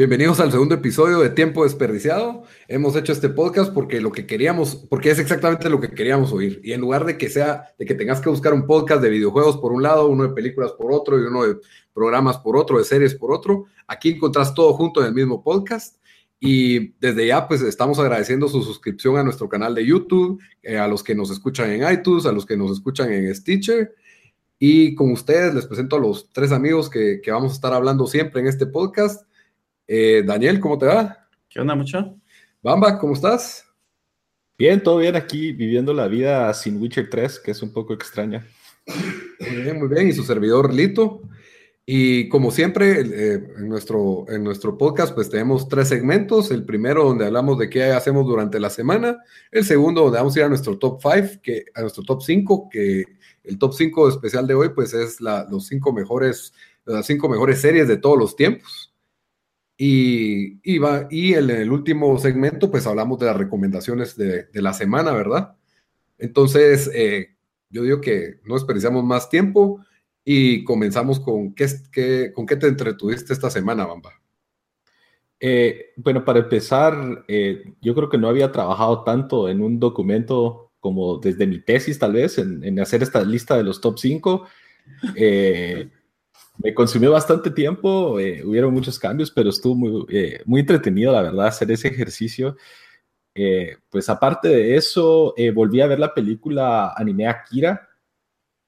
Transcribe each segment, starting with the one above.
Bienvenidos al segundo episodio de Tiempo Desperdiciado. Hemos hecho este podcast porque lo que queríamos, porque es exactamente lo que queríamos oír. Y en lugar de que sea, de que tengas que buscar un podcast de videojuegos por un lado, uno de películas por otro y uno de programas por otro, de series por otro, aquí encontrás todo junto en el mismo podcast. Y desde ya, pues estamos agradeciendo su suscripción a nuestro canal de YouTube, eh, a los que nos escuchan en iTunes, a los que nos escuchan en Stitcher. Y con ustedes les presento a los tres amigos que, que vamos a estar hablando siempre en este podcast. Eh, Daniel, ¿cómo te va? ¿Qué onda, mucho? Bamba, ¿cómo estás? Bien, todo bien aquí, viviendo la vida sin Witcher 3, que es un poco extraña. Muy bien, muy bien. Y su servidor Lito. Y como siempre, eh, en, nuestro, en nuestro podcast, pues tenemos tres segmentos. El primero donde hablamos de qué hacemos durante la semana. El segundo donde vamos a ir a nuestro top 5, que, a nuestro top 5, que el top 5 especial de hoy, pues es la, los cinco mejores, las cinco mejores series de todos los tiempos. Y, y, y en el último segmento, pues hablamos de las recomendaciones de, de la semana, ¿verdad? Entonces, eh, yo digo que no desperdiciamos más tiempo y comenzamos con qué, qué, con qué te entretuviste esta semana, Bamba. Eh, bueno, para empezar, eh, yo creo que no había trabajado tanto en un documento como desde mi tesis, tal vez, en, en hacer esta lista de los top 5. Eh, me consumió bastante tiempo, eh, hubieron muchos cambios, pero estuvo muy, eh, muy entretenido, la verdad, hacer ese ejercicio. Eh, pues aparte de eso, volví a ver la película anime Akira,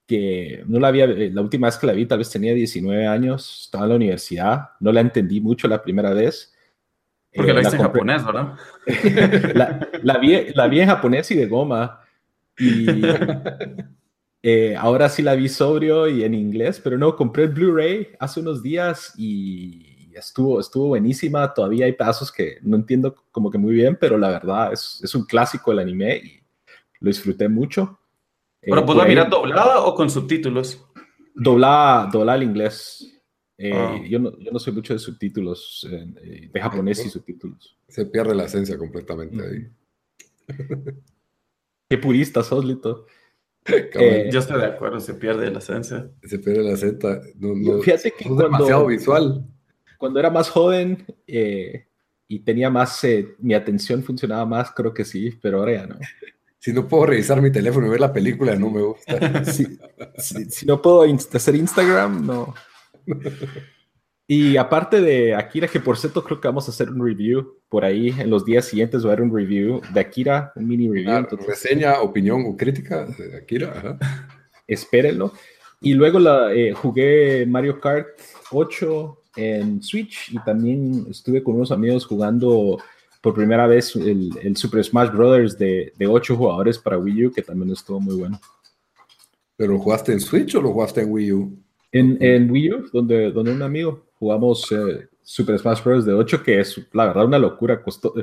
que no la había, la última vez que la vi tal vez tenía 19 años, estaba en la universidad, no la entendí mucho la primera vez. Porque la viste en japonés, ¿verdad? la, la, vi, la vi en japonés y de goma. Y Eh, ahora sí la vi sobrio y en inglés, pero no, compré el Blu-ray hace unos días y estuvo, estuvo buenísima. Todavía hay pedazos que no entiendo como que muy bien, pero la verdad es, es un clásico el anime y lo disfruté mucho. ¿Pero eh, la mirar doblada o con subtítulos? Doblada, doblada al inglés. Eh, ah. yo, no, yo, no, soy mucho de subtítulos, eh, de japonés y subtítulos. Se pierde la esencia completamente ahí. Qué purista sos, Lito. Eh, yo estoy de acuerdo, se pierde la esencia. Se pierde la esencia. No, fíjate que es demasiado visual. Cuando era más joven eh, y tenía más, eh, mi atención funcionaba más, creo que sí, pero ahora ya no. Si no puedo revisar mi teléfono y ver la película, no me gusta. si, si no puedo hacer Instagram, no. Y aparte de Akira, que por cierto creo que vamos a hacer un review por ahí en los días siguientes, va a haber un review de Akira, un mini review. Ah, reseña, opinión o crítica de Akira. Espérenlo. Y luego la, eh, jugué Mario Kart 8 en Switch y también estuve con unos amigos jugando por primera vez el, Super Smash Brothers de, de 8 jugadores para Wii U, que también estuvo muy bueno. ¿Pero lo jugaste en Switch o lo jugaste en Wii U? En, en Wii U, donde, donde un amigo jugamos eh, Super Smash Bros. de 8, que es la verdad una locura. Costó,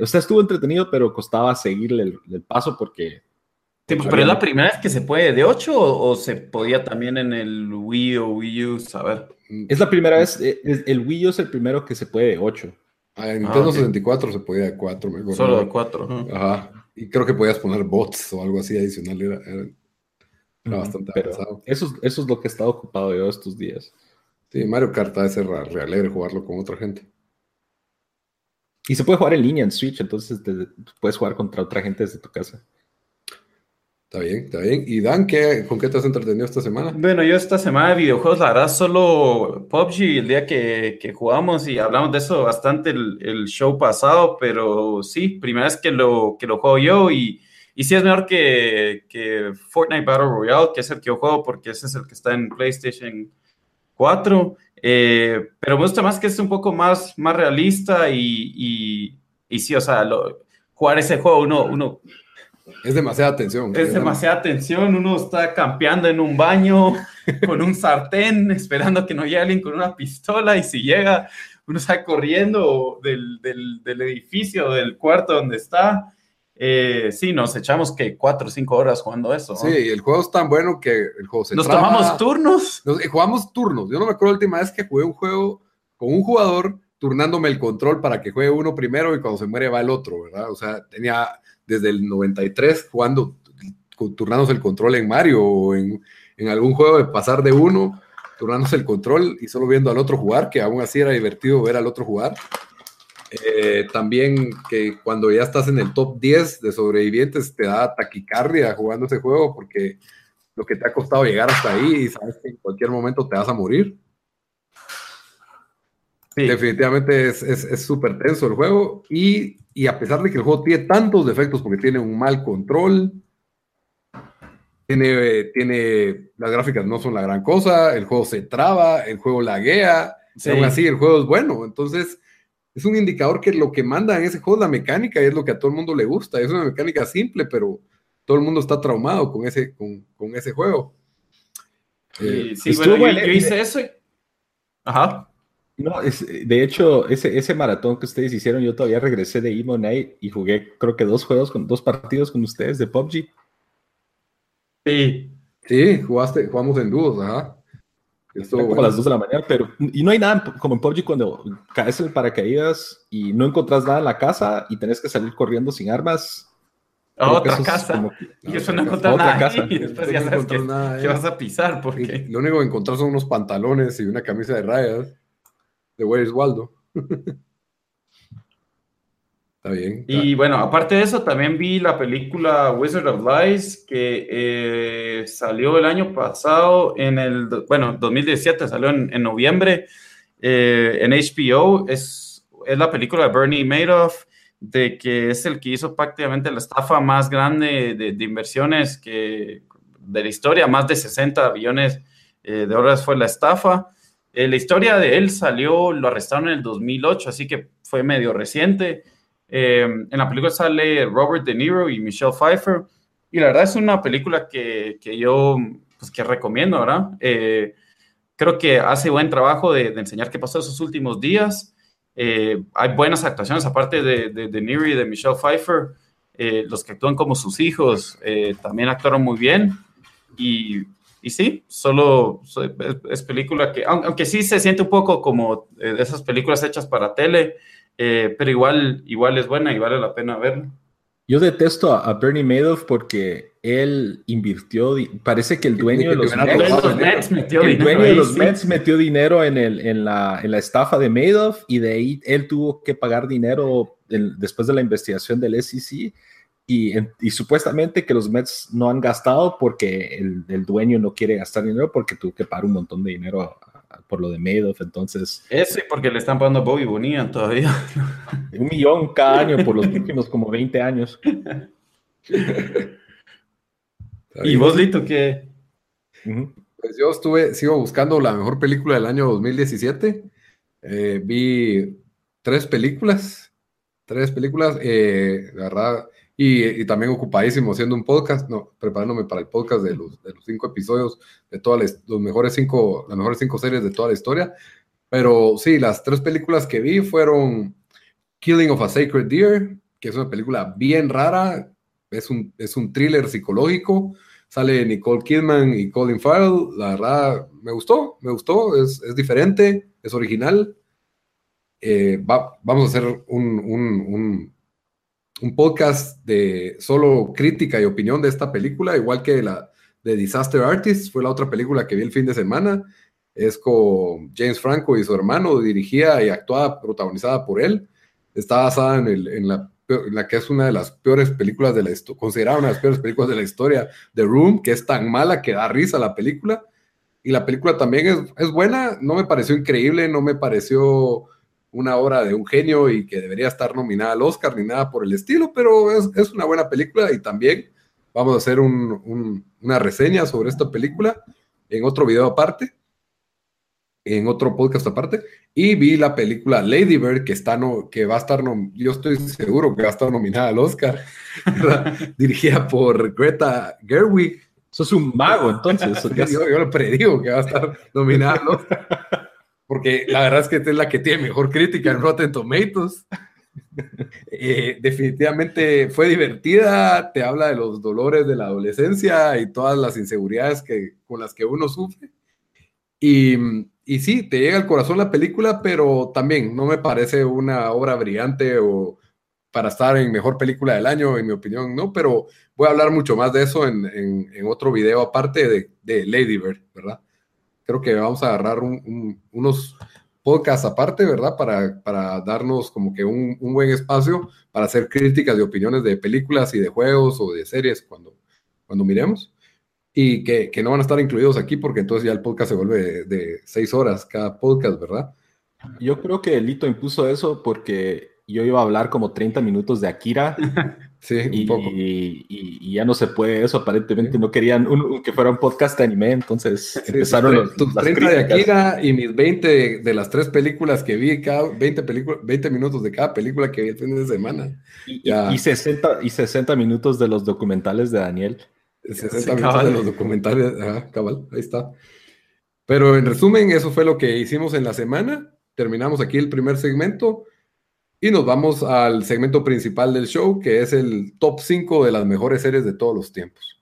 o sea, estuvo entretenido, pero costaba seguirle el, paso porque. Pues, pero es la primera vez que se puede de 8 o, se podía también en el Wii o Wii U, saber. Es la primera vez, eh, el Wii U es el primero que se puede de 8. Ah, en Nintendo 64 se podía de 4, mejor. Solo de 4. Ajá. Y creo que podías poner bots o algo así adicional. Era, era, bastante avanzado. Eso, eso es lo que he estado ocupado yo estos días. Sí, Mario Kart a ser alegre jugarlo con otra gente. Y se puede jugar en línea en Switch, entonces puedes jugar contra otra gente desde tu casa. Está bien, está bien. ¿Y Dan, ¿qué, con qué te has entretenido esta semana? Bueno, yo esta semana de videojuegos, la verdad, solo PUBG, el día que, que jugamos y hablamos de eso bastante el, el, show pasado, pero sí, primera vez que lo, que lo juego yo y, y sí es mejor que, que Fortnite Battle Royale, que es el que yo juego porque ese es el que está en PlayStation 4, eh, pero me gusta más que es un poco más, más realista y, y, sí, o sea, jugar ese juego uno, uno... Es demasiada tensión. Es demasiada tensión, uno está campeando en un baño con un sartén, esperando que no llegue alguien con una pistola y si llega, uno está corriendo del, del, del edificio, del cuarto donde está eh, sí, nos echamos que cuatro o cinco horas jugando eso. Sí, el juego es tan bueno que el juego se Nos tomamos turnos. Nos, eh, jugamos turnos. Yo no me acuerdo la última vez que jugué un juego con un jugador turnándome el control para que juegue uno primero y cuando se muere va el otro, ¿verdad? O sea, tenía desde el 93 jugando, turnándose el control en Mario o en, en algún juego de pasar de uno, turnándose el control y solo viendo al otro jugar, que aún así era divertido ver al otro jugar. Eh, también que cuando ya estás en el top 10 de sobrevivientes te da taquicardia jugando ese juego porque lo que te ha costado llegar hasta ahí y sabes que en cualquier momento te vas a morir. Definitivamente es súper tenso el juego y, y, a pesar de que el juego tiene tantos defectos porque tiene un mal control, tiene, tiene las gráficas no son la gran cosa, el juego se traba, el juego laguea, aún así el juego es bueno, entonces es un indicador que lo que manda en ese juego es la mecánica y es lo que a todo el mundo le gusta. Es una mecánica simple, pero todo el mundo está traumado con ese, con, con ese juego. Eh, sí, bueno, yo, hice eso. Ajá. No, es, de hecho, ese, ese maratón que ustedes hicieron, yo todavía regresé de Emo Night y jugué, creo que dos juegos, con dos partidos con ustedes de PUBG. Sí. Sí, jugaste, jugamos en dúos, ajá. Esto, como a las 2 de la mañana, pero y no hay nada como en PUBG cuando caes en el paracaídas y no encontrás nada en la casa y tenés que salir corriendo sin armas. A otra casa. y eso no encontrás nada. Casa. Y después ya sabes que, que, vas a pisar. Porque... Lo único que encontrás son unos pantalones y una camisa de rayas de Where's Waldo. bien. Y bueno, aparte de eso, también vi la película Wizard of Lies que eh, salió el año pasado, en el, bueno, 2017, salió en, noviembre eh, en HBO. Es, es la película de Bernie Madoff, de que es el que hizo prácticamente la estafa más grande de, inversiones que, de la historia, más de 60 billones eh, de dólares fue la estafa. la historia de él salió, lo arrestaron en el 2008, así que fue medio reciente. Em, en la película sale Robert De Niro y Michelle Pfeiffer. Y la verdad es una película que, que yo pues, que recomiendo, ¿verdad? Eh, creo que hace buen trabajo de, enseñar qué pasó esos últimos días. Eh, hay buenas actuaciones, aparte de, de, Niro y de Michelle Pfeiffer. Eh, los que actúan como sus hijos también actuaron muy bien. Y, y sí, solo es, película que, aunque sí se siente un poco como de esas películas hechas para tele, eh, pero igual, igual es buena y vale la pena verla. Yo detesto a, Bernie Madoff porque él invirtió, parece que el dueño de los Mets, metió el dueño de los Mets metió dinero en, el, en, la, en, la, estafa de Madoff y de ahí él tuvo que pagar dinero después de la investigación del SEC y, y, supuestamente que los Mets no han gastado porque el, el, dueño no quiere gastar dinero porque tuvo que pagar un montón de dinero por lo de Madoff, entonces... Ese porque le están pagando a Bobby Bonilla todavía. Un millón cada año por los últimos como 20 años. ¿Y vos, Lito, qué? Pues yo estuve, sigo buscando la mejor película del año 2017. Eh, vi tres películas, tres películas, eh, la verdad, y, también ocupadísimo haciendo un podcast, no, preparándome para el podcast de los, de los cinco episodios de todas las, los mejores cinco, las mejores cinco series de toda la historia. Pero sí, las tres películas que vi fueron Killing of a Sacred Deer, que es una película bien rara, es un, es un thriller psicológico, sale Nicole Kidman y Colin Farrell, la verdad me gustó, me gustó, es, es diferente, es original. Eh, vamos a hacer un, un un podcast de solo crítica y opinión de esta película, igual que la de Disaster Artist, fue la otra película que vi el fin de semana. Es con James Franco y su hermano, dirigida y actuada, protagonizada por él. Está basada en, el, en, la, la, que es una de las peores películas de la historia, considerada una de las peores películas de la historia, The Room, que es tan mala que da risa la película. Y la película también es, es buena, no me pareció increíble, no me pareció una obra de un genio y que debería estar nominada al Oscar ni nada por el estilo, pero es, una buena película y también vamos a hacer una reseña sobre esta película en otro video aparte, en otro podcast aparte, y vi la película Lady Bird que, está no, que va a estar, yo estoy seguro que va a estar nominada al Oscar, dirigida por Greta Gerwig. Sos un mago, entonces. yo, yo, lo predigo que va a estar nominada al Oscar porque la verdad es que esta es la que tiene mejor crítica en Rotten Tomatoes. Eh, definitivamente fue divertida, te habla de los dolores de la adolescencia y todas las inseguridades que, con las que uno sufre. Y, y sí, te llega al corazón la película, pero también no me parece una obra brillante o para estar en mejor película del año, en mi opinión, ¿no? Pero voy a hablar mucho más de eso en, en, otro video aparte de, de, Lady Bird, ¿verdad? Creo que vamos a agarrar unos podcasts aparte, ¿verdad? Para, para darnos como que un, un, buen espacio para hacer críticas y opiniones de películas y de juegos o de series cuando, cuando miremos. Y que, que no van a estar incluidos aquí porque entonces ya el podcast se vuelve de, de seis horas cada podcast, ¿verdad? Yo creo que Lito impuso eso porque yo iba a hablar como 30 minutos de Akira. sí, un y, poco. Y, ya no se puede eso, aparentemente no querían que fuera un podcast de anime, entonces empezaron los, tus 30 de Akira y mis 20 de, las tres películas que vi, cada 20, 20 minutos de cada película que vi el fin de semana. Y, y, 60, y 60 minutos de los documentales de Daniel. 60 minutos de los documentales, ajá, cabal, ahí está. Pero en resumen, eso fue lo que hicimos en la semana. Terminamos aquí el primer segmento. Y nos vamos al segmento principal del show, que es el top 5 de las mejores series de todos los tiempos.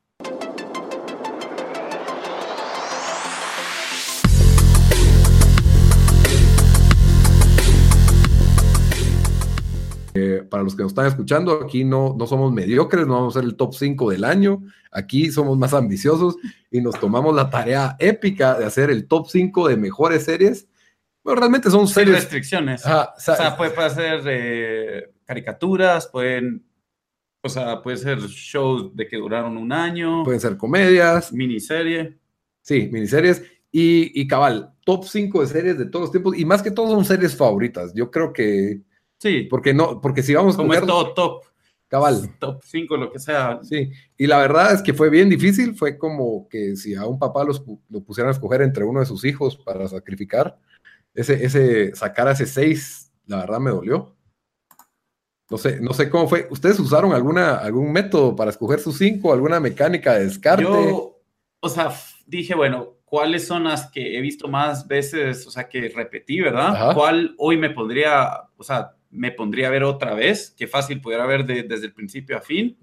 Eh, para los que nos están escuchando, aquí no, no somos mediocres, no vamos a ser el top 5 del año, aquí somos más ambiciosos y nos tomamos la tarea épica de hacer el top 5 de mejores series bueno, realmente son series. restricciones. o sea, puede, ser eh, caricaturas, pueden. O sea, puede ser shows de que duraron un año. Pueden ser comedias. Miniserie. Sí, miniseries. Y, y cabal, top 5 de series de todos los tiempos. Y más que todo son series favoritas. Yo creo que. Sí. Porque no, porque si vamos Como es todo top. Cabal. Top 5, lo que sea. Sí. Y la verdad es que fue bien difícil. Fue como que si a un papá los, lo pusieran a escoger entre uno de sus hijos para sacrificar ese, ese, sacar a ese 6, la verdad me dolió. No sé, no sé cómo fue. ¿Ustedes usaron alguna, algún método para escoger sus 5, alguna mecánica de descarte? Yo, o sea, dije, bueno, ¿cuáles son las que he visto más veces, o sea, que repetí, ¿verdad? ¿Cuál hoy me pondría, o sea, me pondría a ver otra vez? Qué fácil pudiera ver desde el principio a fin.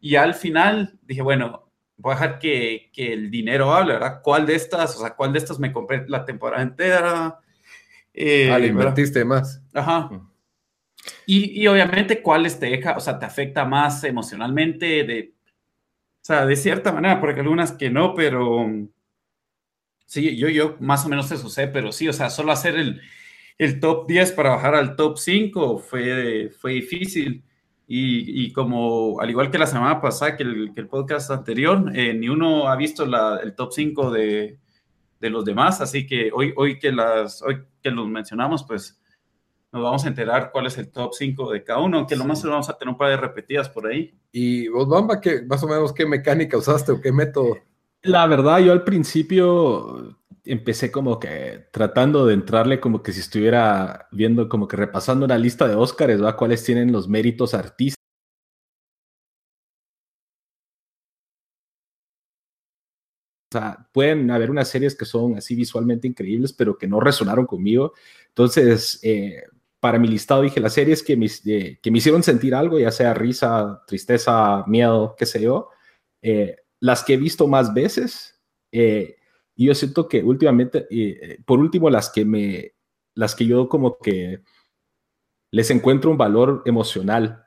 Y al final dije, bueno, voy a dejar que, que, el dinero hable, ¿verdad? ¿Cuál de estas, o sea, cuál de estas me compré la temporada entera? Eh, ah, le invertiste más. Ajá. Mm. Y, y, obviamente, ¿cuáles te deja, o sea, te afecta más emocionalmente? De, o sea, de cierta manera, porque algunas que no, pero sí, yo, yo más o menos eso sé, pero sí, o sea, solo hacer el, el top 10 para bajar al top 5 fue, fue difícil. Y, como, al igual que la semana pasada, que el, que el podcast anterior, eh, ni uno ha visto la, el top 5 de, de, los demás, así que hoy, hoy, que las, hoy que los mencionamos, pues nos vamos a enterar cuál es el top 5 de cada uno, aunque lo más vamos a tener un par de repetidas por ahí. ¿Y vos, Bamba, qué, más o menos qué mecánica usaste o qué método? La verdad, yo al principio empecé como que tratando de entrarle como que si estuviera viendo como que repasando una lista de Óscares, ¿va? ¿Cuáles tienen los méritos artísticos? O sea, pueden haber unas series que son así visualmente increíbles, pero que no resonaron conmigo. Entonces, eh, para mi listado dije las series que me, eh, que me hicieron sentir algo, ya sea risa, tristeza, miedo, qué sé yo, eh, las que he visto más veces, y yo siento que últimamente, eh, por último, las que me, las que yo como que les encuentro un valor emocional,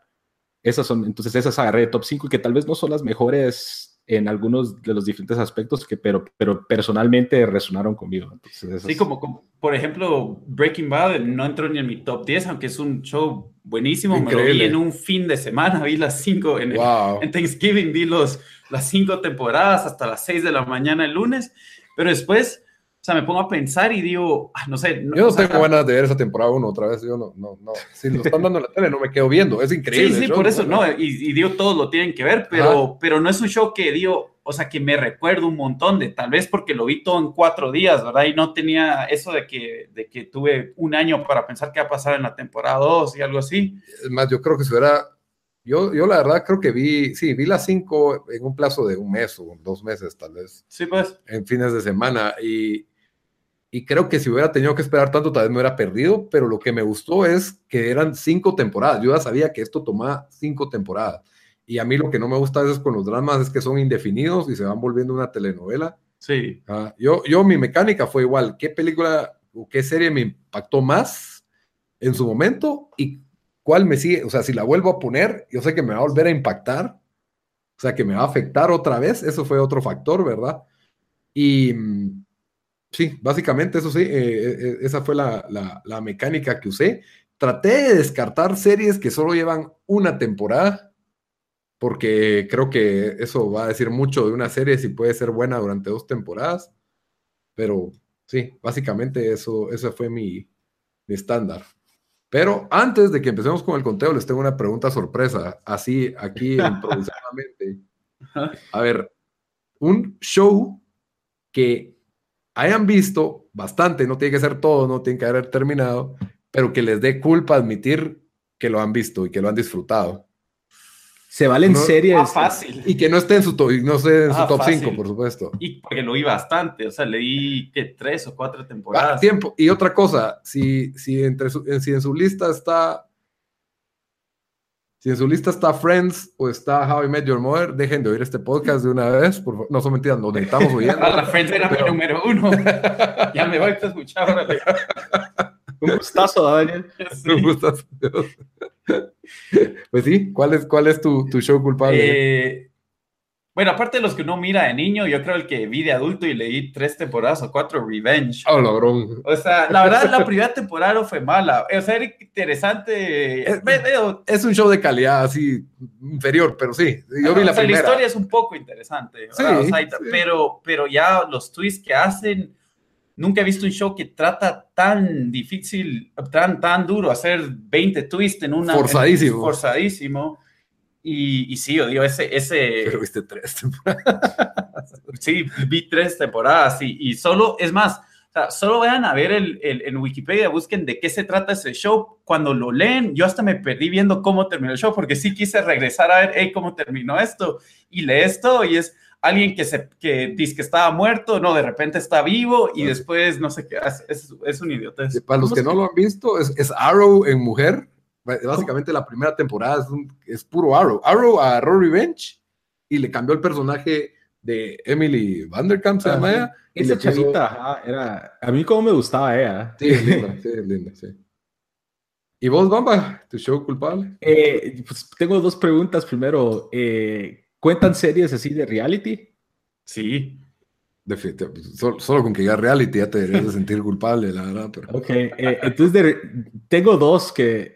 esas son, entonces esas agarré de top 5 y que tal vez no son las mejores en algunos de los diferentes aspectos, que, pero, pero personalmente resonaron conmigo. Entonces, Sí, como, por ejemplo Breaking Bad no entró ni en mi top 10, aunque es un show buenísimo. Me lo vi en un fin de semana, vi las 5 en, en, Thanksgiving, vi los, las 5 temporadas hasta las 6 de la mañana el lunes pero después, o sea, me pongo a pensar y digo, ah, no sé. yo no tengo ganas de ver esa temporada uno otra vez. Yo no, no, no. Si lo están dando en la tele, no me quedo viendo. Es increíble. Sí, sí, por eso, no. Y, y, digo, todos lo tienen que ver, pero, pero no es un show que digo, o sea, que me recuerdo un montón de, tal vez porque lo vi todo en cuatro días, ¿verdad? Y no tenía eso de que, de que tuve un año para pensar qué va a pasar en la temporada 2 y algo así. Es más, yo creo que si hubiera yo, yo la verdad creo que vi, sí, vi las cinco en un plazo de un mes o dos meses tal vez. Sí, pues. En fines de semana. Y, y creo que si hubiera tenido que esperar tanto, tal vez me hubiera perdido, pero lo que me gustó es que eran cinco temporadas. Yo ya sabía que esto tomaba cinco temporadas. Y a mí lo que no me gusta a veces con los dramas es que son indefinidos y se van volviendo una telenovela. Sí. Ah, yo, yo, mi mecánica fue igual. ¿Qué película o qué serie me impactó más en su momento? ¿Y cuál me sigue? O sea, si la vuelvo a poner, yo sé que me va a volver a impactar. O sea, que me va a afectar otra vez. Eso fue otro factor, ¿verdad? Y mm, Sí, básicamente eso sí, eh, eh, eh, esa fue la, mecánica que usé. Traté de descartar series que solo llevan una temporada, porque creo que eso va a decir mucho de una serie si puede ser buena durante dos temporadas. Pero sí, básicamente eso, eso fue mi, estándar. Pero antes de que empecemos con el conteo, les tengo una pregunta sorpresa, así aquí improvisadamente. A ver, un show que hayan visto bastante, no tiene que ser todo, no tiene que haber terminado, pero que les dé culpa admitir que lo han visto y que lo han disfrutado. Se valen series. Ah, fácil. Y que no esté en su, top, no esté en su top 5, por supuesto. Y porque lo vi bastante, o sea, leí que tres o cuatro temporadas. tiempo. Y otra cosa, si, si, entre si en su lista está si en su lista está Friends o está How I Met Your Mother, dejen de oír este podcast de una vez. Por favor. No son mentiras, lo necesitamos oyendo. La Friends era mi número uno. ya me voy a escuchar. Un gustazo, Daniel. Un gustazo. pues sí, ¿cuál es, cuál es tu, tu show culpable? Eh, bueno, aparte de los que uno mira de niño, yo creo el que vi de adulto y leí tres temporadas o cuatro, Revenge. Oh, logrón. O sea, la verdad, la primera temporada no fue mala. O sea, era interesante. Es, un show de calidad así inferior, pero sí. Yo vi la o sea, La historia es un poco interesante. Sí, Pero, pero ya los twists que hacen. Nunca he visto un show que trata tan difícil, tan, tan duro hacer 20 twists en una. Forzadísimo. forzadísimo y, sí, odio ese, ese... Pero viste tres temporadas. sí, vi tres temporadas y, y solo, es más, o sea, solo vayan a ver el, el, en Wikipedia, busquen de qué se trata ese show. Cuando lo leen, yo hasta me perdí viendo cómo terminó el show, porque sí quise regresar a ver, hey, cómo terminó esto. Y lees todo y es alguien que, se, que dice que estaba muerto, no, de repente está vivo y después no sé qué, es, es un idiota. Para los que no lo han visto, es, es Arrow en mujer Básicamente la primera temporada es, puro Arrow. Arrow a Rory Revenge y le cambió el personaje de Emily Vanderkamp, se llama ella. Esa chavita, era... A mí como me gustaba ella. Sí, es linda, sí, es linda, sí. ¿Y vos, Bamba? ¿Tu show culpable? Eh, pues tengo dos preguntas. Primero, eh, ¿cuentan series así de reality? Sí. Solo, con que ya reality ya te deberías de sentir culpable, la verdad. Ok, eh, entonces tengo dos que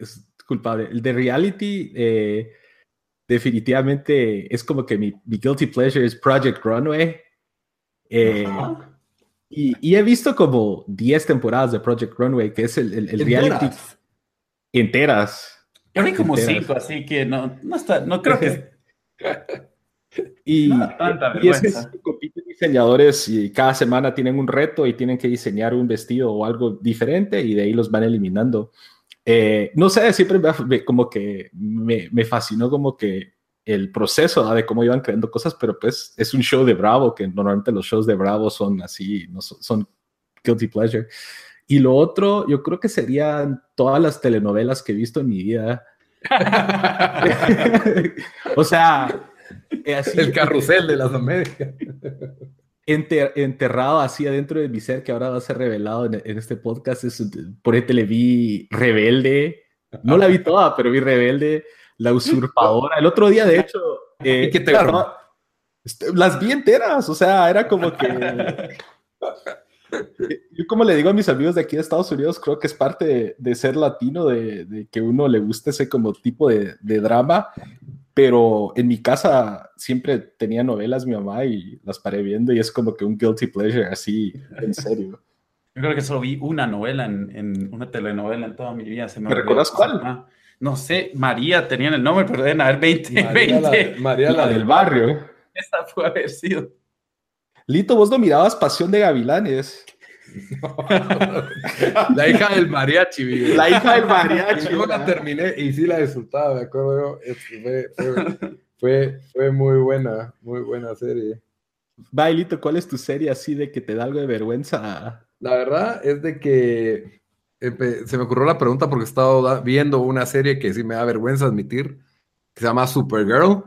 culpable. El de reality, eh, definitivamente es como que mi, guilty pleasure es Project Runway. Eh, y, he visto como 10 temporadas de Project Runway, que es el, reality enteras. Yo vi como 5, así que no, no, está, no creo que... y, y es que compiten diseñadores y cada semana tienen un reto y tienen que diseñar un vestido o algo diferente y de ahí los van eliminando. Eh, no sé, siempre me, como que me, me, fascinó como que el proceso de cómo iban creando cosas, pero pues es un show de Bravo, que normalmente los shows de Bravo son así, no son, son guilty pleasure. Y lo otro, yo creo que serían todas las telenovelas que he visto en mi vida. o sea, así, el carrusel de las Américas enterrado así adentro de mi ser que ahora va a ser revelado en, este podcast. Es, por ahí te le vi Rebelde. No la vi toda, pero vi Rebelde, La Usurpadora. El otro día, de hecho, eh, te este, las vi enteras. O sea, era como que. Yo como le digo a mis amigos de aquí de Estados Unidos, creo que es parte de, ser latino, de, de, que uno le guste ese como tipo de, de, drama pero en mi casa siempre tenía novelas mi mamá y las paré viendo y es como que un guilty pleasure así, en serio. Yo creo que solo vi una novela en, en una telenovela en toda mi vida. ¿Me, recuerdas cuál? No sé, María tenía el nombre, pero deben haber 20. María, La, María la, del barrio. Esa puede haber sido. Lito, vos no mirabas Pasión de Gavilanes. la hija del mariachi, La hija del mariachi. Yo la terminé y sí la disfrutaba, me acuerdo yo. Fue, fue, muy buena, muy buena serie. Bailito, ¿cuál es tu serie así de que te da algo de vergüenza La verdad es de que se me ocurrió la pregunta porque he estado viendo una serie que sí me da vergüenza admitir, que se llama Supergirl.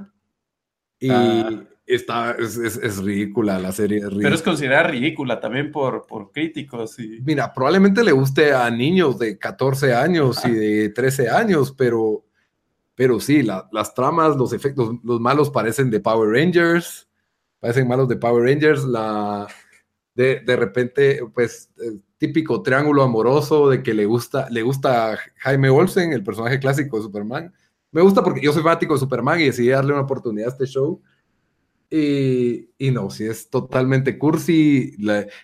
Y ah. Está, es, ridícula la serie. Pero es considerada ridícula también por, por críticos. Y... Mira, probablemente le guste a niños de 14 años y de 13 años, pero, pero sí, las tramas, los efectos, los malos parecen de Power Rangers, parecen malos de Power Rangers, la... De, de repente, pues, típico triángulo amoroso de que le gusta, le gusta Jaime Olsen, el personaje clásico de Superman, me gusta porque yo soy fanático de Superman y decidí darle una oportunidad a este show. Y, no, si es totalmente cursi.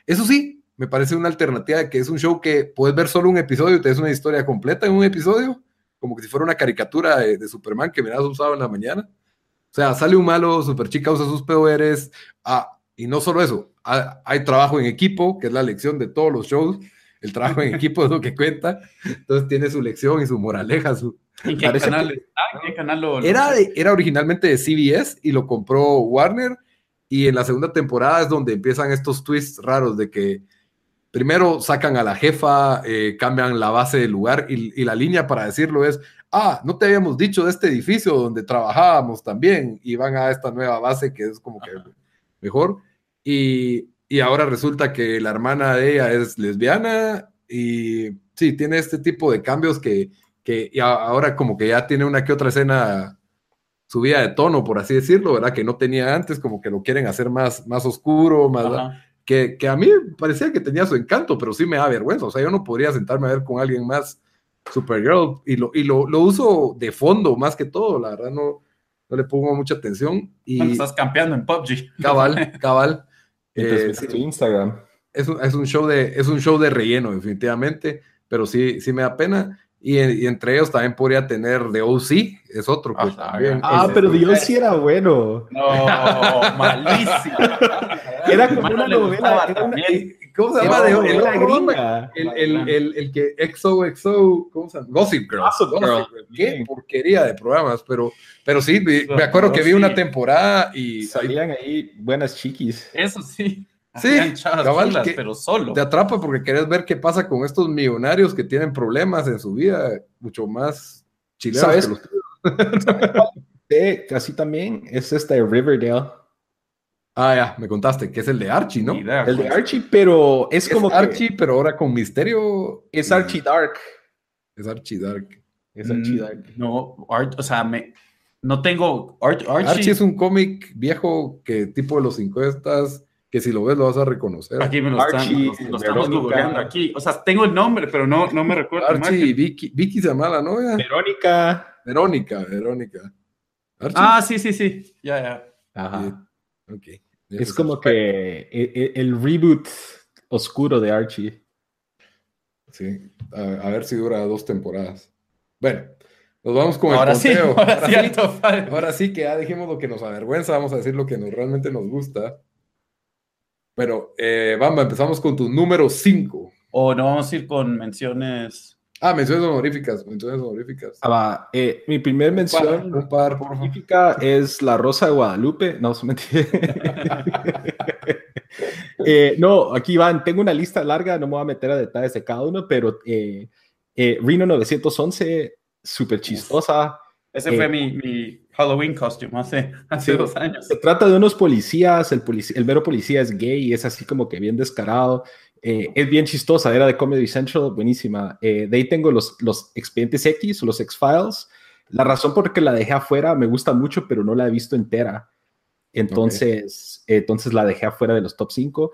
eso sí, me parece una alternativa que es un show que puedes ver solo un episodio te es una historia completa en un episodio, como que si fuera una caricatura de, Superman que me has usado en la mañana. O sea, sale un malo, Super Chica usa sus poderes. Ah, y no solo eso, hay trabajo en equipo, que es la lección de todos los shows. El trabajo en equipo es lo que cuenta. Entonces tiene su lección y su moraleja, su, ¿En qué canal, lo, era, era originalmente de CBS y lo compró Warner. Y en la segunda temporada es donde empiezan estos twists raros de que primero sacan a la jefa, eh, cambian la base del lugar y, la línea para decirlo es, ah, no te habíamos dicho de este edificio donde trabajábamos también y van a esta nueva base que es como que mejor. Y, y ahora resulta que la hermana de ella es lesbiana y sí, tiene este tipo de cambios que que ahora como que ya tiene una que otra escena subida de tono, por así decirlo, ¿verdad? Que no tenía antes, como que lo quieren hacer más, más oscuro, más... Que, que, a mí parecía que tenía su encanto, pero sí me da vergüenza. O sea, yo no podría sentarme a ver con alguien más Supergirl y lo, y lo, lo uso de fondo más que todo, la verdad no, no le pongo mucha atención. Y... estás campeando en PUBG. Cabal, cabal. Eh, Instagram. Es un, es un, show de, es un show de relleno, definitivamente, pero sí, sí me da pena. Y, entre ellos también podría tener The OC, es otro. Pues, ah, pero The OC era bueno. No, malísimo. era como una novela. ¿Cómo se llama? de El, el, el, el, que XOXO, ¿cómo se llama? Gossip Girl. Gossip Girl. Qué porquería de programas, pero, pero sí, me, acuerdo que vi una temporada y... Salían ahí buenas chiquis. Eso sí. Sí, cabal, pero solo. Te atrapa porque querés ver qué pasa con estos millonarios que tienen problemas en su vida, mucho más chilenos ¿Sabes? que los también es este Riverdale. Ah, ya, me contaste, que es el de Archie, ¿no? el de. Archie, pero es, como Archie, pero ahora con misterio. Es Archie Dark. Es Archie Dark. Es Archie mm, Dark. No, o sea, me, no tengo. Archie... Archie es un cómic viejo que tipo de los 50 que si lo ves lo vas a reconocer. Aquí me lo, están, lo, estamos googleando aquí. O sea, tengo el nombre, pero no, no me recuerdo. Archie y Vicky, Vicky se llama la novia. Verónica. Verónica, Verónica. Ah, sí, sí, sí. Ya, ya. Ajá. Ok. Es como que el, el, reboot oscuro de Archie. Sí, a, ver si dura dos temporadas. Bueno, nos vamos con el Sí, ahora, sí, ahora sí que ya dijimos lo que nos avergüenza, vamos a decir lo que nos, realmente nos gusta. Bueno, eh, vamos, empezamos con tu número 5. O no vamos a ir con menciones. Ah, menciones honoríficas, menciones honoríficas. Ah, va. Eh, mi primer mención honorífica es La Rosa de Guadalupe. No, se eh, no, aquí van. Tengo una lista larga, no me voy a meter a detalles de cada uno, pero eh, eh Reno 911, súper chistosa. Ese fue mi Halloween costume hace, hace dos años. Se trata de unos policías, el, el mero policía es gay y es así como que bien descarado. Eh, es bien chistosa, era de Comedy Central, buenísima. Eh, de ahí tengo los, los expedientes X, los X-Files. La razón por que la dejé afuera me gusta mucho, pero no la he visto entera. Entonces, entonces la dejé afuera de los top 5.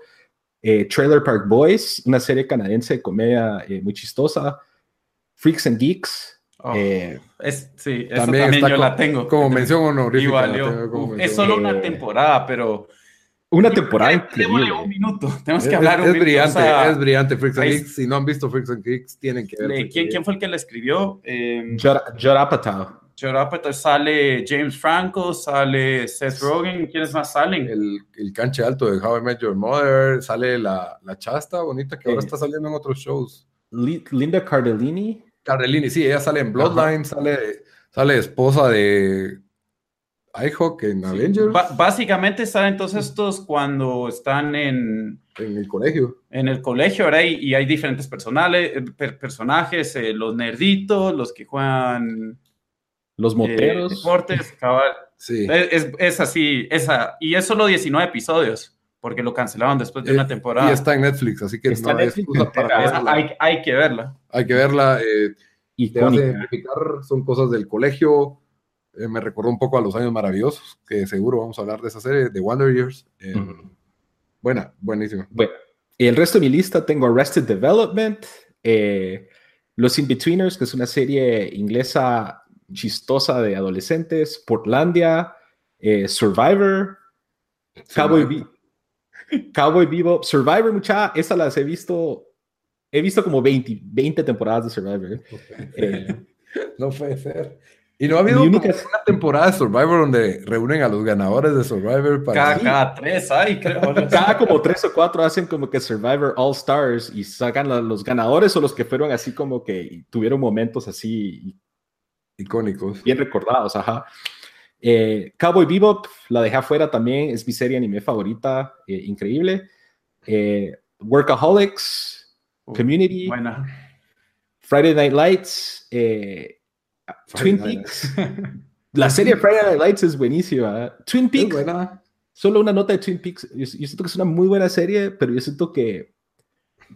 Eh, Trailer Park Boys, una serie canadiense de comedia muy chistosa. Freaks and Geeks, Oh, eh, es, sí, eso también, yo la tengo. Como mención honorífica. es solo una temporada, pero... Una temporada increíble. un minuto. Tenemos que hablar es, un es Brillante, es brillante, Freaks and Geeks. Si no han visto Freaks and Geeks, tienen que ver. ¿Quién, ¿Quién, fue el que la escribió? Eh, Judd sale James Franco, sale Seth Rogen. ¿Quiénes más salen? El, el canche alto de How I Met Your Mother. Sale la, la chasta bonita que ahora está saliendo en otros shows. Linda Cardellini. Carlini, sí, ella sale en Bloodline, sale, sale esposa de iHawk en Avengers. básicamente salen todos estos cuando están en, en el colegio. En el colegio, ¿verdad? Y, y hay diferentes personales, personajes, eh, los nerditos, los que juegan... Los moteros. Eh, deportes, cabal. Sí. Es, es, así, esa, y es solo 19 episodios, porque lo cancelaron después de una temporada. Y está en Netflix, así que está no hay excusa para verla. Hay, hay, que verla. Hay que verla. Eh, y te hace identificar, son cosas del colegio. Eh, me recordó un poco a los años maravillosos, que seguro vamos a hablar de esa serie, de Wonder Years. Eh, uh -huh. Buena, buenísima. Bueno, y el resto de mi lista tengo Arrested Development, eh, Los In-Betweeners, que es una serie inglesa chistosa de adolescentes, Portlandia, eh, Survivor, Cowboy, Be Cowboy Bebop, Survivor, mucha, esas las he visto, he visto como 20, 20 temporadas de Survivor. Eh, no puede ser. Y no ha habido única... una temporada de Survivor donde reúnen a los ganadores de Survivor para. Cada, cada tres hay, creo. Cada como tres o cuatro hacen como que Survivor All Stars y sacan a los ganadores o los que fueron así como que tuvieron momentos así icónicos. Bien recordados, ajá. Eh, Cowboy Bebop, la dejé afuera también, es mi serie anime favorita, eh, increíble. Eh, Workaholics, Community, buena. Friday Night Lights, eh, Twin Peaks. la serie Friday Night Lights es buenísima. Twin Peaks. buena. Solo una nota de Twin Peaks. Yo, yo, siento que es una muy buena serie, pero yo siento que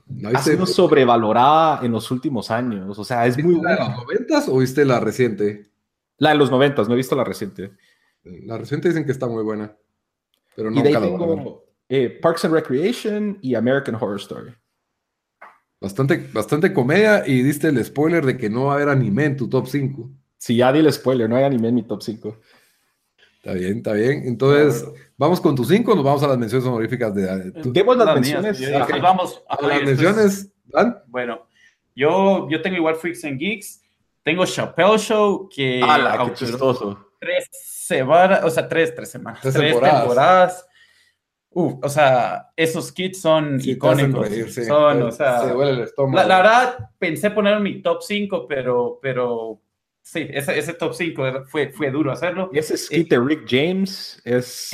no, ha sido sobrevalorada en los últimos años. O sea, es muy buena. ¿La de los noventas o viste la reciente? La de los noventas, no he visto la reciente. La reciente dicen que está muy buena. Pero no y de ahí tengo eh, Parks and Recreation y American Horror Story. Bastante, bastante comedia y diste el spoiler de que no va a haber anime en tu top 5. Sí, ya di el spoiler, no hay anime en mi top 5. Está bien, está bien. Entonces, no, ¿vamos con tu 5 o nos vamos a las menciones honoríficas de, de tu... Demos las menciones. Mías, okay. Vamos a, las menciones. ¿Dan? Bueno, yo, yo tengo igual Freaks and Geeks. Tengo Chappelle Show, que. ¡Hala, qué chistoso! Tres semanas, o sea, tres, tres semanas. Tres, tres temporadas. temporadas. Uf, o sea, esos kits son sí, icónicos. Reír, sí. Son, o sea, se duele el estómago. La, la, verdad, pensé poner mi top 5, pero, pero sí, ese, ese top 5 fue, fue duro hacerlo. Y ese skit de Rick James es.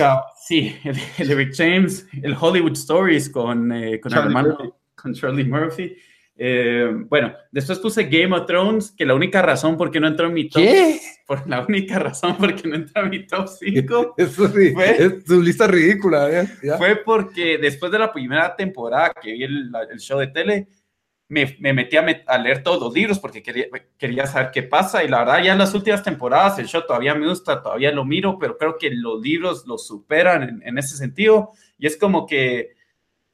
Sí, el, el de Rick James, el Hollywood Stories con, eh, con, Charlie hermano, con Charlie Murphy. Eh, bueno, después puse Game of Thrones, que la única razón por qué no entró en mi top. ¿Qué? Por la única razón por qué no entró en mi top 5. Eso sí, fue, es tu lista ridícula. ¿eh? ¿Ya? Fue porque después de la primera temporada que vi el, el show de tele, me, me metí a, met, a, leer todos los libros porque quería, quería saber qué pasa. Y la verdad, ya en las últimas temporadas, el show todavía me gusta, todavía lo miro, pero creo que los libros lo superan en, en ese sentido. Y es como que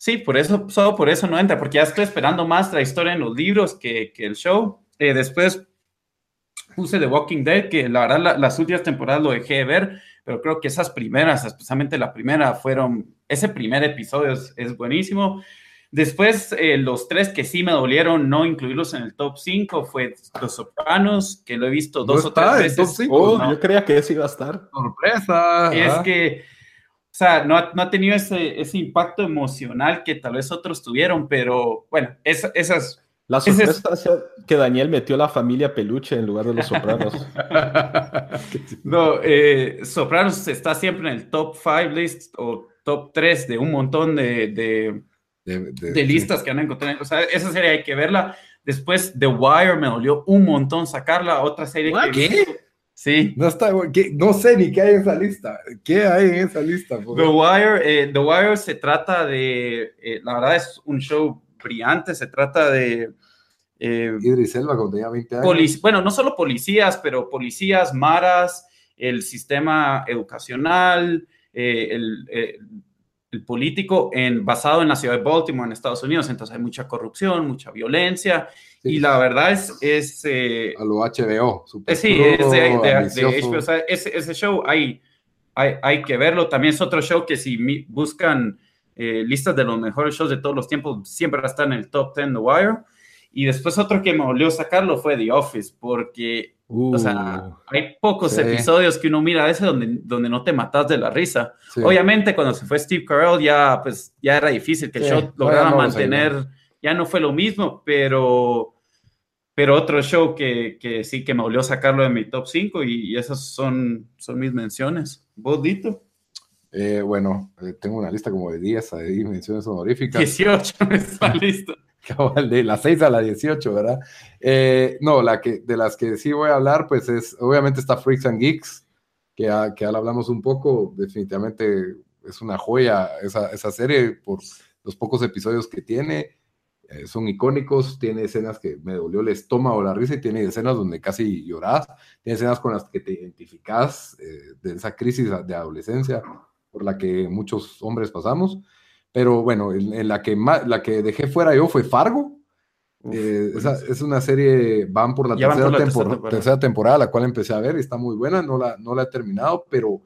Sí, por eso, solo por eso no entra, porque ya estoy esperando más la historia en los libros que, que el show. Eh, después puse The Walking Dead, que la verdad la, las últimas temporadas lo dejé de ver, pero creo que esas primeras, especialmente la primera, fueron, ese primer episodio es, es buenísimo. Después, eh, los tres que sí me dolieron no incluirlos en el top 5 fue Los Sopranos, que lo he visto dos no o tres veces. Top 5, oh, no. Yo creía que ese iba a estar. Sorpresa. Es que o sea, no ha, no ha tenido ese, ese, impacto emocional que tal vez otros tuvieron, pero bueno, es, esas... La sorpresa es que Daniel metió la familia peluche en lugar de los sopranos. no, eh, Sopranos está siempre en el top 5 list o top 3 de un montón de, de, de, de, de listas sí. que han encontrado. O sea, esa serie hay que verla. Después, The Wire me dolió un montón sacarla. Otra serie ¿What? que... Sí. No, está, no sé ni qué hay en esa lista. ¿Qué hay en esa lista? The Wire, eh, The Wire se trata de, eh, la verdad es un show brillante, se trata de... Eh, Idris Elba cuando tenía 20 años. bueno, no solo policías, pero policías, maras, el sistema educacional, eh, el, el, político en, basado en la ciudad de Baltimore, en Estados Unidos. Entonces hay mucha corrupción, mucha violencia. Sí. Y la verdad es... es eh, a lo HBO. Super sí, es de, de, de HBO. O sea, ese, ese show hay, hay, hay, que verlo. También es otro show que si buscan eh, listas de los mejores shows de todos los tiempos, siempre estar en el top 10 The Wire. Y después otro que me volvió sacarlo fue The Office, porque uh, o sea, hay pocos sí. episodios que uno mira a veces donde, donde no te matas de la risa. Sí. Obviamente cuando se fue Steve Carell ya, pues, ya era difícil que el show lograra mantener ya no fue lo mismo, pero, pero otro show que, que sí que me volvió a sacarlo de mi top 5 y, y esas son, son mis menciones. ¿Vos, Dito? Eh, bueno, eh, tengo una lista como de 10 ahí, menciones honoríficas. 18 está listo. De las 6 a la 18, ¿verdad? Eh, no, la que, de las que sí voy a hablar, pues es, obviamente está Freaks and Geeks, que ya, que ya hablamos un poco, definitivamente es una joya esa, esa serie por los pocos episodios que tiene. Eh, son icónicos, tiene escenas que me dolió el estómago, la risa, y tiene escenas donde casi lloras, tiene escenas con las que te identificas eh, de esa crisis de adolescencia por la que muchos hombres pasamos. Pero bueno, en, la, que la que dejé fuera yo fue Fargo. Eh, esa, es una serie, van por la, tercera, temporada. tercera, temporada. la cual empecé a ver y está muy buena, no la, no la he terminado, pero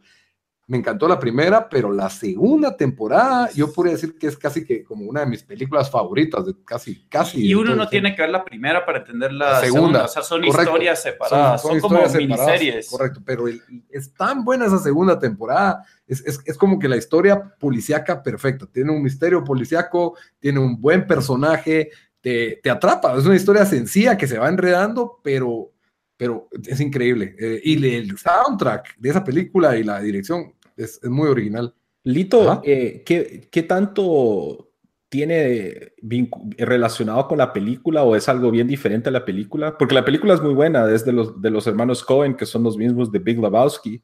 me encantó la primera, pero la segunda temporada, yo podría decir que es casi que como una de mis películas favoritas, de casi, casi. Y uno no tiene que ver la primera para entender la, segunda. O sea, son historias separadas, son, como miniseries. Correcto, pero es tan buena esa segunda temporada. Es, es, es, como que la historia policíaca perfecta. Tiene un misterio policíaco, tiene un buen personaje, te, te atrapa. Es una historia sencilla que se va enredando, pero pero es increíble. Eh, y el soundtrack de esa película y la dirección es, es muy original. Lito, eh, ¿qué, ¿qué, tanto tiene relacionado con la película o es algo bien diferente a la película? Porque la película es muy buena, es de los, de los hermanos Cohen, que son los mismos de Big Lebowski.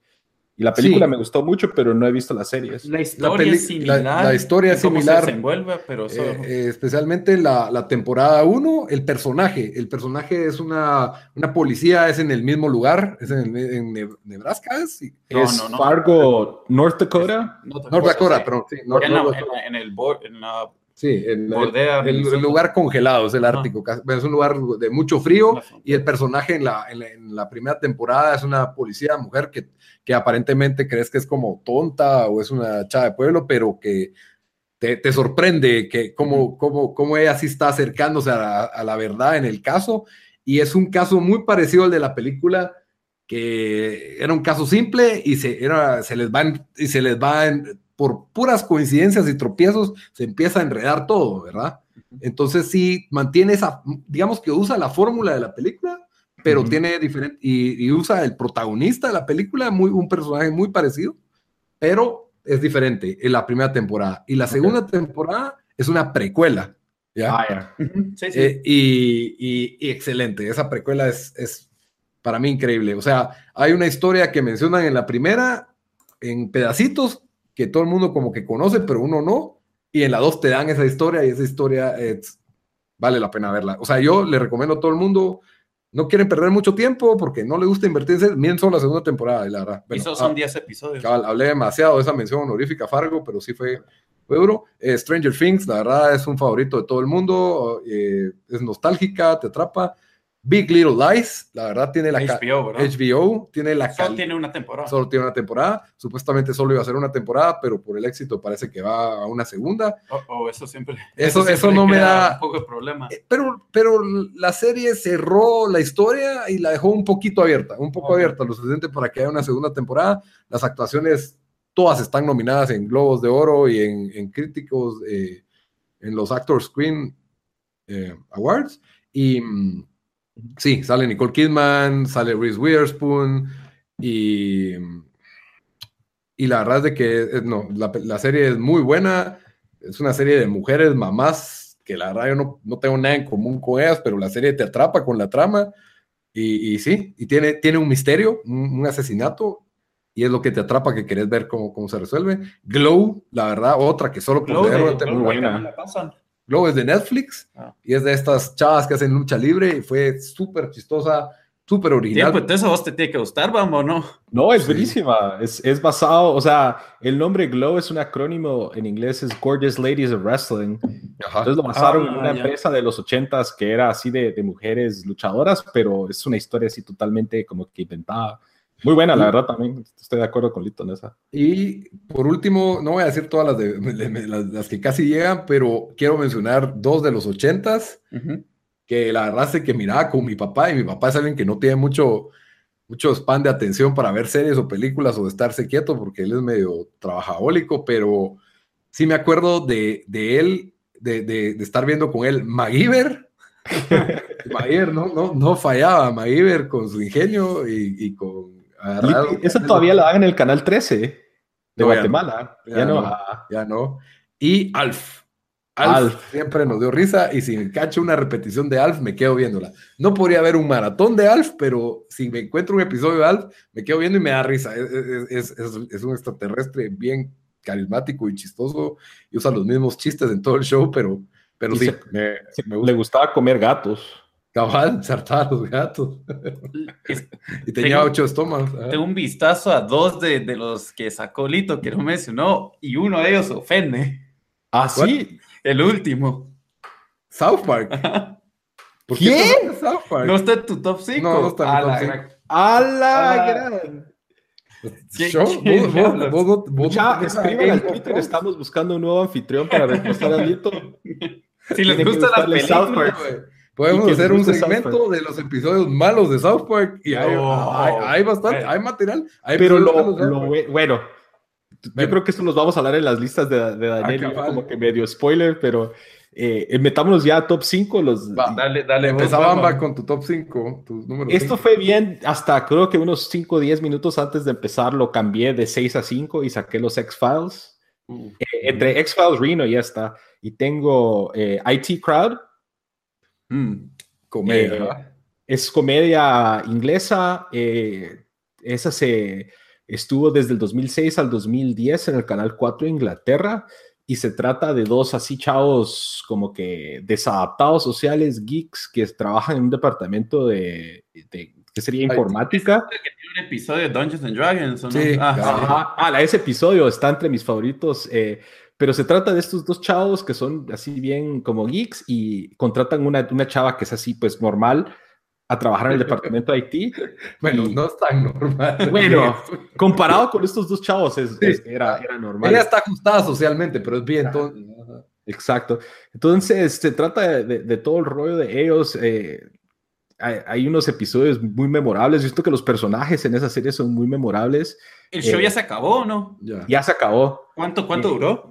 Y la película me gustó mucho, pero no he visto las series. La historia es similar. La, historia es similar. Se desenvuelve, pero eh, eh, especialmente la, la temporada 1, el personaje. El personaje es una, una policía, es en el mismo lugar, es en, en Nebraska. ¿Es, no, no, Fargo, North Dakota. North Dakota, pero sí. North, en, en, el, en la Sí, el, el, lugar congelado, es el Ártico. Es un lugar de mucho frío y el personaje en la, en la, primera temporada es una policía mujer que, que, aparentemente crees que es como tonta o es una chava de pueblo, pero que te, te sorprende que cómo, cómo, cómo, ella sí está acercándose a la, verdad en el caso. Y es un caso muy parecido al de la película, que era un caso simple y se, era, se les va, y se les va por puras coincidencias y tropiezos se empieza a enredar todo, ¿verdad? Entonces sí mantiene esa, digamos que usa la fórmula de la película, pero tiene diferente, y, usa el protagonista de la película, muy, un personaje muy parecido, pero es diferente en la primera temporada. Y la segunda temporada es una precuela, ¿ya? Ah, sí, sí. Eh, y, y, excelente, esa precuela es, es para mí increíble. O sea, hay una historia que mencionan en la primera, en pedacitos, que todo el mundo como que conoce, pero uno no. Y en la 2 te dan esa historia y esa historia vale la pena verla. O sea, yo le recomiendo a todo el mundo, no quieren perder mucho tiempo porque no le gusta invertirse, miren solo la segunda temporada, la verdad. y esos son 10 ah, episodios. hablé demasiado de esa mención honorífica Fargo, pero sí fue, fue duro. Eh, Stranger Things, la verdad, es un favorito de todo el mundo, eh, es nostálgica, te atrapa. Big Little Lies, la verdad tiene la HBO, HBO tiene la solo tiene una temporada. Solo tiene una temporada. Supuestamente solo iba a ser una temporada, pero por el éxito parece que va a una segunda. Oh, oh eso siempre. Eso, eso, no me da un poco de problema. Eh, pero, pero la serie cerró la historia y la dejó un poquito abierta, un poco abierta, lo suficiente para que haya una segunda temporada. Las actuaciones todas están nominadas en Globos de Oro y en, críticos eh, en los Actors Screen eh, Awards y mm, Sí, sale Nicole Kidman, sale Reese Witherspoon y, y la verdad es de que eh, no, la, serie es muy buena, es una serie de mujeres, mamás, que la verdad yo no, no tengo nada en común con ellas, pero la serie te atrapa con la trama y, y sí, y tiene, tiene un misterio, un, asesinato y es lo que te atrapa que querés ver cómo, cómo se resuelve. Glow, la verdad, otra que solo por buena. Luego es de Netflix ah. y es de estas chavas que hacen lucha libre y fue súper chistosa, súper original. pues entonces a vos te tiene que gustar, vamos, ¿no? No, es buenísima. Es, es, basado, o sea, el nombre Glow es un acrónimo en inglés, es Gorgeous Ladies of Wrestling. Entonces lo basaron en ah, una empresa de los ochentas que era así de, de, mujeres luchadoras, pero es una historia así totalmente como que inventada. Muy buena, la verdad, también estoy de acuerdo con Lito en esa. Y por último, no voy a decir todas las, de, las, que casi llegan, pero quiero mencionar dos de los ochentas, que la verdad es que miraba con mi papá, y mi papá es alguien que no tiene mucho, mucho span de atención para ver series o películas o de estarse quieto, porque él es medio trabajólico, pero sí me acuerdo de, él, de, estar viendo con él MacGyver. MacGyver no, no, no fallaba, MacGyver con su ingenio y con eso todavía lo dan en el canal 13. de No, ya Guatemala. Ya, Ya no. no. Ya no. Y Alf. Alf, Alf. siempre nos dio risa y si me cacho una repetición de Alf, me quedo viéndola. No podría haber un maratón de Alf, pero si me encuentro un episodio de Alf, me quedo viendo y me da risa. Es, es- es- es- un extraterrestre bien carismático y chistoso y usa los mismos chistes en todo el show, pero, pero Y sí, se- me, sí, me gusta. Le gustaba comer gatos. Cabal, saltar a los gatos. Es- Y tenía Tengo- ocho estómagos. Tengo un vistazo a dos de, de los que sacó Lito que no mencionó y uno de ellos se ofende. Ah, sí. El último. South Park. ¿Por ¿Quién? te hablas de South Park? ¿No está en tu top 5? No, no está en mi top cinco. ¡A la gran! ¿Qué- Show, qué vos- vos- diablos? vos no- vos no Mucha, tenés a escriban al Twitter, estamos buscando un nuevo anfitrión para reemplazar a Lito. Si les gusta la gustarle South película, Park. Podemos hacer un segmento de los episodios malos de South Park y hay, No. hay, hay bastante, Eh. hay material. hay Pero lo, lo bueno, yo Bueno. creo que esto los vamos a hablar en las listas de, de Daniel, Ah, yo cabal. como que medio spoiler, pero eh, metámonos ya a top 5. Los, Va, dale, dale. Empezaba con tu top 5, tus números Esto cinco. fue bien, hasta creo que unos 5 o 10 minutos antes de empezar lo cambié de 6 a 5 y saqué los X-Files. Uh, Eh, entre X-Files, Reno ya está. Y tengo eh, IT Crowd, mm. comedia, eh, es comedia inglesa. eh, esa se estuvo desde el 2006 al 2010 en el canal 4 de Inglaterra y se trata de dos así chavos como que desadaptados sociales, geeks, que trabajan en un departamento de, de- que sería informática. Que tiene un episodio de Dungeons and Dragons, ¿o no? Sí, Ah, claro. sí. Ajá, ah, ese episodio está entre mis favoritos, eh, pero se trata de estos dos chavos que son así bien como geeks y contratan una, una chava que es así pues normal a trabajar en el departamento de IT. Bueno, y- no es tan normal. Bueno, comparado con estos dos chavos es- Sí. es- era, era normal. Ella está ajustada socialmente, pero es bien. entonces-. Exacto. Entonces, se trata de, de- de todo el rollo de ellos. eh, hay, hay unos episodios muy memorables. Yo siento que los personajes en esa serie son muy memorables. El show Eh, ya se acabó, ¿no? Ya. Ya se acabó. ¿Cuánto, cuánto Sí. duró?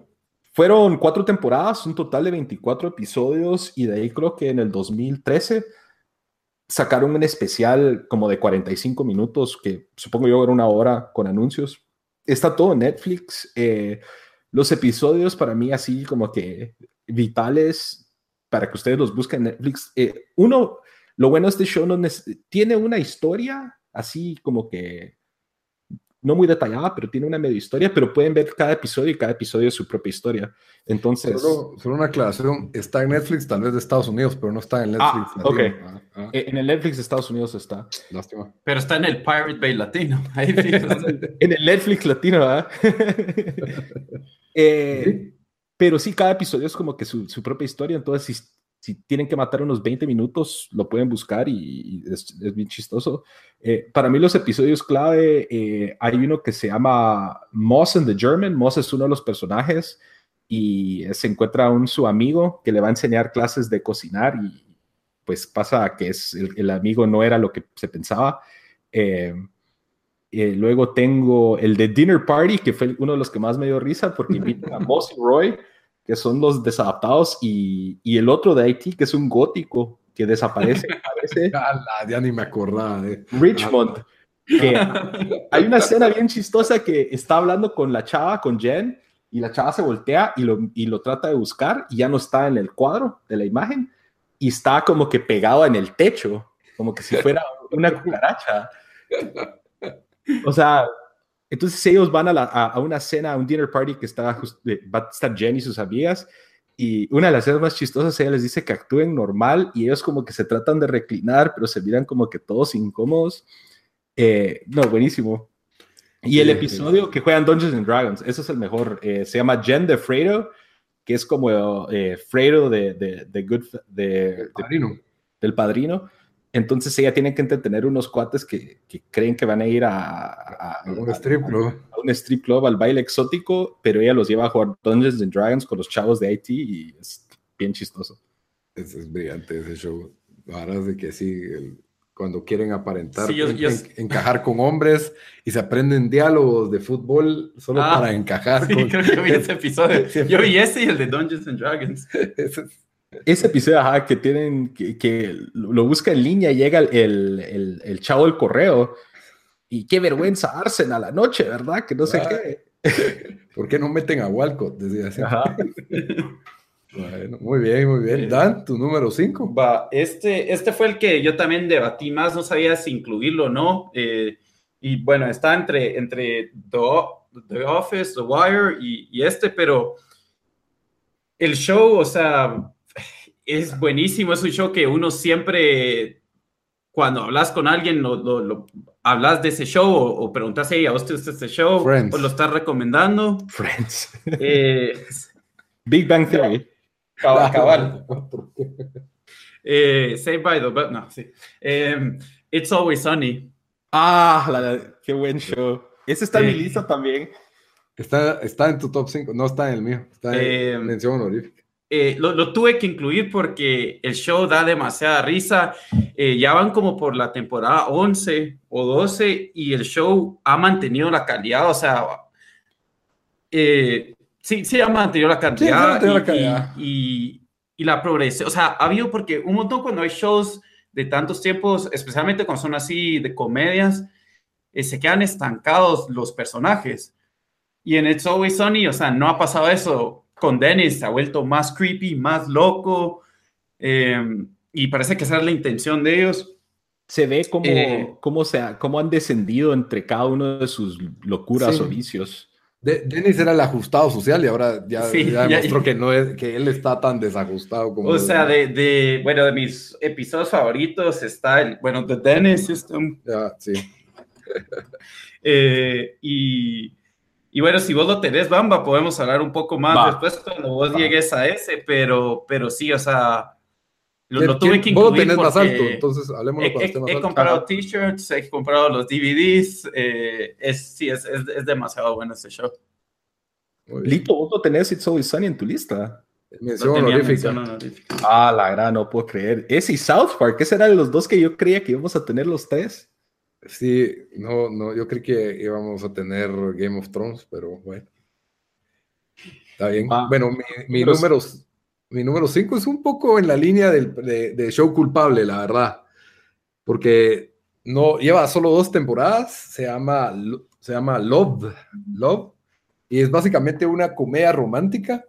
Fueron cuatro temporadas, un total de 24 episodios, y de ahí creo que en el 2013 sacaron un especial como de 45 minutos, que supongo yo era una hora con anuncios. Está todo en Netflix. eh, los episodios para mí así como que vitales para que ustedes los busquen en Netflix. Eh, uno, lo bueno de este show no tiene una historia así como que no muy detallada, pero tiene una medio historia, pero pueden ver cada episodio y cada episodio es su propia historia. Entonces, Solo, solo una aclaración, está en Netflix, tal vez de Estados Unidos, pero no está en Netflix. Ah, latino. ok. Ah, ah, eh, en el Netflix de Estados Unidos está. lástima. Pero está en el Pirate Bay Latino. Ahí. En el Netflix latino, ¿verdad? Eh, pero sí, cada episodio es como que su, su propia historia, entonces si, si tienen que matar unos 20 minutos, lo pueden buscar y, y es, es bien chistoso. Eh, para mí los episodios clave, eh, hay uno que se llama Moss and the German, Moss es uno de los personajes y se encuentra un su amigo que le va a enseñar clases de cocinar y pues pasa que es el, el amigo no era lo que se pensaba. Eh, eh, luego tengo el de Dinner Party, que fue uno de los que más me dio risa porque invitan a Moss y Roy, que son los desadaptados, y, y el otro de Haití, que es un gótico que desaparece, aparece Ala, ya ni me acordaba de. Richmond. Que hay una escena bien chistosa que está hablando con la chava, con Jen, y la chava se voltea y lo, y lo trata de buscar y ya no está en el cuadro de la imagen y está como que pegado en el techo, como que si fuera una cucaracha. O sea, entonces ellos van a, la- a- a una cena, a un dinner party que está just- va a estar Jen y sus amigas. Y una de las escenas más chistosas, ella les dice que actúen normal y ellos como que se tratan de reclinar, pero se miran como que todos incómodos. Eh, no, buenísimo. Y el Sí, episodio que juegan Dungeons and Dragons, ese es el mejor. eh, se llama Jen de Fredo, que es como eh, Fredo de, de, de Good, de, de- del padrino. Entonces ella tiene que entretener unos cuates que, que creen que van a ir a, a- a- Un strip club. a un strip club, al baile exótico, pero ella los lleva a jugar Dungeons and Dragons con los chavos de IT y es bien chistoso. Es, es brillante ese show. Ahora es de que sí, el- cuando quieren aparentar, Sí, yo- en- yo- en- encajar con hombres y se aprenden diálogos de fútbol solo Ah, para encajar Sí, con. creo que vi ese episodio. Siempre. Yo vi ese y el de Dungeons and Dragons. Ese es- Ese episodio, ajá, que tienen, que, que lo busca en línea, llega el, el, el- el chavo del correo y qué vergüenza Arsenal a la noche, ¿verdad? Que no sé Ah. qué. ¿Por qué no meten a Walcott? Decía así. Bueno, muy bien, muy bien. Dan, tu número 5. Va, este, este fue el que yo también debatí más, no sabía si incluirlo o no. Eh, y bueno, está entre, entre The, Office, The Wire y, este, pero el show, o sea, es buenísimo. Es un show que uno siempre, cuando hablas con alguien, lo, hablas de ese show o, preguntas, hey, ¿a usted este show? O lo estás recomendando. Friends. Eh, Big Bang Theory. Cabal. cabal. eh, Saved by the Bell, no, sí. Eh, It's Always Sunny. Ah, qué buen show. Ese está en mi lista también. Está, está en tu top 5, no está en el mío, está en eh, mención honorífica. Eh, lo, tuve que incluir porque el show da demasiada risa. Eh, ya van como por la temporada 11 o 12 y el show ha mantenido la calidad, o sea, sí, sí ha mantenido la calidad, y, y, la progresión. O sea, ha habido porque un montón cuando hay shows de tantos tiempos, especialmente cuando son así de comedias, eh, se quedan estancados los personajes. Y en It's Always Sunny, o sea, no ha pasado eso. Con Dennis se ha vuelto más creepy, más loco. Em, y parece que esa es la intención de ellos. Se ve como, eh, cómo, se cómo han descendido entre cada uno de sus locuras o vicios. Dennis era el ajustado social y ahora ya, demostró que no es que él está tan desajustado como. O sea, de, bueno, de mis episodios favoritos está el, bueno, The Dennis System. Ya, sí. Eh, y, y, bueno, si vos lo tenés, Bamba, podemos hablar un poco más después cuando vos llegues a ese, pero, pero sí, o sea, lo, tuve que incluir. Vos tenés más alto, entonces hablemos he, he, he comprado t-shirts, he comprado los DVDs. Eh, es, sí, es, es, es, demasiado bueno ese show. Lito, vos lo tenés It's Always Sunny en tu lista. Mención honorífica. Ah, la gran, no puedo creer. Ese y South Park, ¿qué serán los dos que yo creía que íbamos a tener los tres? Sí, no, no, yo creí que íbamos a tener Game of Thrones, pero bueno. Está bien. Ah, bueno, mi, mi número mi número 5 es un poco en la línea del, de, show culpable, la verdad. Porque no lleva solo dos temporadas, se llama, se llama Love, Love, y es básicamente una comedia romántica.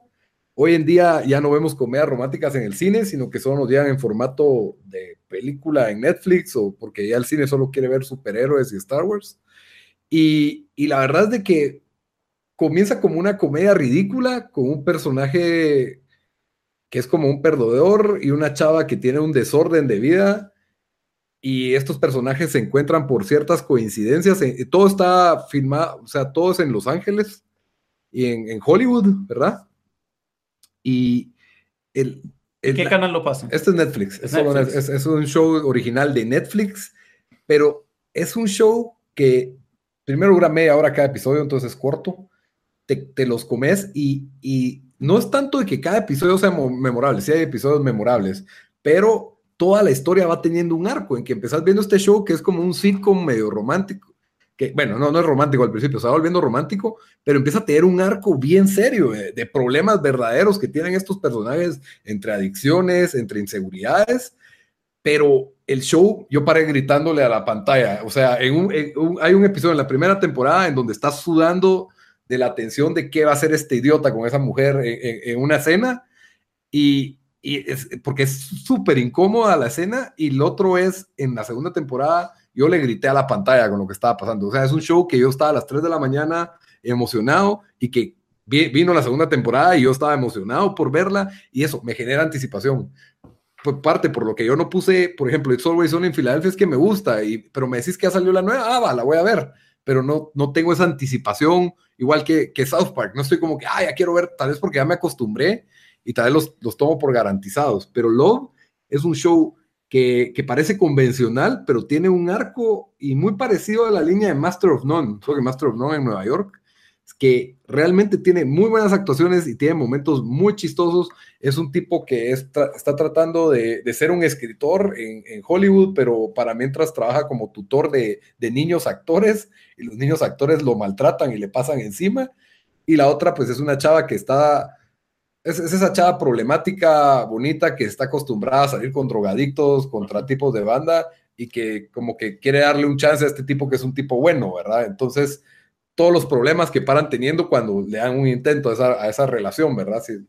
Hoy en día ya no vemos comedias románticas en el cine, sino que solo nos llegan en formato de película en Netflix o porque ya el cine solo quiere ver superhéroes y Star Wars. Y, y la verdad es de que comienza como una comedia ridícula con un personaje que es como un perdedor y una chava que tiene un desorden de vida y estos personajes se encuentran por ciertas coincidencias. todo está filmado, o sea, todo es en Los Ángeles y en, Hollywood, ¿verdad? Y el, ¿Qué canal lo pasa? Este es Netflix. Es, un show original de Netflix, pero es un show que primero dura media hora cada episodio, entonces es corto. Te, los comes y, y no es tanto de que cada episodio sea memorable, sí hay episodios memorables, pero toda la historia va teniendo un arco en que empezás viendo este show que es como un sitcom medio romántico, que bueno, no, no es romántico al principio, se va volviendo romántico, pero empieza a tener un arco bien serio de, problemas verdaderos que tienen estos personajes entre adicciones, entre inseguridades, pero el show, yo paré gritándole a la pantalla, o sea, hay un episodio en la primera temporada en donde estás sudando de la tensión de qué va a hacer este idiota con esa mujer en, una cena y, es, porque es súper incómoda la escena y el otro es en la segunda temporada yo le grité a la pantalla con lo que estaba pasando. O sea, es un show que yo estaba a las 3 de la mañana emocionado y que vino la segunda temporada y yo estaba emocionado por verla y eso me genera anticipación. Por parte por lo que yo no puse, por ejemplo, It's Always On en Filadelfia es que me gusta, y, pero me decís que ya salió la nueva, ah, va, la voy a ver, pero no, no tengo esa anticipación igual que, que South Park. No estoy como que, ah, ya quiero ver, tal vez porque ya me acostumbré y tal vez los, los tomo por garantizados. Pero Love es un show que, parece convencional, pero tiene un arco y muy parecido a la línea de Master of None, solo que Master of None en Nueva York, que realmente tiene muy buenas actuaciones y tiene momentos muy chistosos. Es un tipo que está tratando de, ser un escritor en, Hollywood, pero para mientras trabaja como tutor de, niños actores y los niños actores lo maltratan y le pasan encima. Y la otra, pues es una chava que está, es, es esa chava problemática, bonita, que está acostumbrada a salir con drogadictos, contra tipos de banda y que como que quiere darle un chance a este tipo que es un tipo bueno, ¿verdad? Entonces todos los problemas que paran teniendo cuando le dan un intento a esa, a esa relación, ¿verdad? Sí,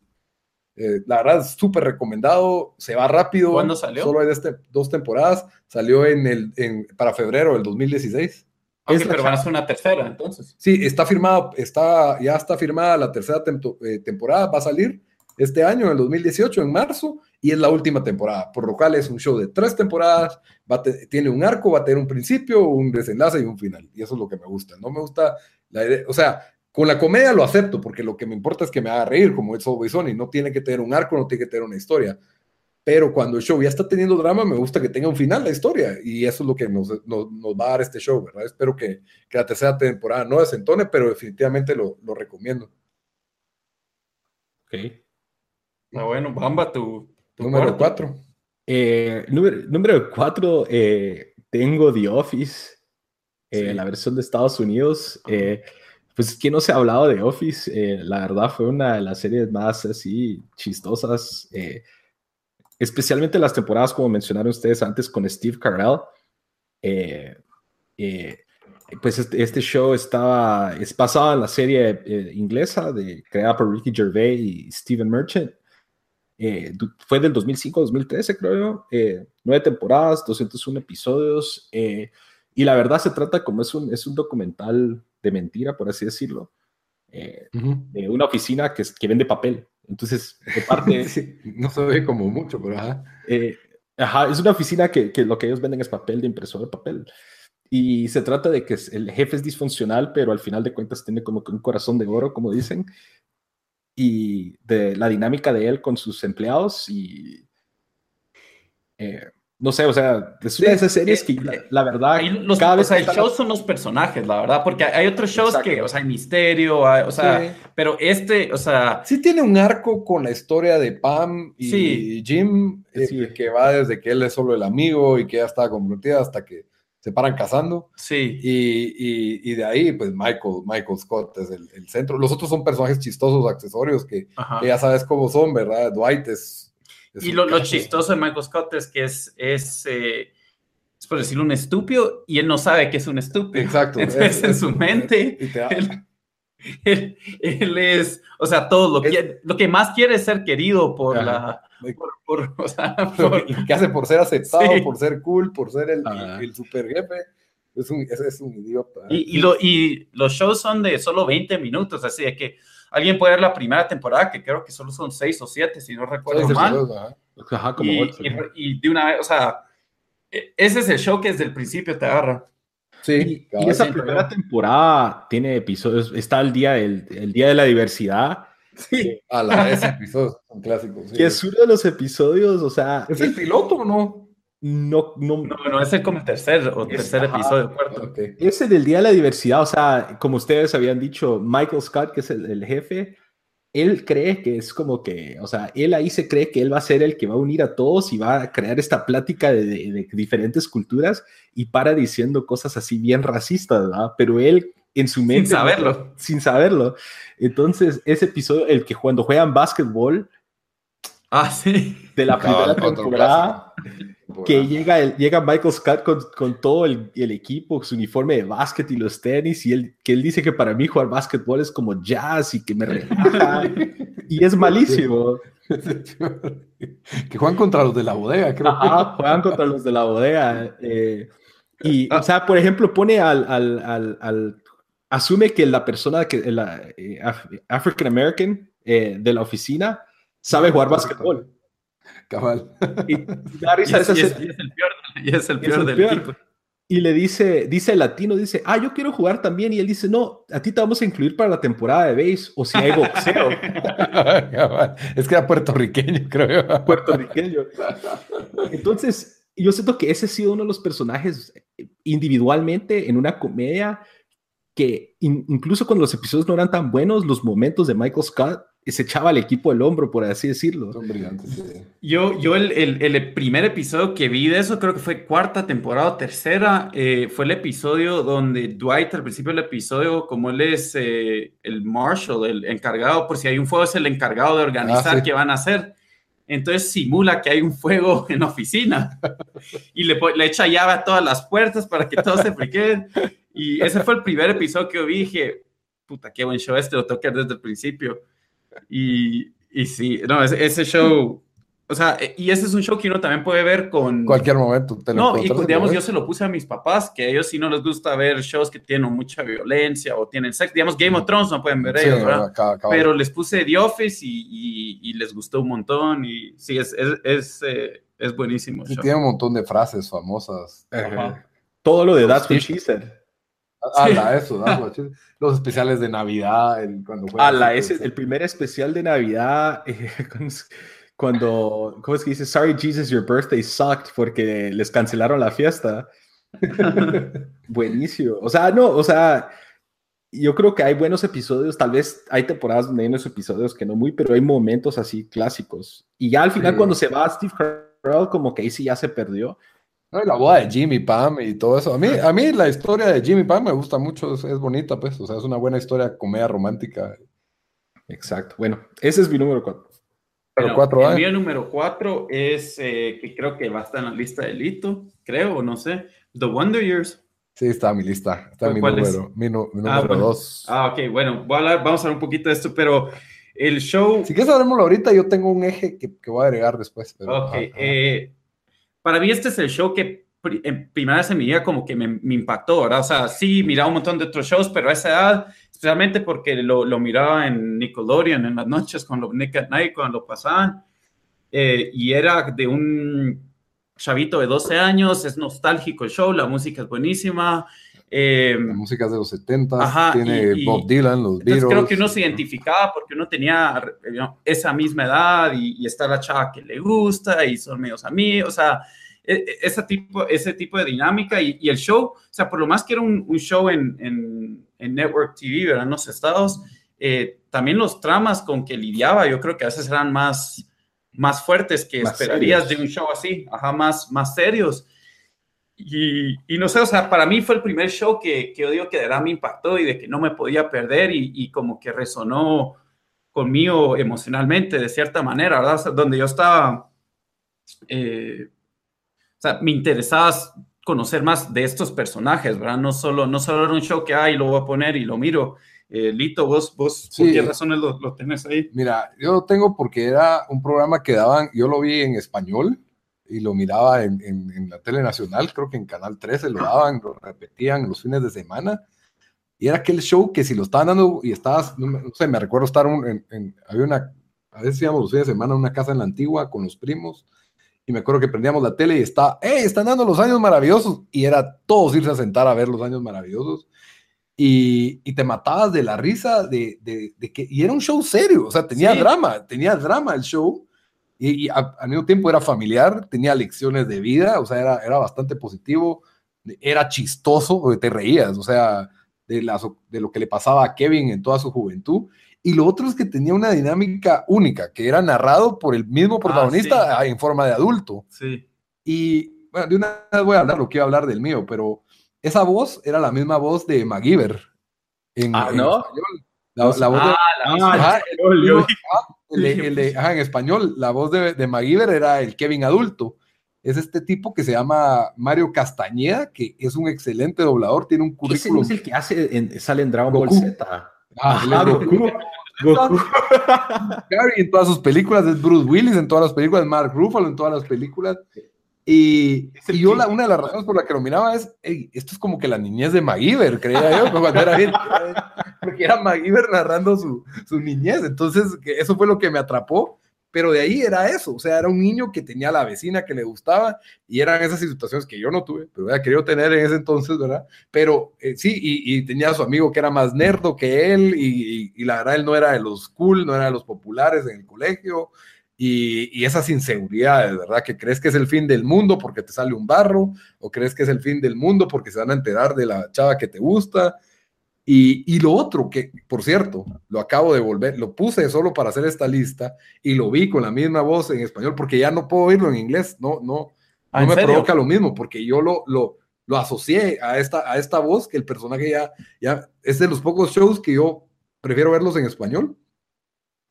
eh, la verdad súper recomendado, se va rápido. ¿Cuándo salió? Solo hay este, dos temporadas, salió en el, en, para febrero del 2016. Okay, pero van a ser una tercera, entonces. Sí, está firmado, está, ya está firmada la tercera eh, temporada, va a salir este año, en el 2018, en marzo, y es la última temporada, por lo cual es un show de tres temporadas, va tiene un arco, va a tener un principio, un desenlace y un final, y eso es lo que me gusta. No me gusta la idea, o sea, con la comedia lo acepto, porque lo que me importa es que me haga reír, como es Always y no tiene que tener un arco, no tiene que tener una historia. Pero cuando el show ya está teniendo drama, me gusta que tenga un final la historia, y eso es lo que nos, nos, va a dar este show, ¿verdad? Espero que, que, la tercera temporada no desentone, pero definitivamente lo, lo recomiendo. Ok. Ah, bueno, Bamba, tu, número cuatro. Eh, número, número cuatro, eh, tengo The Office, eh, la versión de Estados Unidos. Eh, pues que no se ha hablado de Office, eh, la verdad fue una de las series más así chistosas, eh, especialmente las temporadas como mencionaron ustedes antes con Steve Carell. Eh, pues este, este, show estaba, es basado en la serie inglesa de, creada por Ricky Gervais y Steven Merchant. fue del 2005 2013, creo yo. nueve temporadas, 201 episodios. y la verdad se trata como es un, es un documental de mentira, por así decirlo, eh, de una oficina que, que, vende papel. Entonces, de parte... no se ve como mucho, pero ajá. Eh, ajá, es una oficina que, que, lo que ellos venden es papel de impresora de papel. Y se trata de que el jefe es disfuncional, pero al final de cuentas tiene como que un corazón de oro, como dicen. Y de la dinámica de él con sus empleados y... Eh, no sé, o sea, es una de esas series que la, verdad. Los, cada vez el show son los personajes, la verdad, porque hay otros shows que, o sea, hay misterio, o sea, pero este, o sea. Sí, tiene un arco con la historia de Pam y Jim, eh, que va desde que él es solo el amigo y que ya está comprometida hasta que se paran casando. Sí. Y, y, de ahí, pues Michael, Michael Scott es el, centro. Los otros son personajes chistosos, accesorios, que, que ya sabes cómo son, ¿verdad? Dwight es y lo, chistoso de Michael Scott es que es, es, eh, es, por decirlo, un estúpido y él no sabe que es un estúpido. Exacto. Entonces, en su mente, él, él, es, o sea, todo lo, que, lo que más quiere es ser querido por la... Por, o sea, por, que hace por ser aceptado, por ser cool, por ser el, el, super jefe. Es un, es, un idiota. Y, y, lo, y los shows son de solo 20 minutos, así de que Alguien puede ver la primera temporada, que creo que solo son seis o siete, si no recuerdo mal. Ajá, como y, y, de una vez, o sea, e, ese es el show que desde el principio te agarra. Sí, y, esa primera temporada tiene episodios, está el día, del, el día de la diversidad. Sí, a la vez episodios son clásicos. que es uno de los episodios, o sea. ¿Es el piloto o no? No, no, no, no, es como el tercer o tercer episodio, cuarto. Ese del Día de la Diversidad, o sea, como ustedes habían dicho, Michael Scott, que es el, jefe, él cree que es como que, o sea, él ahí se cree que él va a ser el que va a unir a todos y va a crear esta plática de, diferentes culturas y para diciendo cosas así bien racistas, ¿verdad? Pero él en su mente... Sin saberlo. sin saberlo. Entonces, ese episodio, el que cuando juegan básquetbol... Ah, sí. De la primera temporada que llega, llega Michael Scott con, con todo el, el, equipo, su uniforme de básquet y los tenis, y él, que él dice que para mí jugar básquetbol es como jazz y que me relaja, y es malísimo. que juegan contra los de la bodega, creo. Ajá, juegan contra los de la bodega. Eh, y, o sea, por ejemplo, pone al, al, al, al asume que la persona, que la eh, African American eh, de la oficina, sabe jugar básquetbol. Cabal. Y, es, el peor, y es el peor del equipo. Y le dice, dice el latino, dice, ah, yo quiero jugar también. Y él dice, no, a ti te vamos a incluir para la temporada de base o si hay boxeo. es que era puertorriqueño, creo yo. Puertorriqueño. Entonces, yo siento que ese ha sido uno de los personajes individualmente en una comedia que incluso cuando los episodios no eran tan buenos, los momentos de Michael Scott se echaba al equipo el hombro, por así decirlo. Son brillantes, Yo, yo el, el, primer episodio que vi de eso, creo que fue cuarta temporada o tercera, eh, fue el episodio donde Dwight, al principio del episodio, como él es eh, el Marshall, el encargado, por si hay un fuego, es el encargado de organizar ah, qué van a hacer. entonces simula que hay un fuego en la oficina y le, le echa llave a todas las puertas para que todos se friquen. Y ese fue el primer episodio que yo vi dije, puta, qué buen show este, lo toqué desde el principio. Y, y sí, no, ese, ese show o sea, eh, y ese es un show que uno también puede ver con... Cualquier momento. no, y digamos, yo se lo puse a mis papás, que a ellos sí no les gusta ver shows que tienen mucha violencia o tienen sexo. Digamos, Game of Thrones no pueden ver ellos, ¿verdad? Pero les puse The Office y, y, les gustó un montón y sí, es, es, es, eh, es buenísimo. Sí, tiene un montón de frases famosas. Todo lo de That's What She Said. Ah, eso, los especiales de Navidad. El, cuando la ese, el primer especial de Navidad, eh, cuando, ¿cómo es que dice? Sorry, Jesus, your birthday sucked porque les cancelaron la fiesta. Buenísimo. O sea, no, o sea, yo creo que hay buenos episodios, tal vez hay temporadas donde hay unos episodios que no muy, pero hay momentos así clásicos. Y ya al final cuando se va Steve Carell, como que ahí sí ya se perdió. La boda de Jimmy Pam y todo eso. A mí, a mí la historia de Jimmy Pam me gusta mucho, es, es bonita, pues, o sea, es una buena historia, comedia romántica. Exacto. Bueno, ese es mi número cuatro el mío número 4 es, eh, que creo que va a estar en la lista de Lito, creo, o no sé, The Wonder Years. Sí, está en mi lista, está mi número, mi, ah, número 2. Ah, ok, bueno, vamos a hablar un poquito de esto, pero el show... Si quieres hablarlo ahorita, yo tengo un eje que, que voy a agregar después. Pero, ok, eh, para mí este es el show que en primera mi vida como que me, me, impactó, ¿verdad? O sea, sí, miraba un montón de otros shows, pero a esa edad especialmente porque lo, lo, miraba en Nickelodeon en las noches con los Nick at Night cuando lo pasaban. Eh, y era de un chavito de 12 años, es nostálgico el show, la música es buenísima. Eh, la música es de los 70, tiene Bob Dylan, los Beatles. Creo que uno se identificaba porque uno tenía esa misma edad y, y, está la chava que le gusta y son medios amigos, o sea, e, e, ese tipo, ese tipo de dinámica y, y, el show, o sea, por lo más que era un, un show en, en, en, Network TV, ¿verdad? En los estados, eh, también los tramas con que lidiaba, yo creo que a veces eran más, más fuertes que esperarías de un show así, ajá, más, más serios. Y, y, no sé, o sea, para mí fue el primer show que, que yo digo que de verdad me impactó y de que no me podía perder y, y como que resonó conmigo emocionalmente de cierta manera, ¿verdad? donde yo estaba... Eh, o sea, me interesaba conocer más de estos personajes, ¿verdad? No solo, no solo era un show que, ay, lo voy a poner y lo miro. Eh, Lito, vos, vos ¿por qué razones lo, lo, tenés ahí? Mira, yo lo tengo porque era un programa que daban, yo lo vi en español y lo miraba en, en, la tele nacional, creo que en Canal 13 lo daban, lo repetían los fines de semana. Y era aquel show que si lo estaban dando y estabas, no, sé, me recuerdo estar en, en, había una, a veces íbamos los fines de semana a una casa en la antigua con los primos y me acuerdo que prendíamos la tele y está, ¡eh! Están dando los años maravillosos. Y era todos irse a sentar a ver los años maravillosos. Y, y te matabas de la risa de, de, de, que. Y era un show serio, o sea, tenía sí. drama, tenía drama el show. Y, y al mismo tiempo era familiar, tenía lecciones de vida, o sea, era, era bastante positivo, era chistoso, porque te reías, o sea, de, las, de lo que le pasaba a Kevin en toda su juventud. Y lo otro es que tenía una dinámica única, que era narrado por el mismo protagonista ah, sí. en forma de adulto. Sí. Y bueno, de una vez voy a hablar, lo quiero hablar del mío, pero esa voz era la misma voz de MacGyver. En, ah, en ¿no? Español. La, la, voz ah, de, la, ajá, el, el, el, el, ajá, en español, la voz de, de MacGyver era el Kevin adulto. Es este tipo que se llama Mario Castañeda, que es un excelente doblador, tiene un currículum. Ese es el que hace, en, sale en Dragon Ball Z. Ah, Goku. Goku. Gary en todas sus películas, es Bruce Willis en todas las películas, Mark Ruffalo en todas las películas. Y, y yo la, una de las razones por la que lo miraba es, hey, esto es como que la niñez de MacGyver, creía yo, cuando era bien, porque era MacGyver narrando su, su niñez. Entonces, que eso fue lo que me atrapó pero de ahí era eso, o sea, era un niño que tenía a la vecina que le gustaba y eran esas situaciones que yo no tuve, pero había querido tener en ese entonces, ¿verdad? Pero eh, sí, y, y, tenía a su amigo que era más nerdo que él y, y, y, la verdad él no era de los cool, no era de los populares en el colegio y, esas inseguridades, ¿verdad? Que crees que es el fin del mundo porque te sale un barro o crees que es el fin del mundo porque se van a enterar de la chava que te gusta y, y, lo otro, que por cierto, lo acabo de volver, lo puse solo para hacer esta lista y lo vi con la misma voz en español, porque ya no puedo oírlo en inglés, no, no, ¿Ah, no me serio? provoca lo mismo, porque yo lo, lo, lo asocié a esta, a esta voz, que el personaje ya, ya es de los pocos shows que yo prefiero verlos en español.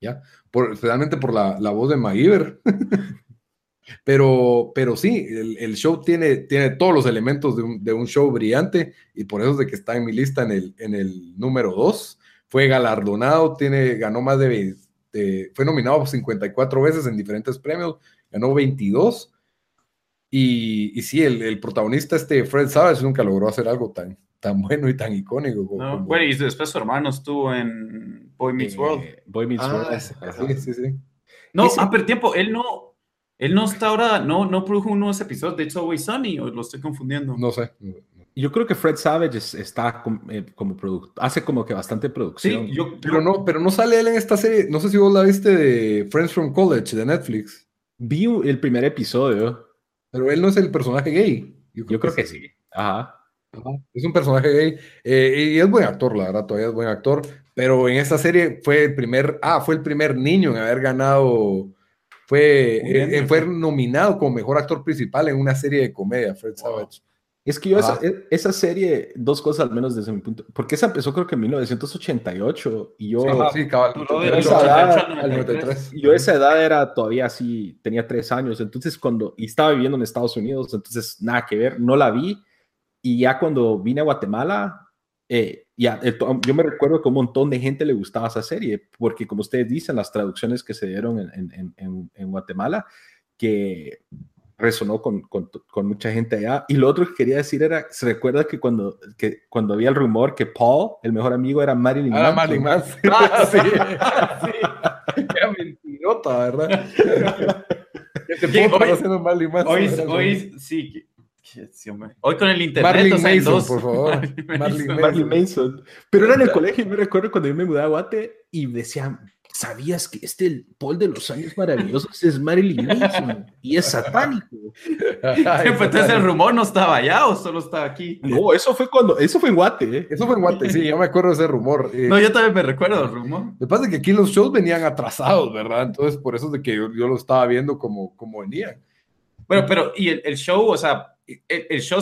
¿Ya? Por, especialmente por la, la voz de MacGyver. pero, pero sí, el, el, show tiene, tiene todos los elementos de un, de un, show brillante y por eso es de que está en mi lista en el, en el número 2. Fue galardonado, tiene, ganó más de, de, fue nominado 54 veces en diferentes premios, ganó 22. Y, y sí, el, el, protagonista, este Fred Savage, nunca logró hacer algo tan, tan bueno y tan icónico. No, como... Y después su hermano estuvo en Boy Meets eh, World. Boy Meets ah, World. Sí, sí, sí. No, Ese... ah, pero tiempo, él no, él no está ahora, no, no produjo unos episodios de It's Always Sunny, o lo estoy confundiendo. No sé. Yo creo que Fred Savage es, está como, eh, como productor, hace como que bastante producción. Sí, yo, pero, no, pero no sale él en esta serie. No sé si vos la viste de Friends from College de Netflix. Vi el primer episodio. Pero él no es el personaje gay. Yo creo, yo creo que, que, sí. Ajá. Ajá. Es un personaje gay. Eh, y es buen actor, la verdad, todavía es buen actor. Pero en esta serie fue el primer, ah, fue el primer niño en haber ganado fue, eh, fue nominado como mejor actor principal en una serie de comedia, Fred wow. Savage. Es que yo esa, esa, serie, dos cosas al menos desde mi punto, porque esa empezó creo que en 1988 y yo... Sí, sí cabal. Yo esa edad era todavía así, tenía tres años, entonces cuando, y estaba viviendo en Estados Unidos, entonces nada que ver, no la vi y ya cuando vine a Guatemala, eh, ya, yo me recuerdo que un montón de gente le gustaba esa serie, porque como ustedes dicen, las traducciones que se dieron en, en, en, en Guatemala, que resonó con, con, con, mucha gente allá. Y lo otro que quería decir era, se recuerda que cuando, que cuando había el rumor que Paul, el mejor amigo, era Marilyn Manson. Marilyn Manson. Ah, sí, sí. Era mentirota, ¿verdad? hoy, hoy, hoy, sí, Hoy con el internet, Marlin o sea, Mason, dos... por favor. Marlin Mason. Marlin Mason. Pero era en el colegio, me recuerdo cuando yo me mudé a Guate y decían, ¿sabías que este el Paul de los años maravillosos es Marilyn Manson y es satánico? Ay, pues entonces el rumor no estaba allá o solo estaba aquí. No, eso fue cuando, eso fue en Guate. ¿eh? Eso fue en Guate, sí, yo me acuerdo de ese rumor. Eh, no, yo también me recuerdo del rumor. Lo que pasa es que aquí los shows venían atrasados, ¿verdad? Entonces por eso es de que yo, yo lo estaba viendo como, como venían. Bueno, pero y el, el show, o sea, el, el, show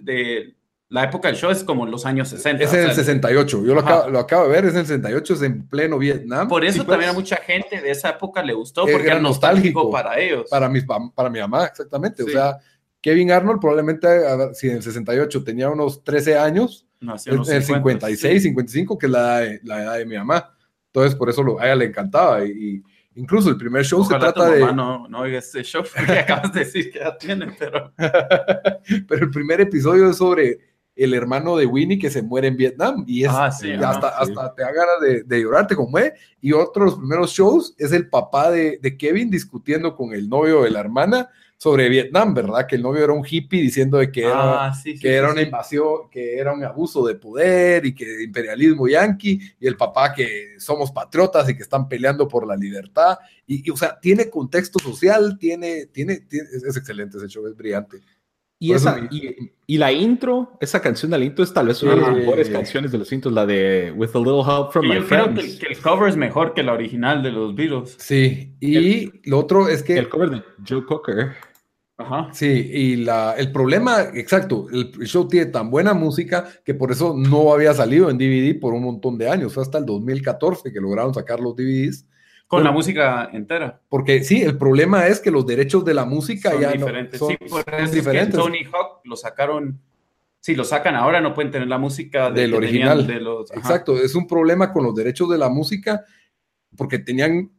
de la época del show es como los años 60. Es en el 68. Yo lo acabo, lo acabo, de ver, es en el 68, es en pleno Vietnam. Por eso también pues, a mucha gente de esa época le gustó, porque era, era nostálgico, nostálgico, para ellos. Para mi, para mi mamá, exactamente. Sí. O sea, Kevin Arnold probablemente, ver, si en el 68 tenía unos 13 años, no, en el 56, sí. 55, que es la la edad de mi mamá. Entonces, por eso lo, a ella le encantaba. Y, y incluso el primer show Ojalá se trata de. No, no oiga este show, porque acabas de decir que ya tiene, pero. pero el primer episodio es sobre el hermano de Winnie que se muere en Vietnam y es ah, sí, hasta, no, sí. hasta te da ganas de, de, llorar, te conmueve. Y otro de los primeros shows es el papá de, de, Kevin discutiendo con el novio de la hermana sobre Vietnam, ¿verdad? Que el novio era un hippie diciendo de que era, ah, sí, que era una invasión, que era un abuso de poder y que imperialismo yanqui, y el papá que somos patriotas y que están peleando por la libertad. Y, y o sea, tiene contexto social, tiene, tiene, tiene es, es excelente ese show, es brillante. Y, esa, y, y, la intro, esa canción de la intro es tal vez una de las mejores canciones de los intros, la de With a Little Help from y My yo Friends. creo que, que, el cover es mejor que la original de los Beatles. Sí, y el, lo otro es que... El cover de Joe Cocker. Ajá. Sí, y la, el problema, exacto, el show tiene tan buena música que por eso no había salido en DVD por un montón de años, hasta el 2014 que lograron sacar los DVDs. Con la música entera. Porque sí, el problema es que los derechos de la música son ya diferentes. No, son, sí, por eso diferentes. Que Tony Hawk lo sacaron. Si lo sacan ahora, no pueden tener la música de, del original. De los, Exacto, es un problema con los derechos de la música porque tenían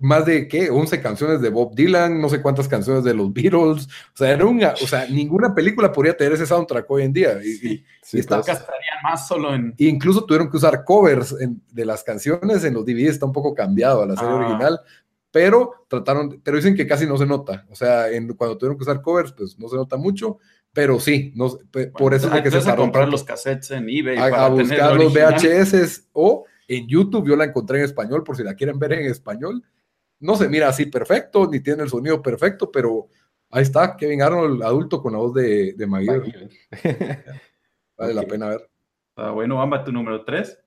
más de qué, 11 canciones de Bob Dylan, no sé cuántas canciones de los Beatles, o sea, era una, o sea, ninguna película podría tener ese soundtrack hoy en día. Y, sí, y, está, gastarían más solo en. Incluso tuvieron que usar covers en, de las canciones en los DVDs, está un poco cambiado a la serie ah. original, pero trataron, pero dicen que casi no se nota, o sea, en, cuando tuvieron que usar covers, pues no se nota mucho. Pero sí, no, bueno, por eso es que se a comprar los cassettes en eBay. A, para a buscar los VHS o en YouTube, yo la encontré en español, por si la quieren ver en español no se mira así perfecto, ni tiene el sonido perfecto, pero ahí está, Kevin Arnold, adulto con la voz de, de Maguire. vale okay. la pena ver. Ah, bueno, Bamba, tu número 3.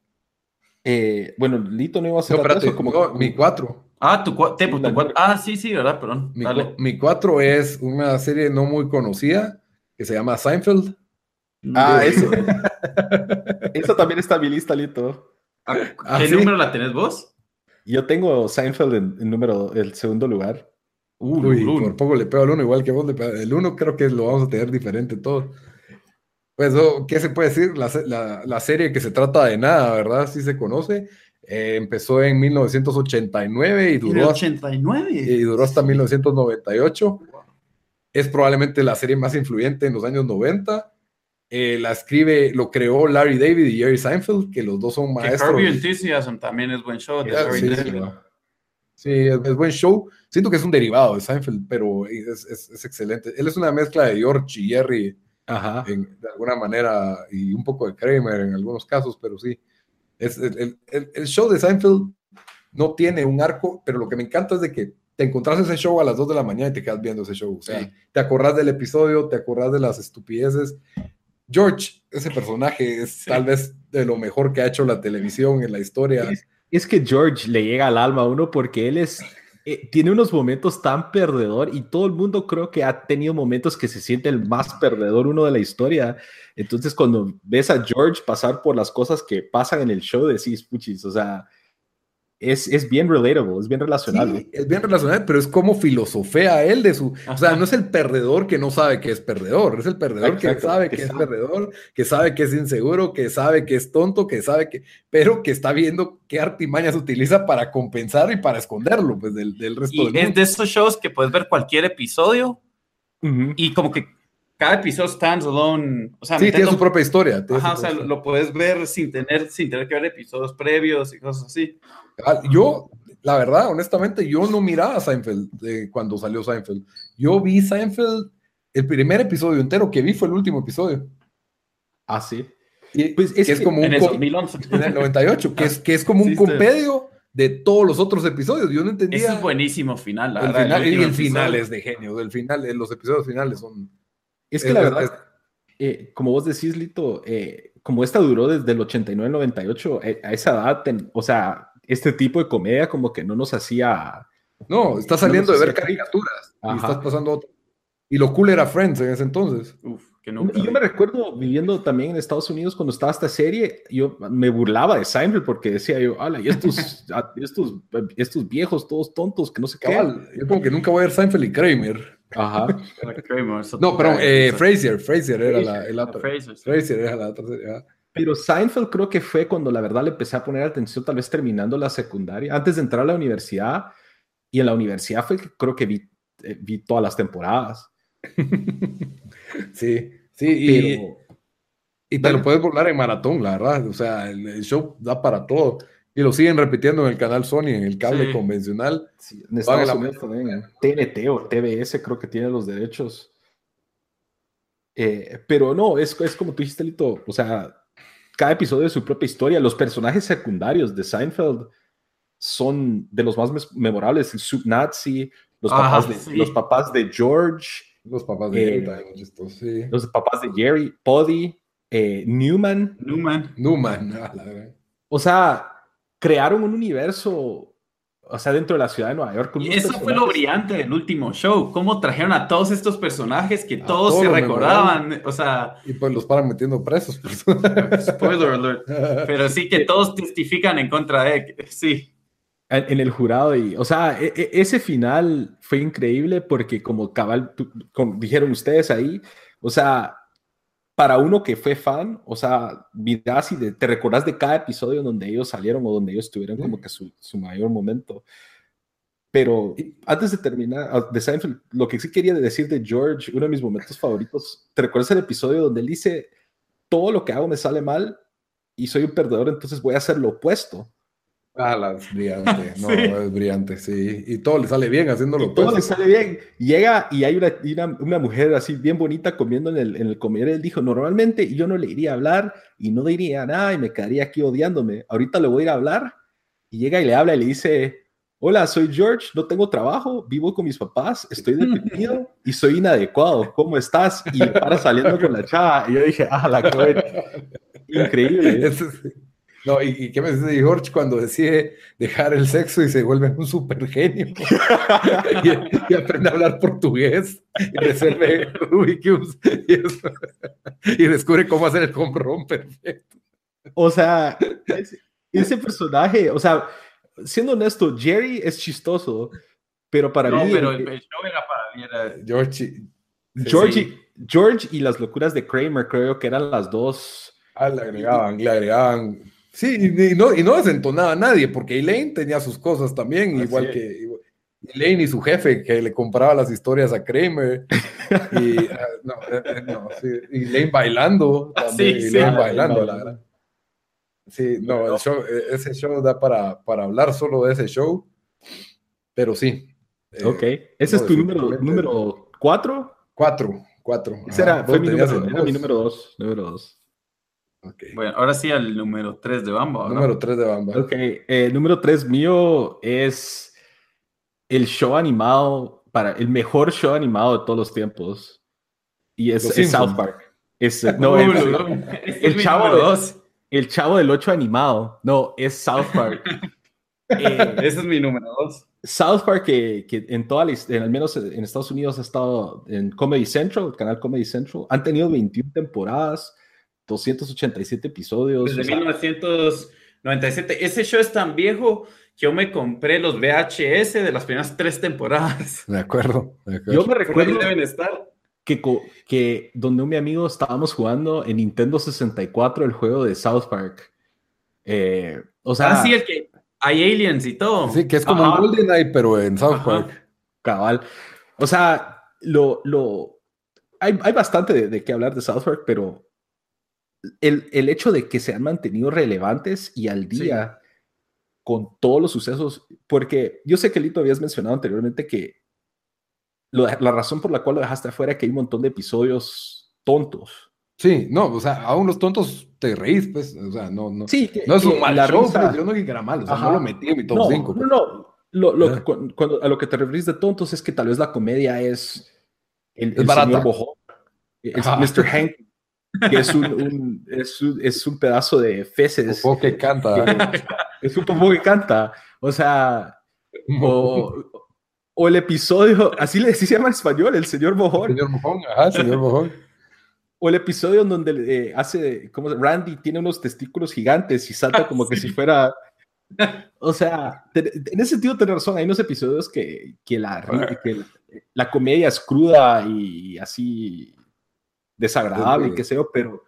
Eh, bueno, Lito no iba a ser no, espérate, como no, mi 4. Ah, tu 4. Ah, sí, sí, ¿verdad? Perdón. Mi 4 es una serie no muy conocida que se llama Seinfeld. Ah, eso. eso también está en mi lista, Lito. ¿A, ¿Qué ¿Ah, número sí? la tenés vos? Yo tengo Seinfeld en, número, el segundo lugar. Uy, por poco le pego al uno, igual que vos. El uno creo que lo vamos a tener diferente todos. Pues, oh, ¿qué se puede decir? La, serie que se trata de nada, ¿verdad? Sí se conoce. Eh, empezó en 1989 y duró, 89? y duró hasta 1998. Es probablemente la serie más influyente en los años 90. Eh, la escribe, lo creó Larry David y Jerry Seinfeld, que los dos son maestros. Que Enthusiasm también es buen show. sí, es, buen show. Siento que es un derivado de Seinfeld, pero es, es, excelente. Él es una mezcla de George y Jerry de alguna manera y un poco de Kramer en algunos casos, pero sí. Es, el, el, show de Seinfeld no tiene un arco, pero lo que me encanta es de que te encontrás ese show a las 2 de la mañana y te quedas viendo ese show. O sea, te acordás del episodio, te acordás de las estupideces. George, ese personaje es tal vez de lo mejor que ha hecho la televisión en la historia. Es, que George le llega al alma a uno porque él es, eh, tiene unos momentos tan perdedor y todo el mundo creo que ha tenido momentos que se siente el más perdedor uno de la historia. Entonces cuando ves a George pasar por las cosas que pasan en el show, decís, puchis, o sea, es, es, bien relatable, es bien relacionable. es bien relacionable, pero es como filosofea él de su... O sea, no es el perdedor que no sabe que es perdedor, es el perdedor que sabe que, es perdedor, que sabe que es inseguro, que sabe que es tonto, que sabe que... pero que está viendo qué artimañas utiliza para compensar y para esconderlo, pues, del, del resto y es de esos shows que puedes ver cualquier episodio y como que cada episodio stands alone. O sea, sí, tiene su propia historia. Ajá, o sea, lo, puedes ver sin tener, sin tener que ver episodios previos y cosas así. Yo, la verdad, honestamente, yo no miraba a Seinfeld cuando salió Seinfeld. Yo vi Seinfeld, el primer episodio entero que vi fue el último episodio. Ah, sí. pues es, es como en un el 2011. En el 98, que es, que es como un compedio de todos los otros episodios. Yo no entendía. Es un buenísimo final, la el verdad. Final, y el final es de genio. El final, los episodios finales son es que la verdad, eh, como vos decís, Lito, eh, como esta duró desde el 89 al 98, eh, a esa edad, o sea, este tipo de comedia como que no nos hacía... No, está saliendo de ver caricaturas y estás pasando otro. Y lo cool era Friends en ese entonces. Uf, que y yo me recuerdo viviendo también en Estados Unidos cuando estaba esta serie, yo me burlaba de Seinfeld porque decía yo, ala, y estos, estos, estos viejos todos tontos que no sé qué. Yo como que nunca voy a ver Seinfeld y Kramer. Ajá. no, pero eh, Fraser, Fraser era la, el otro. Fraser, era la otra Pero Seinfeld creo que fue cuando la verdad le empecé a poner atención, tal vez terminando la secundaria, antes de entrar a la universidad. Y en la universidad fue que creo que vi, eh, vi todas las temporadas. sí, sí, y, y te lo puedes volar en maratón, la verdad. O sea, el show da para todo. Y lo siguen repitiendo en el canal Sony, en el cable convencional. Sí, en Estados Unidos también. TNT o TBS creo que tiene los derechos. Eh, pero no, es, es como tú dijiste, Lito. O sea, cada episodio de su propia historia. Los personajes secundarios de Seinfeld son de los más memorables. El subnazi, los, papás de, los papás de George. Los papás de eh, Jerry, Los papás de Jerry, Poddy, eh, Newman. Newman. Newman. O sea, crearon un universo, o sea, dentro de la ciudad de Nueva York. Y eso fue lo brillante del último show, cómo trajeron a todos estos personajes que todos, se recordaban, o sea... Y pues los paran metiendo presos. Spoiler alert. Pero sí que todos testifican en contra de, sí. En, el jurado, y, o sea, e, e, ese final fue increíble porque como cabal, como dijeron ustedes ahí, o sea, para uno que fue fan, o sea, miras y te recordás de cada episodio donde ellos salieron o donde ellos tuvieron como que su, mayor momento. Pero antes de terminar, ah, de Seinfeld, lo que sí quería decir de George, uno de mis momentos favoritos, ¿te recuerdas el episodio donde él dice, todo lo que hago me sale mal y soy un perdedor, entonces voy a hacer lo opuesto? Ah, es brillante, no, es brillante, sí. Y todo le sale bien haciéndolo. todo le sale bien. Llega y hay una, una, mujer así bien bonita comiendo en el, en el comedor. Él dijo, normalmente yo no le iría a hablar y no diría nada y me quedaría aquí odiándome. Ahorita le voy a ir a hablar. Y llega y le habla y le dice, hola, soy George, no tengo trabajo, vivo con mis papás, estoy deprimido y soy inadecuado. ¿Cómo estás? Y para saliendo con la chava. Y yo dije, ah, la que Increíble. No, ¿y, qué me dice George cuando decide dejar el sexo y se vuelve un super genio? y, aprende a hablar portugués y resuelve Rubik y, descubre cómo hacer el comprón perfecto. O sea, ese, personaje, o sea, siendo honesto, Jerry es chistoso, pero para No, mí. pero el- el, el show era para mí. Era, George. George, sí. George y las locuras de Kramer, creo que eran las dos. Ah, le agregaban, le agregaban. Sí, y, y no, y no desentonaba a nadie, porque Elaine tenía sus cosas también, Así igual es. que Elaine y su jefe, que le compraba las historias a Kramer. Y, ah, no, eh, eh, no, sí, y Elaine bailando. También, sí, sí. Elaine bailando, la verdad. Sí, no, el show, eh, ese show da para, para hablar solo de ese show, pero sí. eh, ok. Ese es tu número, número cuatro. Cuatro, cuatro. Ese era, fue mi número, era mi número dos. Número dos. Ok. bueno, ahora sí al número 3 de Bamba. ¿verdad? Número tres de Bamba. Ok, eh, número tres mío es el show animado, para el mejor show animado de todos los tiempos. Y es, es. South Park. Es, no, es el mi chavo número de- dos. el chavo del 8 animado. No, es South Park. Eh, Ese es mi número 2. South Park, que, que en toda la, en- al menos en Estados Unidos ha estado en Comedy Central, el canal Comedy Central, han tenido 21 temporadas, 287 episodios. Desde o sea, 1997. Ese show es tan viejo que yo me compré los VHS de las primeras tres temporadas. De acuerdo. de acuerdo. yo me recuerdo deben estar. que, que donde un mi amigo estábamos jugando en Nintendo 64 el juego de South Park. Eh, o sea, Ah, sí, el que hay aliens y todo. Sí, que es como Ajá. un GoldenEye, pero en South Ajá. Park. cabal. O sea, lo, lo, hay, hay bastante de, de qué hablar de South Park, pero el, el hecho de que se han mantenido relevantes y al Sí. día con todos los sucesos, porque yo sé que Lito habías mencionado anteriormente que lo- la razón por la cual lo dejaste afuera es que hay un montón de episodios tontos. Sí, no, o sea, a unos tontos te reís, pues, o sea, no, no. Sí, que, no es un mal la show, risa- pues, yo no que era malo, o sea, Ajá. no lo metí en mi top no, 5. No, no. Lo, lo que- cu- cuando, a lo que te referís de tontos es que tal vez la comedia es el, Es el barata. señor Bojón, es. Mr. Hank, que es un, un- es, un, es un pedazo de feces, O que canta. es un poco que canta, o sea, o, o el episodio, así le así se llama en español, el señor Bojón, Señor Mojón, ajá, señor Mojón. o el episodio en donde eh, hace, como Randy tiene unos testículos gigantes y salta como que si fuera... O sea, te- en ese sentido tenés razón, hay unos episodios que, que, la, que la, la comedia es cruda y así desagradable, Sí. qué sé yo, pero,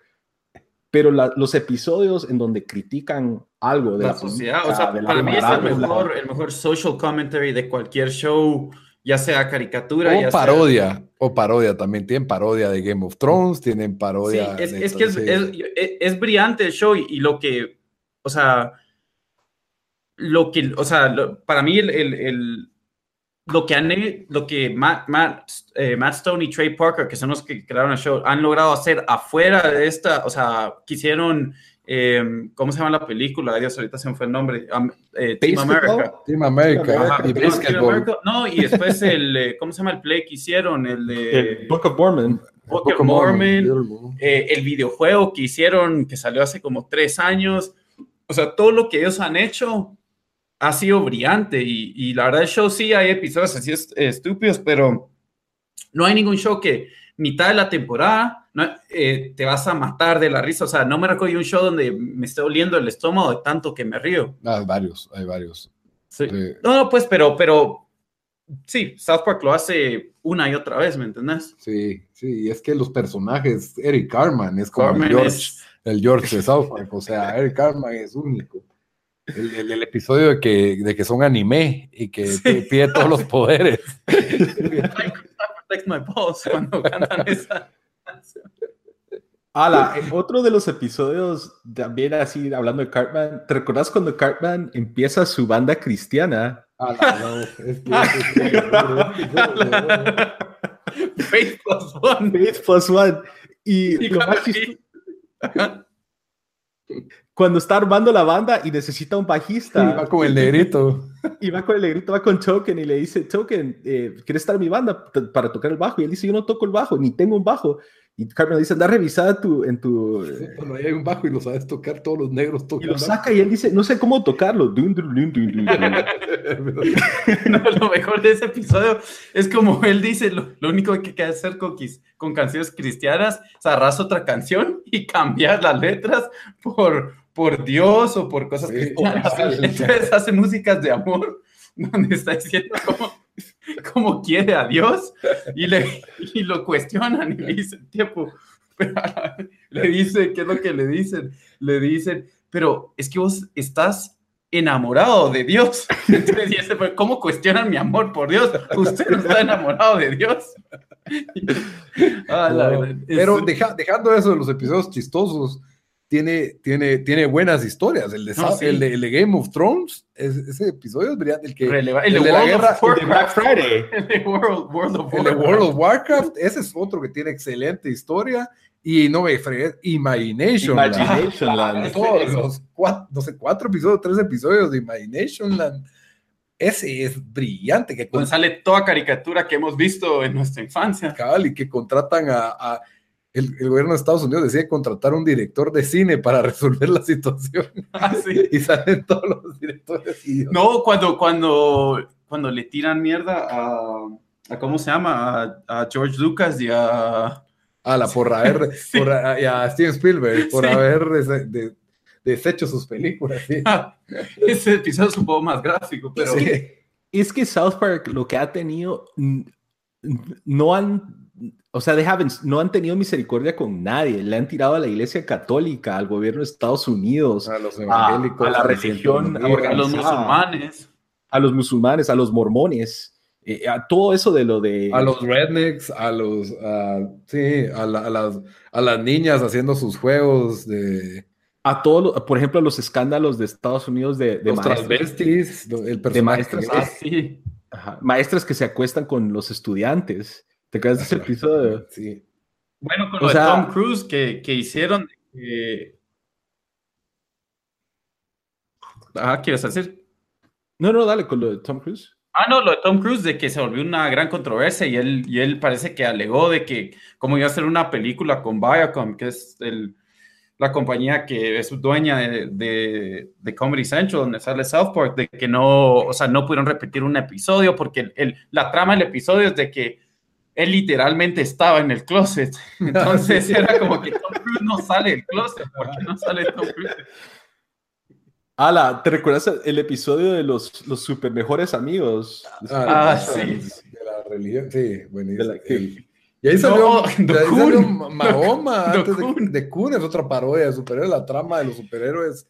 pero la- los episodios en donde critican algo de la la, sociedad. O política, sea, de la para mí es el de la- mejor, el mejor social commentary de cualquier show, ya sea caricatura, ya O sea- parodia, o parodia también. Tienen parodia de Game of Thrones, tienen Sí, parodia. es, de es que es, sí. es- es- es brillante el show y, y lo que, o sea, lo que, o sea, lo- para mí el, el- el- lo que han, lo que Matt, Matt, eh, Matt Stone y Trey Parker, que son los que crearon el show, han logrado hacer afuera de esta, o sea, quisieron, eh, ¿cómo se llama la película? Dios, ahorita se me fue el nombre. Um, eh, Team. America. Team America Ajá, y no, Team. America, No, y después el, eh, ¿cómo se llama el play que hicieron? El de el Book of Mormon. Book of Book of Mormon. Mormon, eh, el videojuego que hicieron, que salió hace como tres años. O sea, todo lo que ellos han hecho ha sido brillante. Y, y la verdad, el show sí hay episodios así est- estúpidos, pero no hay ningún show que mitad de la temporada no, eh, te vas a matar de la risa. O sea, no me recuerdo un show donde me esté oliendo el estómago de tanto que me río. Ah, hay varios, hay varios. Sí. No, no, pues, pero, pero sí, South Park lo hace una y otra vez, ¿me entendés? Sí, sí, y es que los personajes, Eric Carman es como Cartman el George, es- el George de South Park, o sea, Eric Carman es único. El, el- el episodio de que, de que son anime y que Sí. pide todos los poderes. Protect my balls cuando cantan esa canción. Ala, en otro de los episodios, también así hablando de Cartman, ¿te recordás cuando Cartman empieza su banda cristiana? No, no, es que- Faith plus one. Faith plus one. Y, Y lo cuando más chistoso- Ajá. Cuando está armando la banda y necesita un Sí, va bajista, con el negrito. y va con el negrito, va con Token y le dice, Token, eh, ¿quieres estar en mi banda para tocar el bajo? Y él dice, yo no toco el bajo, ni tengo un bajo. Y Cartman le dice, anda a revisar tu, en tu... Sí, Cuando hay un bajo y lo sabes tocar, todos los negros Y tocan. lo saca y él dice, no sé cómo tocarlo. Dun, dun, dun. No, lo mejor de ese episodio es como él dice, lo, lo único que hay que hacer con, con canciones cristianas es otra canción y cambiar las letras por, por Dios o por cosas que Entonces hace músicas de amor donde está diciendo cómo, cómo quiere a Dios y, le, y lo cuestionan y le dicen, tiempo, le dice, ¿qué es lo que le dicen? Le dicen, pero es que vos estás enamorado de Dios. Entonces ¿cómo cuestionan mi amor por Dios? Usted no está enamorado de Dios. Ah, pero dejando eso de los episodios chistosos, tiene, tiene, tiene buenas historias. El de, el, de Game of Thrones, ese episodio es brillante. El, que, el, de, la guerra, el de Black Friday. El de World, of Warcraft. World of Warcraft, ese es otro que tiene excelente historia. Y no me fregué, Imagination, Imagination Land. Todos los cuatro, no sé, cuatro episodios, tres episodios de Imagination Land. Ese es brillante. Que sale toda caricatura que hemos visto en nuestra infancia. Cabal, y que contratan a el, gobierno de Estados Unidos decide contratar un director de cine para resolver la situación. Ah, ¿sí? y salen todos los directores. No, cuando, cuando, cuando le tiran mierda a, a ¿cómo se llama? A, George Lucas y a... A la por haber, por, y a Steven Spielberg, por haber deshecho sus películas. ese episodio es un poco más gráfico, pero... Es que South Park lo que ha tenido, no han o sea, no han tenido misericordia con nadie. Le han tirado a la iglesia católica, al gobierno de Estados Unidos, a los evangélicos, a, la religión, a los musulmanes, a los musulmanes, a los mormones, eh, a todo eso de lo de. A los rednecks, a los. sí, a, las, a las niñas haciendo sus juegos de. A todos, por ejemplo, a los escándalos de Estados Unidos de, de los transvestis, el de maestras, maestras que se acuestan con los estudiantes. ¿Te acuerdas de ese episodio? Sí. Bueno, con lo de Tom Cruise que, que hicieron. Ah, ¿quieres decir? No, no, dale, con lo de Tom Cruise. Ah, no, lo de Tom Cruise, de que se volvió una gran controversia y él, y él parece que alegó de que como iba a hacer una película con Viacom, que es el, la compañía que es dueña de, de, Comedy Central, donde sale South Park, de que no, o sea, no pudieron repetir un episodio porque el, la trama del episodio es de que él literalmente estaba en el closet. Entonces era como que Tom Cruise no sale del closet. ¿Por qué no sale Tom Cruise? Ala, ¿te recuerdas el episodio de los, los super mejores amigos? Ah, ah sí. De la religión, sí, buenísimo. Y ahí salió, Mahoma, antes de, de Kun, es otra parodia de superhéroes, la trama de los superhéroes.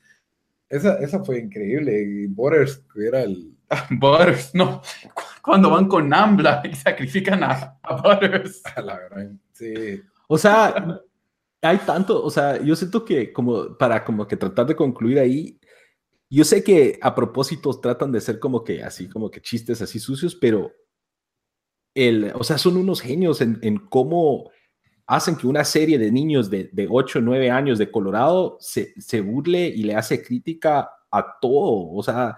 Esa, esa fue increíble. Y Borders, que era el, Butters, no. Cuando van con Ambla y sacrifican a, Butters. la verdad, sí. O sea, hay tanto, o sea, yo siento que como para como que tratar de concluir ahí, yo sé que a propósito tratan de ser como que así, como que chistes así sucios, pero el, o sea, son unos genios en, en cómo hacen que una serie de niños de, de 8 o 9 años de Colorado se, se burle y le hace crítica a todo. O sea,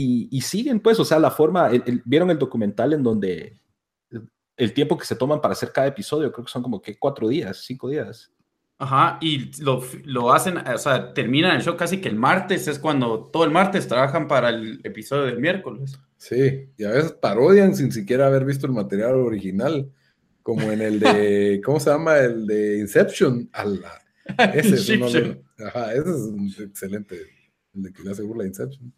y, siguen, pues, o sea, la forma, vieron el documental en donde el tiempo que se toman para hacer cada episodio, creo que son como que cuatro días, cinco días. Ajá, y lo, lo, hacen, o sea, terminan el show casi que el martes, es cuando todo el martes trabajan para el episodio del miércoles. Sí, y a veces parodian sin siquiera haber visto el material original, como en el de, ¿cómo se llama? El de Inception. ese, es ajá, ese es excelente, el de que le hace burla Inception.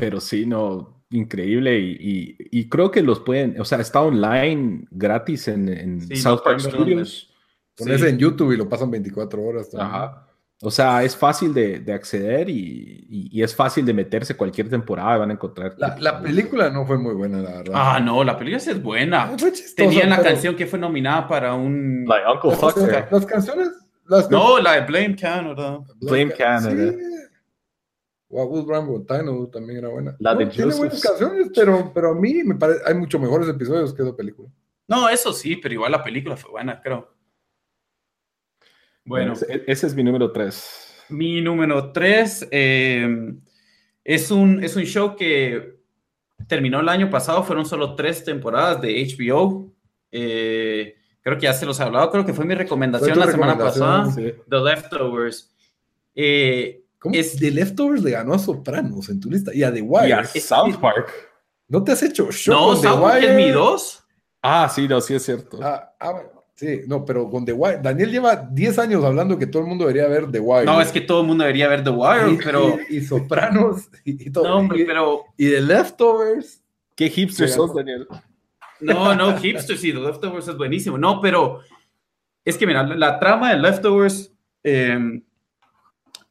Pero sí, no, increíble. Y, creo que los pueden, o sea, está online gratis en, South Park Studios. Pones en YouTube y lo pasan 24 horas. Ajá. O sea, es fácil de, acceder y, es fácil de meterse cualquier temporada van a encontrar. La, película no fue muy buena, la verdad. Ah, no, la película sí es buena. Tenía la canción que fue nominada para un... Like Uncle Fucker. Las, canciones... no, la de Blame Canada. Blame Canada. What Rambo Tino también era buena. La de Tiene buenas canciones, pero, pero a mí me parece hay mucho mejores episodios que esa película. No, eso sí, pero igual la película fue buena, creo. Bueno, ese, es mi número 3. Mi número 3 eh, es, un, es un show que terminó el año pasado, fueron solo tres temporadas de HBO. Eh, creo que ya se los he hablado, creo que fue mi recomendación la semana pasada, The Leftovers. Eh, ¿Cómo? Es The Leftovers le ganó a Sopranos en tu lista y a The Wire. Y a South Park. ¿No te has hecho show No, South Park es mi 2. Ah, sí, no, sí es cierto. Ah, ah, Sí, no, pero con The Wire, Daniel lleva 10 años hablando que todo el mundo debería ver The Wire. No, es que todo el mundo debería ver The Wire, y, pero... Y, y Sopranos y, todo. No, hombre, y, pero... Y The Leftovers. ¿Qué hipster Sí, sos, Daniel? No, no, Hipsters y The Leftovers es buenísimo. No, pero es que mira, la, la trama de Leftovers eh,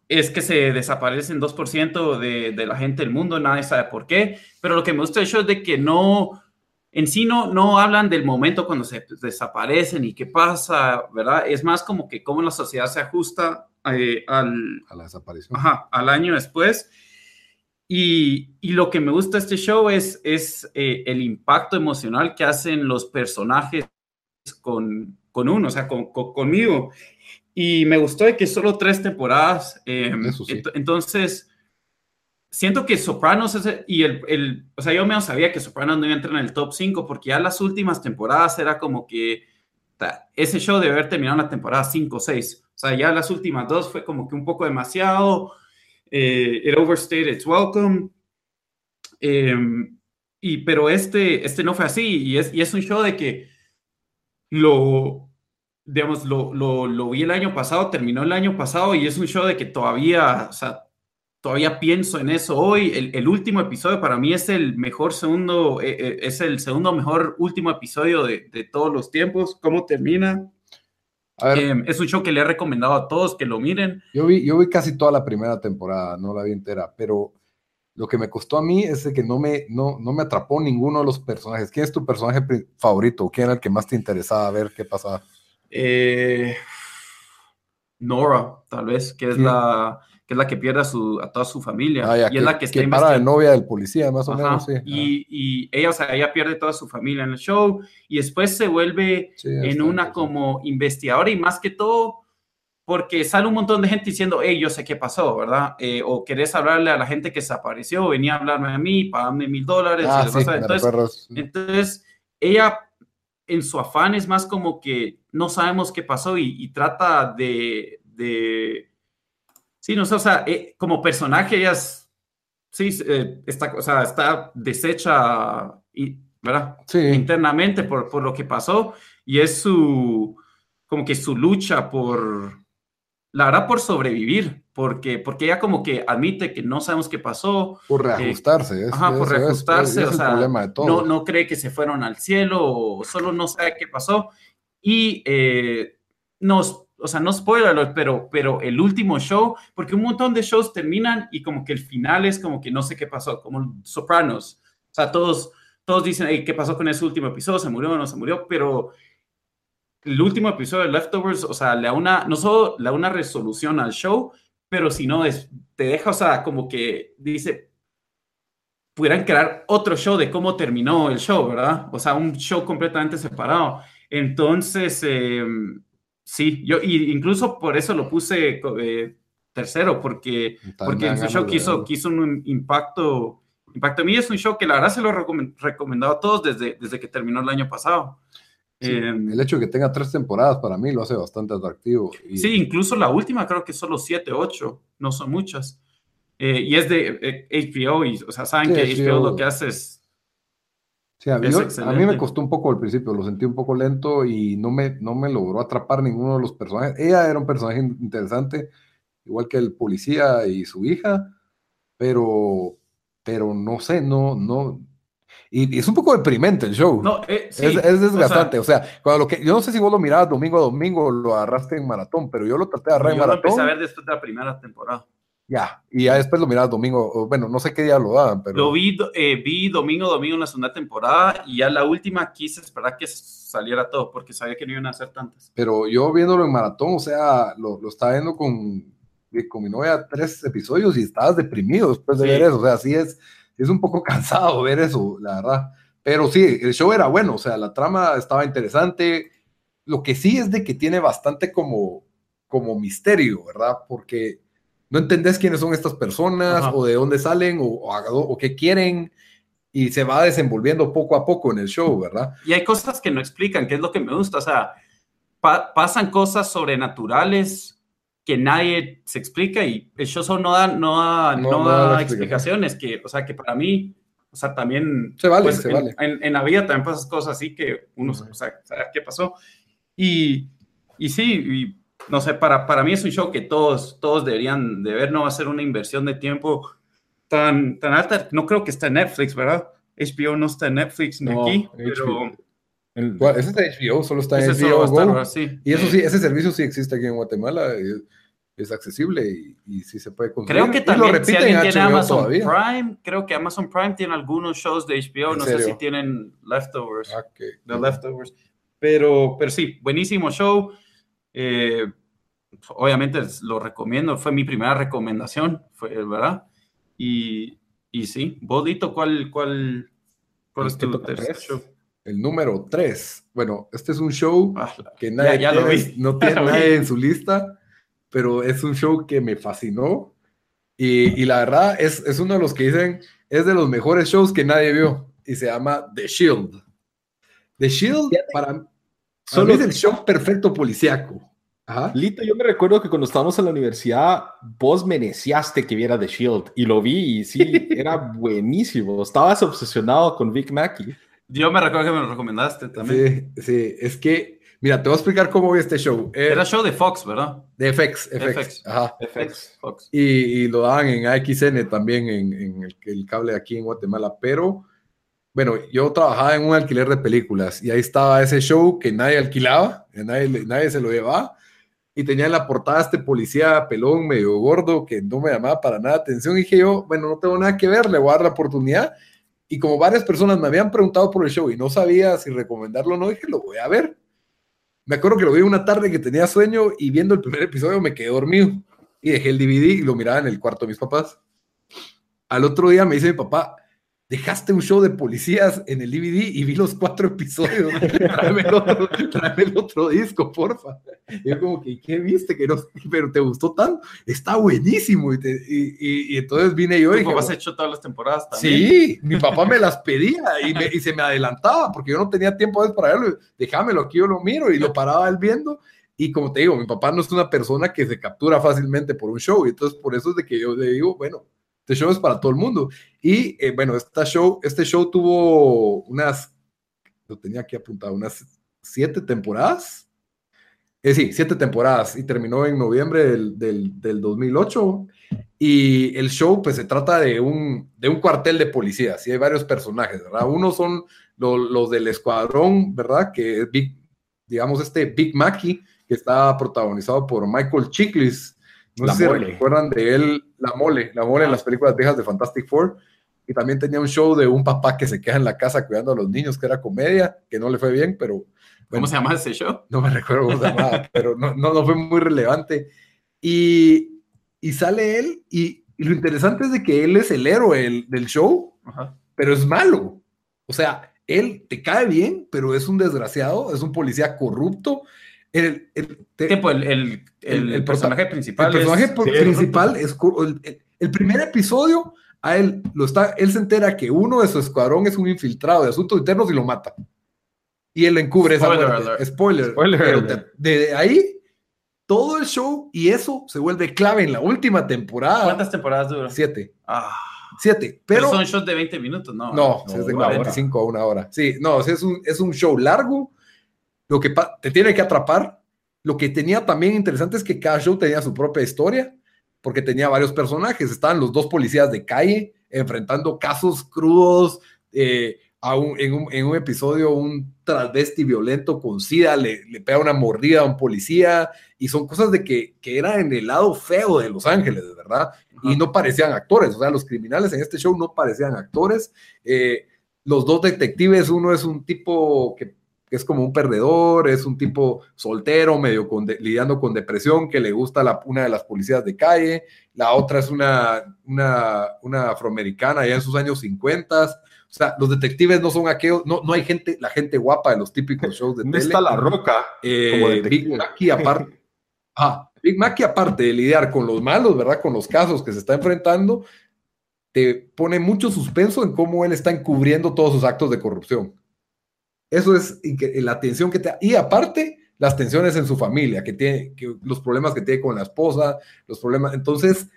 es que se desaparecen 2% de, de la gente del mundo, nadie sabe por qué, pero lo que me gusta del show es de que no, en sí no, no hablan del momento cuando se desaparecen y qué pasa, ¿verdad? Es más como que cómo la sociedad se ajusta eh, al, A la desaparición. Ajá, al año después. Y, y lo que me gusta de este show es, es eh, el impacto emocional que hacen los personajes con, con uno, o sea, con, con- conmigo. Y me gustó de que solo tres temporadas. eh, Eso sí. ent- entonces, siento que Sopranos es y el, el, o sea, yo menos sabía que Sopranos no iba a entrar en el top 5 porque ya las últimas temporadas era como que ese show debe haber terminado en la temporada 5 o 6. O sea, ya las últimas dos fue como que un poco demasiado. eh, it overstayed its welcome. Em, y, pero este, este no fue así. Y es, y es un show de que lo, digamos, lo, lo, lo vi el año pasado, terminó el año pasado y es un show de que todavía, o sea, todavía pienso en eso hoy. El, el último episodio para mí es el mejor segundo, eh, eh, es el segundo mejor último episodio de, de todos los tiempos. ¿Cómo termina? A ver, Em, es un show que le he recomendado a todos que lo miren. yo, vi, yo vi casi toda la primera temporada, no la vi entera, pero lo que me costó a mí es de que no me, no, no me atrapó ninguno de los personajes. ¿Quién es tu personaje favorito? ¿Quién era el que más te interesaba ver qué pasaba? Eh, Nora, tal vez, que es, la, que es la que pierde a, su, a toda su familia. Ah, ya, y es la que está para de novia del policía, más o Ajá, menos, sí. Y, y ella, o sea, ella pierde toda su familia en el show y después se vuelve. Sí, en una sí. como investigadora y más que todo porque sale un montón de gente diciendo, hey, yo sé qué pasó, ¿verdad? Eh, o querés hablarle a la gente que desapareció, venía a hablarme a mí, pagarme mil dólares. Ah, sí, Entonces, entonces, ella en su afán es más como que no sabemos qué pasó y, y trata de, de... Sí, no sé, o sea, eh, como personaje ella es, sí, eh, está, o sea, está deshecha, y, ¿verdad? Sí, Internamente por, por lo que pasó y es su, como que su lucha por, la verdad, por sobrevivir, porque, porque ella como que admite que no sabemos qué pasó, por reajustarse. es- Ajá, por eso es- reajustarse, es o sea, problema de todo. no, no cree que se fueron al cielo o solo no sabe qué pasó. Y eh, nos, o sea, no spoiler, pero, pero el último show, porque un montón de shows terminan y como que el final es como que no sé qué pasó, como Sopranos. O sea, todos, todos dicen, "Ey, ¿qué pasó con ese último episodio? ¿Se murió o no se murió? Pero el último episodio de Leftovers, o sea, le da una, no solo le da una resolución al show, pero si no, es, te deja, o sea, como que dice, pudieran crear otro show de cómo terminó el show, ¿verdad? O sea, un show completamente separado. Entonces, eh, sí, yo y incluso por eso lo puse eh, tercero, porque, También porque en su show quiso, quiso un impacto, impacto a mí. Es un show que la verdad se lo he recomend- recomendado a todos desde, desde que terminó el año pasado. Sí, Eh, el hecho de que tenga tres temporadas para mí lo hace bastante atractivo. Y, Sí, incluso la última creo que solo 7, 8, no son muchas. Eh, y es de eh, HBO, y, o sea, saben Sí, que HBO, HBO lo que hace es... sí, a, yo- a mí me costó un poco al principio, lo sentí un poco lento y no me, no me logró atrapar ninguno de los personajes. Ella era un personaje interesante, igual que el policía y su hija, pero, pero no sé, no, no. Y, y es un poco deprimente el show. No, eh, sí, es, es o sea, desgastante, o sea, cuando lo que, yo no sé si vos lo mirabas domingo a domingo lo agarraste en maratón, pero yo lo traté de agarrar en yo lo maratón. empecé a ver después de la primera temporada. Ya, y ya después lo mirabas domingo, bueno, no sé qué día lo daban, pero Lo vi, eh, vi domingo, domingo en la segunda temporada y ya la última quise esperar que saliera todo porque sabía que no iban a hacer tantas. pero yo viéndolo en maratón, o sea, lo, lo estaba viendo con, eh, con mi novia tres episodios y estabas deprimido después de Sí. ver eso, o sea, sí es, es un poco cansado ver eso, la verdad, pero sí, el show era bueno, o sea, la trama estaba interesante, lo que sí es de que tiene bastante como, como misterio, ¿verdad? Porque no entendés quiénes son estas personas Ajá. o de dónde salen o, o, o qué quieren y se va desenvolviendo poco a poco en el show, ¿verdad? Y hay cosas que no explican, que es lo que me gusta. O sea, pa- pasan cosas sobrenaturales que nadie se explica y el show no da, no da, No- no da explicaciones. Que, o sea, que para mí, o sea, también. Se vale, pues, se en, vale. En, en la vida también pasan cosas así que uno, Ujú. o sea, qué pasó. Y, y sí, y, no sé, para, para mí es un show que todos, todos deberían de ver, no va a ser una inversión de tiempo tan, tan alta. No creo que esté en Netflix, ¿verdad? HBO no está en Netflix ni aquí, pero... El, ese está HBO, solo está en HBO Go. Y eso sí, ese servicio sí existe aquí en Guatemala. Es, accesible y, y, sí se puede conseguir. Creo que también si alguien tiene Amazon Prime, creo que Amazon Prime tiene algunos shows de HBO, no sé si tienen leftovers, ah, de leftovers. Pero, pero sí, buenísimo show. Eh, obviamente lo recomiendo, fue mi primera recomendación, fue, ¿verdad? Y, y sí, Bodito, ¿cuál, cuál, cuál es tu tercer show? El número 3. Bueno, este es un show ah, que nadie tiene, no tiene nadie en su lista, pero es un show que me fascinó. Y, y la verdad es, es, uno de los que dicen, es de los mejores shows que nadie vio. Y se llama The Shield. The Shield, para, Solo es el show perfecto policiaco. Lito, yo me recuerdo que cuando estábamos en la universidad, vos me que viera The Shield y lo vi y sí, era buenísimo. Estabas obsesionado con Vic Mackey. Yo me recuerdo que me lo recomendaste también. Sí, sí, es que, mira, te voy a explicar cómo vi este show. Eh, era show de Fox, ¿verdad? De FX, FX. Ajá. FX, Fox. Y, lo daban en AXN también, en, el, cable aquí en Guatemala, pero bueno, yo trabajaba en un alquiler de películas y ahí estaba ese show que nadie alquilaba, nadie, nadie se lo llevaba y tenía en la portada este policía pelón, medio gordo, que no me llamaba para nada atención. Y dije yo, bueno, no tengo nada que ver, le voy a dar la oportunidad. Y como varias personas me habían preguntado por el show y no sabía si recomendarlo o no, dije, lo voy a ver. Me acuerdo que lo vi una tarde que tenía sueño y viendo el primer episodio me quedé dormido y dejé el DVD y lo miraba en el cuarto de mis papás. Al otro día me dice mi papá, dejaste un show de policías en el DVD y vi los cuatro episodios. tráeme, el otro, el otro, disco, porfa. Y yo como que, ¿qué viste? Que no, pero te gustó tanto. Está buenísimo. Y, y, y, entonces vine yo y dije... has hecho todas las temporadas también? Sí, mi papá me las pedía y, y, se me adelantaba porque yo no tenía tiempo para verlo. Déjamelo, aquí yo lo miro y lo paraba él viendo. Y como te digo, mi papá no es una persona que se captura fácilmente por un show. Y entonces por eso es de que yo le digo, bueno, este show es para todo el mundo. Y eh, bueno, esta show, este show tuvo unas, lo tenía aquí apuntado, unas siete temporadas. Eh, sí, siete temporadas y terminó en noviembre del, del, del, 2008. Y el show, pues se trata de un, de un cuartel de policías y hay varios personajes, ¿verdad? Uno son los del escuadrón, ¿verdad? Que es Big, digamos, este Big Mackey, que está protagonizado por Michael Chiklis, no sé si recuerdan de él, La Mole, La Mole en las películas viejas de Fantastic Four. Y también tenía un show de un papá que se queda en la casa cuidando a los niños, que era comedia, que no le fue bien, pero... ¿Cómo se llama ese show? No me recuerdo cómo se llamaba, pero no, no, fue muy relevante. Y, y sale él, y, lo interesante es de que él es el héroe del show, pero es malo. O sea, él te cae bien, pero es un desgraciado, es un policía corrupto, el, el, el, el, personaje principal. El personaje principal es el, primer episodio. A él lo está, él se entera que uno de su escuadrón es un infiltrado de asuntos internos y lo mata. Y él encubre esa muerte. Spoiler. Spoiler de, ahí todo el show y eso se vuelve clave en la última temporada. ¿Cuántas temporadas dura? Siete. Ah. Siete. Pero, son shows de 20 minutos, ¿no? No, es de 45 a una hora. Sí, no, es un, es un show largo lo que te tiene que atrapar. Lo que tenía también interesante es que cada show tenía su propia historia, porque tenía varios personajes. Estaban los dos policías de calle enfrentando casos crudos. Eh, en, un, episodio, un travesti violento con SIDA le, le, pega una mordida a un policía. Y son cosas de que, que era en el lado feo de Los Ángeles, de verdad. Y no parecían actores. O sea, los criminales en este show no parecían actores. Eh, los dos detectives, uno es un tipo que que es como un perdedor, es un tipo soltero, medio lidiando con depresión, que le gusta la, una de las policías de calle, la otra es una, una, una afroamericana ya en sus años 50. O sea, los detectives no son aquellos, no, no hay gente, la gente guapa de los típicos shows de no está la roca eh, Big Mackey aparte, ah, Big Mackey aparte de lidiar con los malos, ¿verdad? Con los casos que se está enfrentando, te pone mucho suspenso en cómo él está encubriendo todos sus actos de corrupción. Eso es la tensión que te... Y aparte, las tensiones en su familia, que tiene, los problemas que tiene con la esposa, los problemas... Entonces,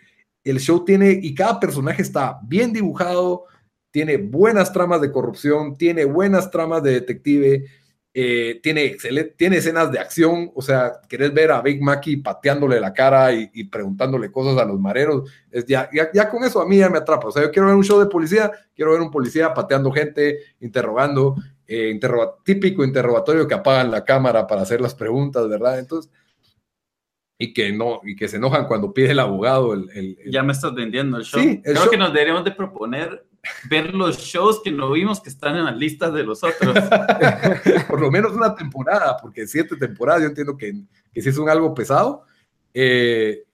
el show tiene, y cada personaje está bien dibujado, tiene buenas tramas de corrupción, tiene buenas tramas de detective, eh, tiene, excelente, tiene escenas de acción, o sea, querés ver a Big Mackey pateándole la cara y, preguntándole cosas a los mareros, es ya, ya, con eso a mí ya me atrapa, o sea, yo quiero ver un show de policía, quiero ver un policía pateando gente, interrogando, eh, típico interrogatorio que apagan la cámara para hacer las preguntas, ¿verdad? Entonces, y que no, y que se enojan cuando pide el abogado. El, Ya me estás vendiendo el show. Creo que nos deberíamos de proponer ver los shows que no vimos que están en las listas de los otros. Por lo menos una temporada, porque siete temporadas, yo entiendo que, que sí es un algo pesado. Eh,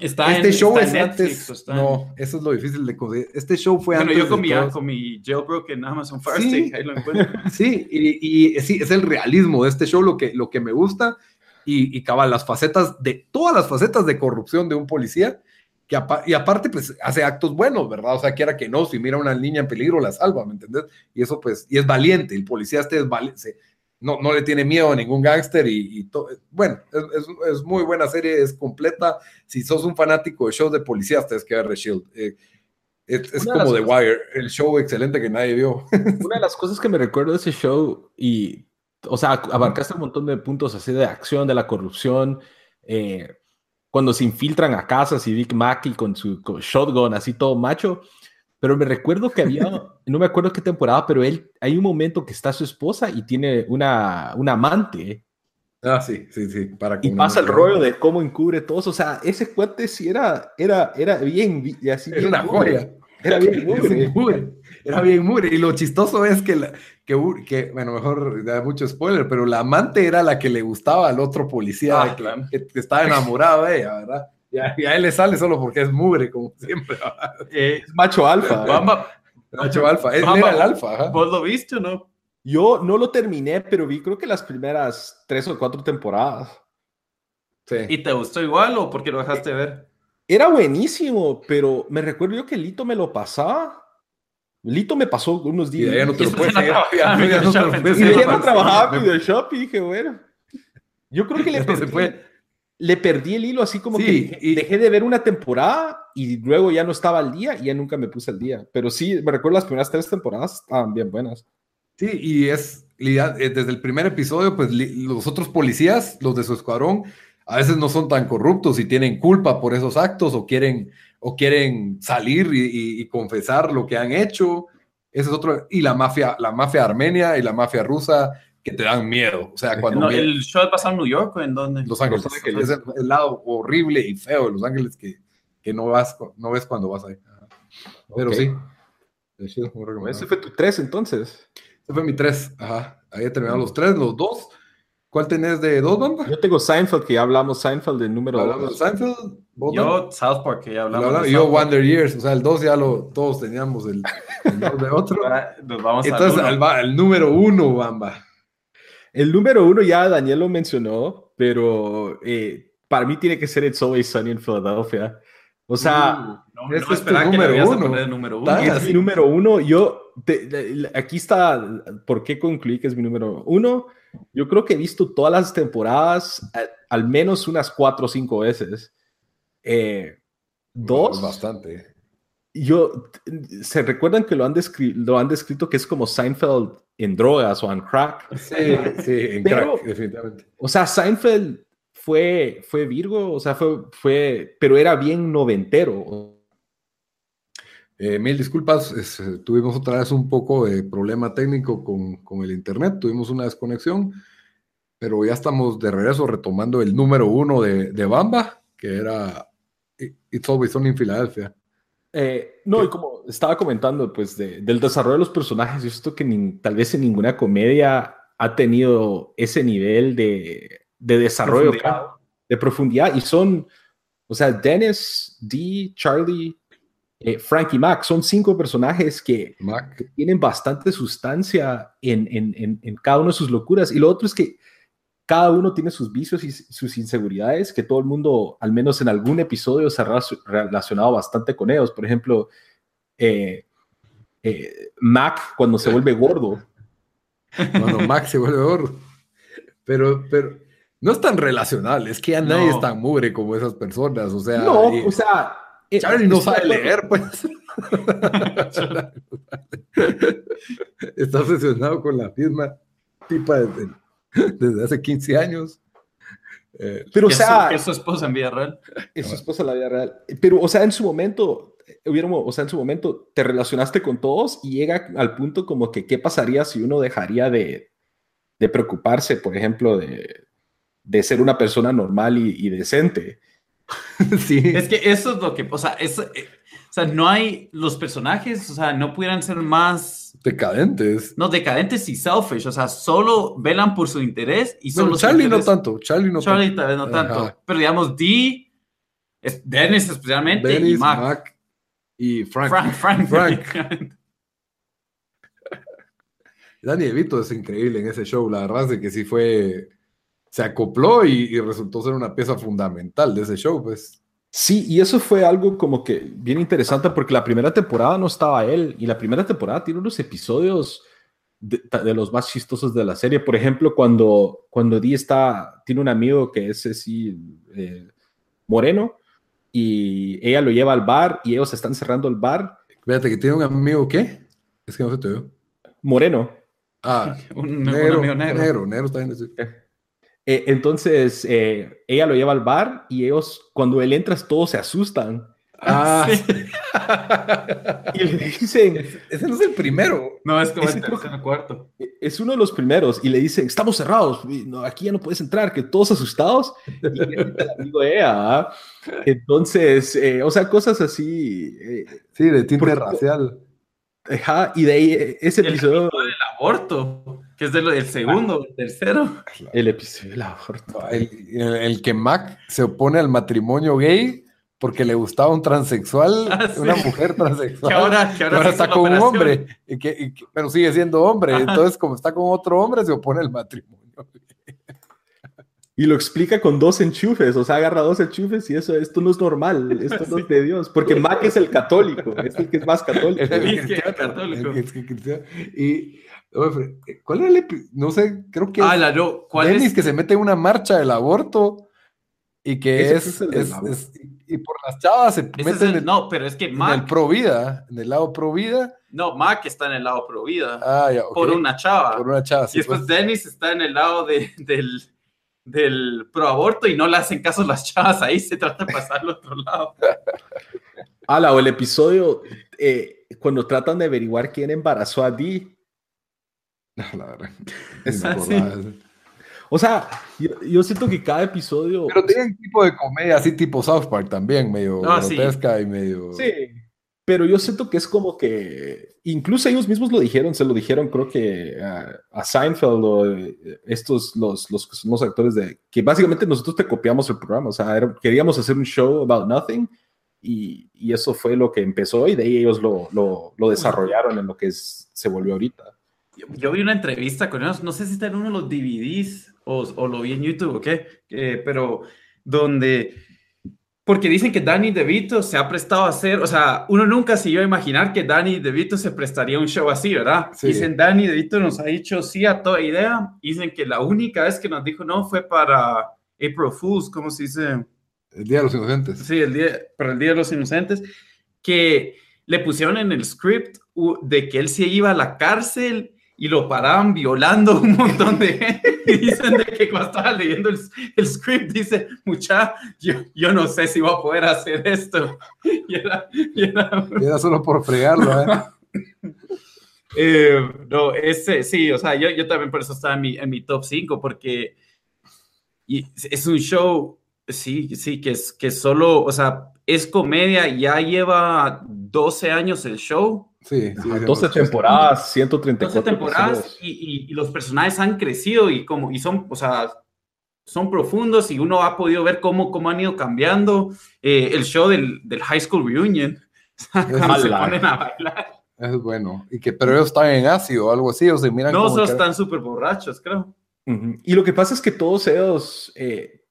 está este show es antes. No, eso es lo difícil de conseguir. Este show fue antes. Bueno, yo con, mi, con mi jailbroke en Amazon Fire sí, ahí lo encuentro. Sí, y, y, sí, es el realismo de este show lo que, lo que me gusta y, y cabal, las facetas de todas las facetas de corrupción de un policía. Que y aparte, pues hace actos buenos, ¿verdad? O sea, quiera que no, si mira a una niña en peligro, la salva, ¿me entendés? Y eso, pues, y es valiente, el policía este es valiente, no, no le tiene miedo a ningún gángster y, y bueno, es, es, muy buena serie, es completa. Si sos un fanático de shows de policías, tienes que ver The Shield. Eh, es, como The Wire, el show excelente que nadie vio. Una de las cosas que me recuerdo de ese show, y o sea, abarcaste un montón de puntos así de acción, de la corrupción, eh, cuando se infiltran a casas y Big Mackey con su shotgun, así todo macho. Pero me recuerdo que había, no me acuerdo qué temporada, pero él, hay un momento que está su esposa y tiene una, una amante. Ah, sí, sí, sí. Para y pasa el rollo de cómo encubre todo O sea, ese cuate sí era, era, era bien, así era una joya. Era bien mugre. Era bien mugre. Y lo chistoso es que, la, que, que, bueno, mejor da mucho spoiler, pero la amante era la que le gustaba al otro policía ah, que, estaba enamorado de ella, ¿verdad? Y a, él le sale solo porque es mugre, como siempre. Eh, macho alfa. macho alfa. Él era el alfa. ¿Vos lo viste o no? Yo no lo terminé, pero vi creo que las primeras tres o cuatro temporadas. Sí. ¿Y te gustó igual o porque lo dejaste ver? Era buenísimo, pero me recuerdo yo que Lito me lo pasaba. Lito me pasó unos días. Y ya no te lo puedes seguir. Y ya no trabajaba en video shop y dije, bueno. Yo creo que le perdí, le perdí el hilo así como que dejé de ver una temporada y luego ya no estaba al día y ya nunca me puse al día. Pero sí, me recuerdo las primeras tres temporadas estaban bien buenas. Sí, y es eh, desde el primer episodio, pues los otros policías, los de su escuadrón, a veces no son tan corruptos y tienen culpa por esos actos o quieren, o quieren salir y, confesar lo que han hecho. Ese es otro. Y la mafia, la mafia armenia y la mafia rusa que te dan miedo. O sea, cuando. ¿El show pasa en New York o en dónde? Los Ángeles. Es el, lado horrible y feo de Los Ángeles que, que no, vas, no ves cuando vas ahí. Pero sí. Ese fue tu tres entonces. Ese fue mi tres. Ajá. Ahí he terminado los tres, los dos ¿Cuál tenés de dos, Bamba? Yo tengo Seinfeld, que ya hablamos Seinfeld del número ¿Hablamos de Seinfeld? Yo South Park, que ya hablamos. yo Wonder Years, o sea, el dos ya lo, todos teníamos el, el de otro. Nos vamos Entonces, al, al, número uno, Bamba. El número uno ya Daniel lo mencionó, pero eh, para mí tiene que ser It's Always Sunny en Philadelphia. O sea, uh, no, es tu número uno. número uno. Es mi número uno. Yo, aquí está, ¿por qué concluí que es mi número uno? Yo creo que he visto todas las temporadas al menos unas cuatro o cinco veces. Eh, dos. Bastante. Yo, ¿se recuerdan que lo han, lo han descrito que es como Seinfeld en drogas o en crack? Sí, sí, en crack, definitivamente. O sea, Seinfeld fue, fue Virgo, o sea, fue, fue, pero era bien noventero. Eh, mil disculpas, tuvimos otra vez un poco de problema técnico con, con, el internet, tuvimos una desconexión, pero ya estamos de regreso retomando el número uno de, de Bamba, que era It's Always On in Philadelphia. Eh, no, y como estaba comentando, pues del desarrollo de los personajes, yo siento que tal vez en ninguna comedia ha tenido ese nivel de, de desarrollo, de profundidad, y son, o sea, Dennis, Dee, Charlie, eh, Frankie Mac, son cinco personajes que, tienen bastante sustancia en, en, en, cada uno de sus locuras. Y lo otro es que cada uno tiene sus vicios y sus inseguridades, que todo el mundo, al menos en algún episodio, se ha relacionado bastante con ellos. Por ejemplo, eh, eh, Mac cuando se vuelve gordo. Cuando Mac se vuelve gordo. Pero, pero no es tan relacional, es que ya nadie es tan mugre como esas personas. O sea, no, o sea, eh, Charlie no sabe leer, pues. Está obsesionado con la firma. tipa desde, desde hace 15 años. Eh, pero, o sea. Es su esposa en vida real. Es su esposa en la vida real. Pero, o sea, en su momento, hubiéramos, o sea, en su momento te relacionaste con todos y llega al punto como que, ¿qué pasaría si uno dejaría de, de preocuparse, por ejemplo, de, de, ser una persona normal y, y decente? sí. Es que eso es lo que, o sea, eso, eh, o sea, no hay, los personajes, o sea, no pudieran ser más... Decadentes. No, decadentes y selfish, o sea, solo velan por su interés y solo... Charlie no tanto, Charlie no Charlie tal vez no tanto, pero digamos, Dee, Dennis especialmente y Mac. y Frank. Frank, Frank. Frank. Danny DeVito es increíble en ese show, la verdad es que sí fue, se acopló y, y resultó ser una pieza fundamental de ese show, pues. Sí, y eso fue algo como que bien interesante porque la primera temporada no estaba él y la primera temporada tiene unos episodios de, los más chistosos de la serie. Por ejemplo, cuando, cuando Dee está, tiene un amigo que es así eh, moreno y ella lo lleva al bar y ellos están cerrando el bar. Espérate, que tiene un amigo ¿qué? Es que no se te veo. Moreno. Ah, un, negro, amigo negro. Negro, negro está en ese. Eh, entonces, eh, ella lo lleva al bar y ellos, cuando él entra, todos se asustan. Ah, sí. y le dicen, ese no es el primero. No, es como el tercer cuarto. E, es uno de los primeros y le dicen, estamos cerrados, aquí ya no puedes entrar, que todos asustados. Y el amigo ella, ¿ah? Entonces, eh, o sea, cosas así. sí, de tinte racial. Ajá, y de ahí ese episodio. del aborto que es del, segundo, el tercero. El episodio del aborto. El, que Mac se opone al matrimonio gay porque le gustaba un transexual, ah, una mujer transexual. Que ahora, ahora, está con un hombre, pero sigue siendo hombre. Entonces, como está con otro hombre, se opone al matrimonio. Y lo explica con dos enchufes, o sea, agarra dos enchufes y eso, esto no es normal, esto no es de Dios, porque Mac es el católico, es el que es más católico. Y ¿Cuál es el No sé, creo que. Ah, la, ¿cuál es? que se mete en una marcha del aborto y que es, y por las chavas se mete en el, no, pero es que Mac, en el pro vida, en el lado pro vida. No, Mac está en el lado pro vida. Ah, ya, Por una chava. Por una chava. y después pues. Dennis está en el lado de, del, del pro aborto y no le hacen caso las chavas ahí, se trata de pasar al otro lado. Ala, o el episodio eh, cuando tratan de averiguar quién embarazó a Dee La verdad. O sea, yo, siento que cada episodio. Pero tienen tipo de comedia así tipo South Park también, medio ah, grotesca y medio. Sí. Pero yo siento que es como que. Incluso ellos mismos lo dijeron, se lo dijeron, creo que a, Seinfeld o eh, estos, los, los que somos actores de. Que básicamente nosotros te copiamos el programa. O sea, queríamos hacer un show about nothing. Y, y, eso fue lo que empezó y de ahí ellos lo, lo, lo desarrollaron en lo que es, se volvió ahorita. Yo, vi una entrevista con ellos, no sé si está en uno de los DVDs o, o lo vi en YouTube o qué, eh, pero donde, porque dicen que Danny DeVito se ha prestado a hacer, o sea, uno nunca se iba a imaginar que Danny DeVito se prestaría a un show así, ¿verdad? Dicen, Danny DeVito nos ha dicho sí a toda idea, dicen que la única vez que nos dijo no fue para April Fools, ¿cómo se dice? El Día de los Inocentes. Sí, el día, para el Día de los Inocentes, que le pusieron en el script de que él se iba a la cárcel y lo paraban violando un montón de gente. Y dicen de que cuando estaba leyendo el, script, dice, mucha, yo, yo, no sé si voy a poder hacer esto. Y era, y era... solo por fregarlo, ¿eh? ¿eh? no, ese, sí, o sea, yo, yo también por eso estaba en mi, en mi top 5, porque y es un show, sí, sí, que es que solo, o sea, es comedia, ya lleva 12 años el show, Sí, 12 temporadas, 134 12 temporadas y, y, los personajes han crecido y como y son, o sea, son profundos y uno ha podido ver cómo, cómo han ido cambiando eh, el show del, del, High School Reunion. Se ponen a bailar. Es bueno. Y que, pero ellos están en ácido o algo así, o se miran. No, como están súper borrachos, creo. Y lo que pasa es que todos ellos, eh,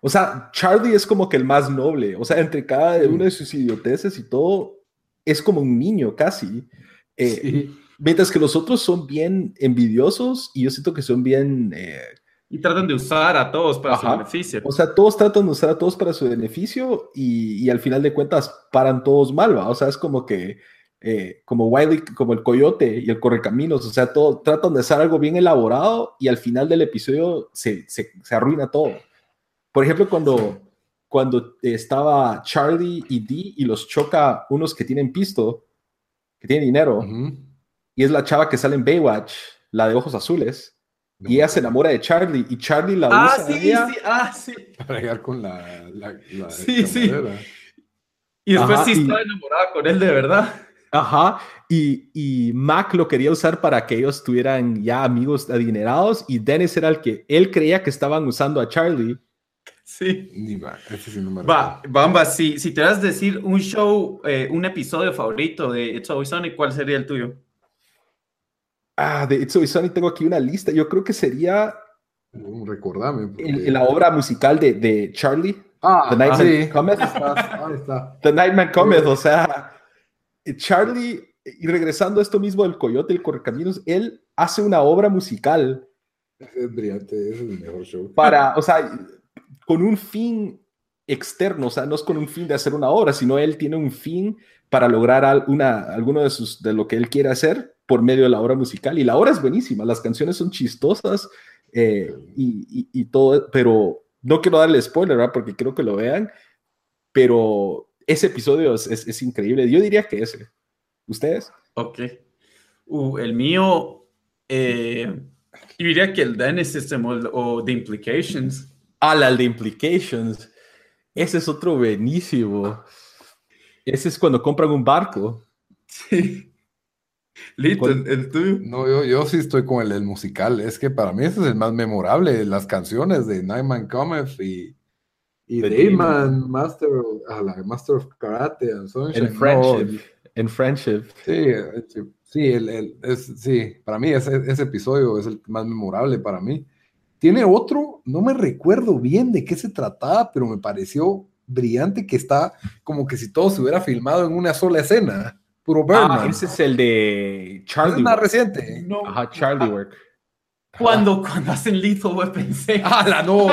o sea, Charlie es como que el más noble, o sea, entre cada una de sus idioteces y todo, es como un niño casi. Eh, mientras que los otros son bien envidiosos y yo siento que son bien... Eh, y tratan de usar a todos para su beneficio. O sea, todos tratan de usar a todos para su beneficio y, y al final de cuentas paran todos mal, ¿va? O sea, es como que eh, como Wiley, como el coyote y el correcaminos, o sea, todo, tratan de hacer algo bien elaborado y al final del episodio se, se, se arruina todo. Por ejemplo, cuando, cuando estaba Charlie y Dee y los choca unos que tienen pisto, que tienen dinero, Ujú. y es la chava que sale en Baywatch, la de ojos azules, y ella se enamora de Charlie y Charlie la Ah, usa sí, ella sí, ah, sí. Para llegar con la, la, la Sí, sí. Y después Ajá, sí y- estaba enamorada con él de verdad. Ajá, y, y Mac lo quería usar para que ellos tuvieran ya amigos adinerados y Dennis era el que él creía que estaban usando a Charlie. Sí. Ni va, ese sí no me Va. Bamba, si, si te vas a decir un show, eh, un episodio favorito de It's Always Sunny, ¿cuál sería el tuyo? Ah, de It's Always Sunny tengo aquí una lista. Yo creo que sería Uh, recordame. porque- en, la obra musical de, de Charlie, Ah, The Nightman sí. Cometh. Ahí está. The Nightman Cometh. O sea, Charlie, y regresando a esto mismo del Coyote, el Correcaminos, él hace una obra musical es brillante, es el mejor show. para, o sea, con un fin externo, o sea, no es con un fin de hacer una obra, sino él tiene un fin para lograr una, alguno de, sus, de lo que él quiere hacer por medio de la obra musical. Y la obra es buenísima, las canciones son chistosas eh, y, y- y todo, pero no quiero darle spoiler, ¿verdad? Porque creo que lo vean, pero ese episodio es, es- es increíble. Yo diría que ese. ¿Ustedes? Ok. Uh, el mío, eh, yo diría que el Dennis System o, o The Implications. Ah, la de Implications. Ese es otro buenísimo. Ese es cuando compran un barco. Sí. Lito, ¿Cuál? el, el tuyo. No, yo, yo sí estoy con el, musical. Es que para mí ese es el más memorable. Las canciones de Nightman Cometh y, y De Dayman, Master, of- la Master of Karate and Sunshine. En No, Friendship. En Friendship. sí, eh, sí, sí, el, el- es, sí, para mí ese, ese episodio es el más memorable para mí. Tiene otro, no me recuerdo bien de qué se trataba, pero me pareció brillante que está como que si todo se hubiera filmado en una sola escena. Puro Ah, Birdman. ese es el de es Charlie. más Work. reciente. No. Ajá, Charlie Work. Cuando, cuando hacen Lethal Weapon pensé. ¡Ah, la no!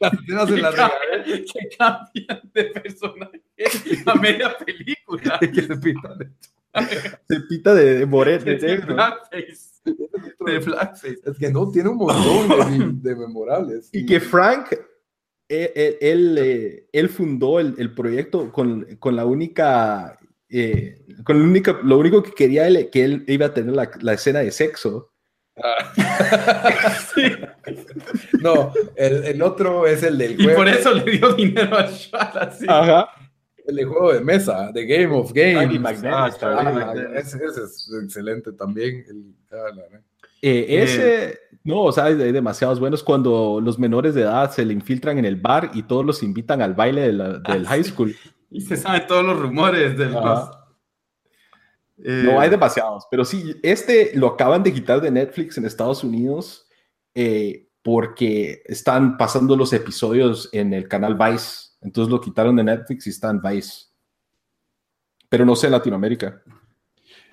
Las escenas en la regadera que cambian de personaje a media película. que se pintan. Se pita de, de moreno. de De blackface. De blackface. Es que no, tiene un montón de, de memorables. Y que Frank, él, él, él, eh, él fundó el, el proyecto con, con la única, eh, con la única, lo único que quería él, que él iba a tener la, la escena de sexo. Sí. No, el, el otro es el del Y juego, por eso le dio dinero a Shala, sí. Ajá. El de juego de mesa, de Game of Games. Ah, ah, ese, ese es excelente también. El, ah, la- Eh, ese, no, o sea, hay, demasiados buenos cuando los menores de edad se le infiltran en el bar y todos los invitan al baile de la- del Ah, high sí. school. Y se saben todos los rumores de los. Ajá. Eh, No, hay demasiados, pero sí, este lo acaban de quitar de Netflix en Estados Unidos eh, porque están pasando los episodios en el canal Vice. Entonces lo quitaron de Netflix y está en Vice. Pero no sé Latinoamérica.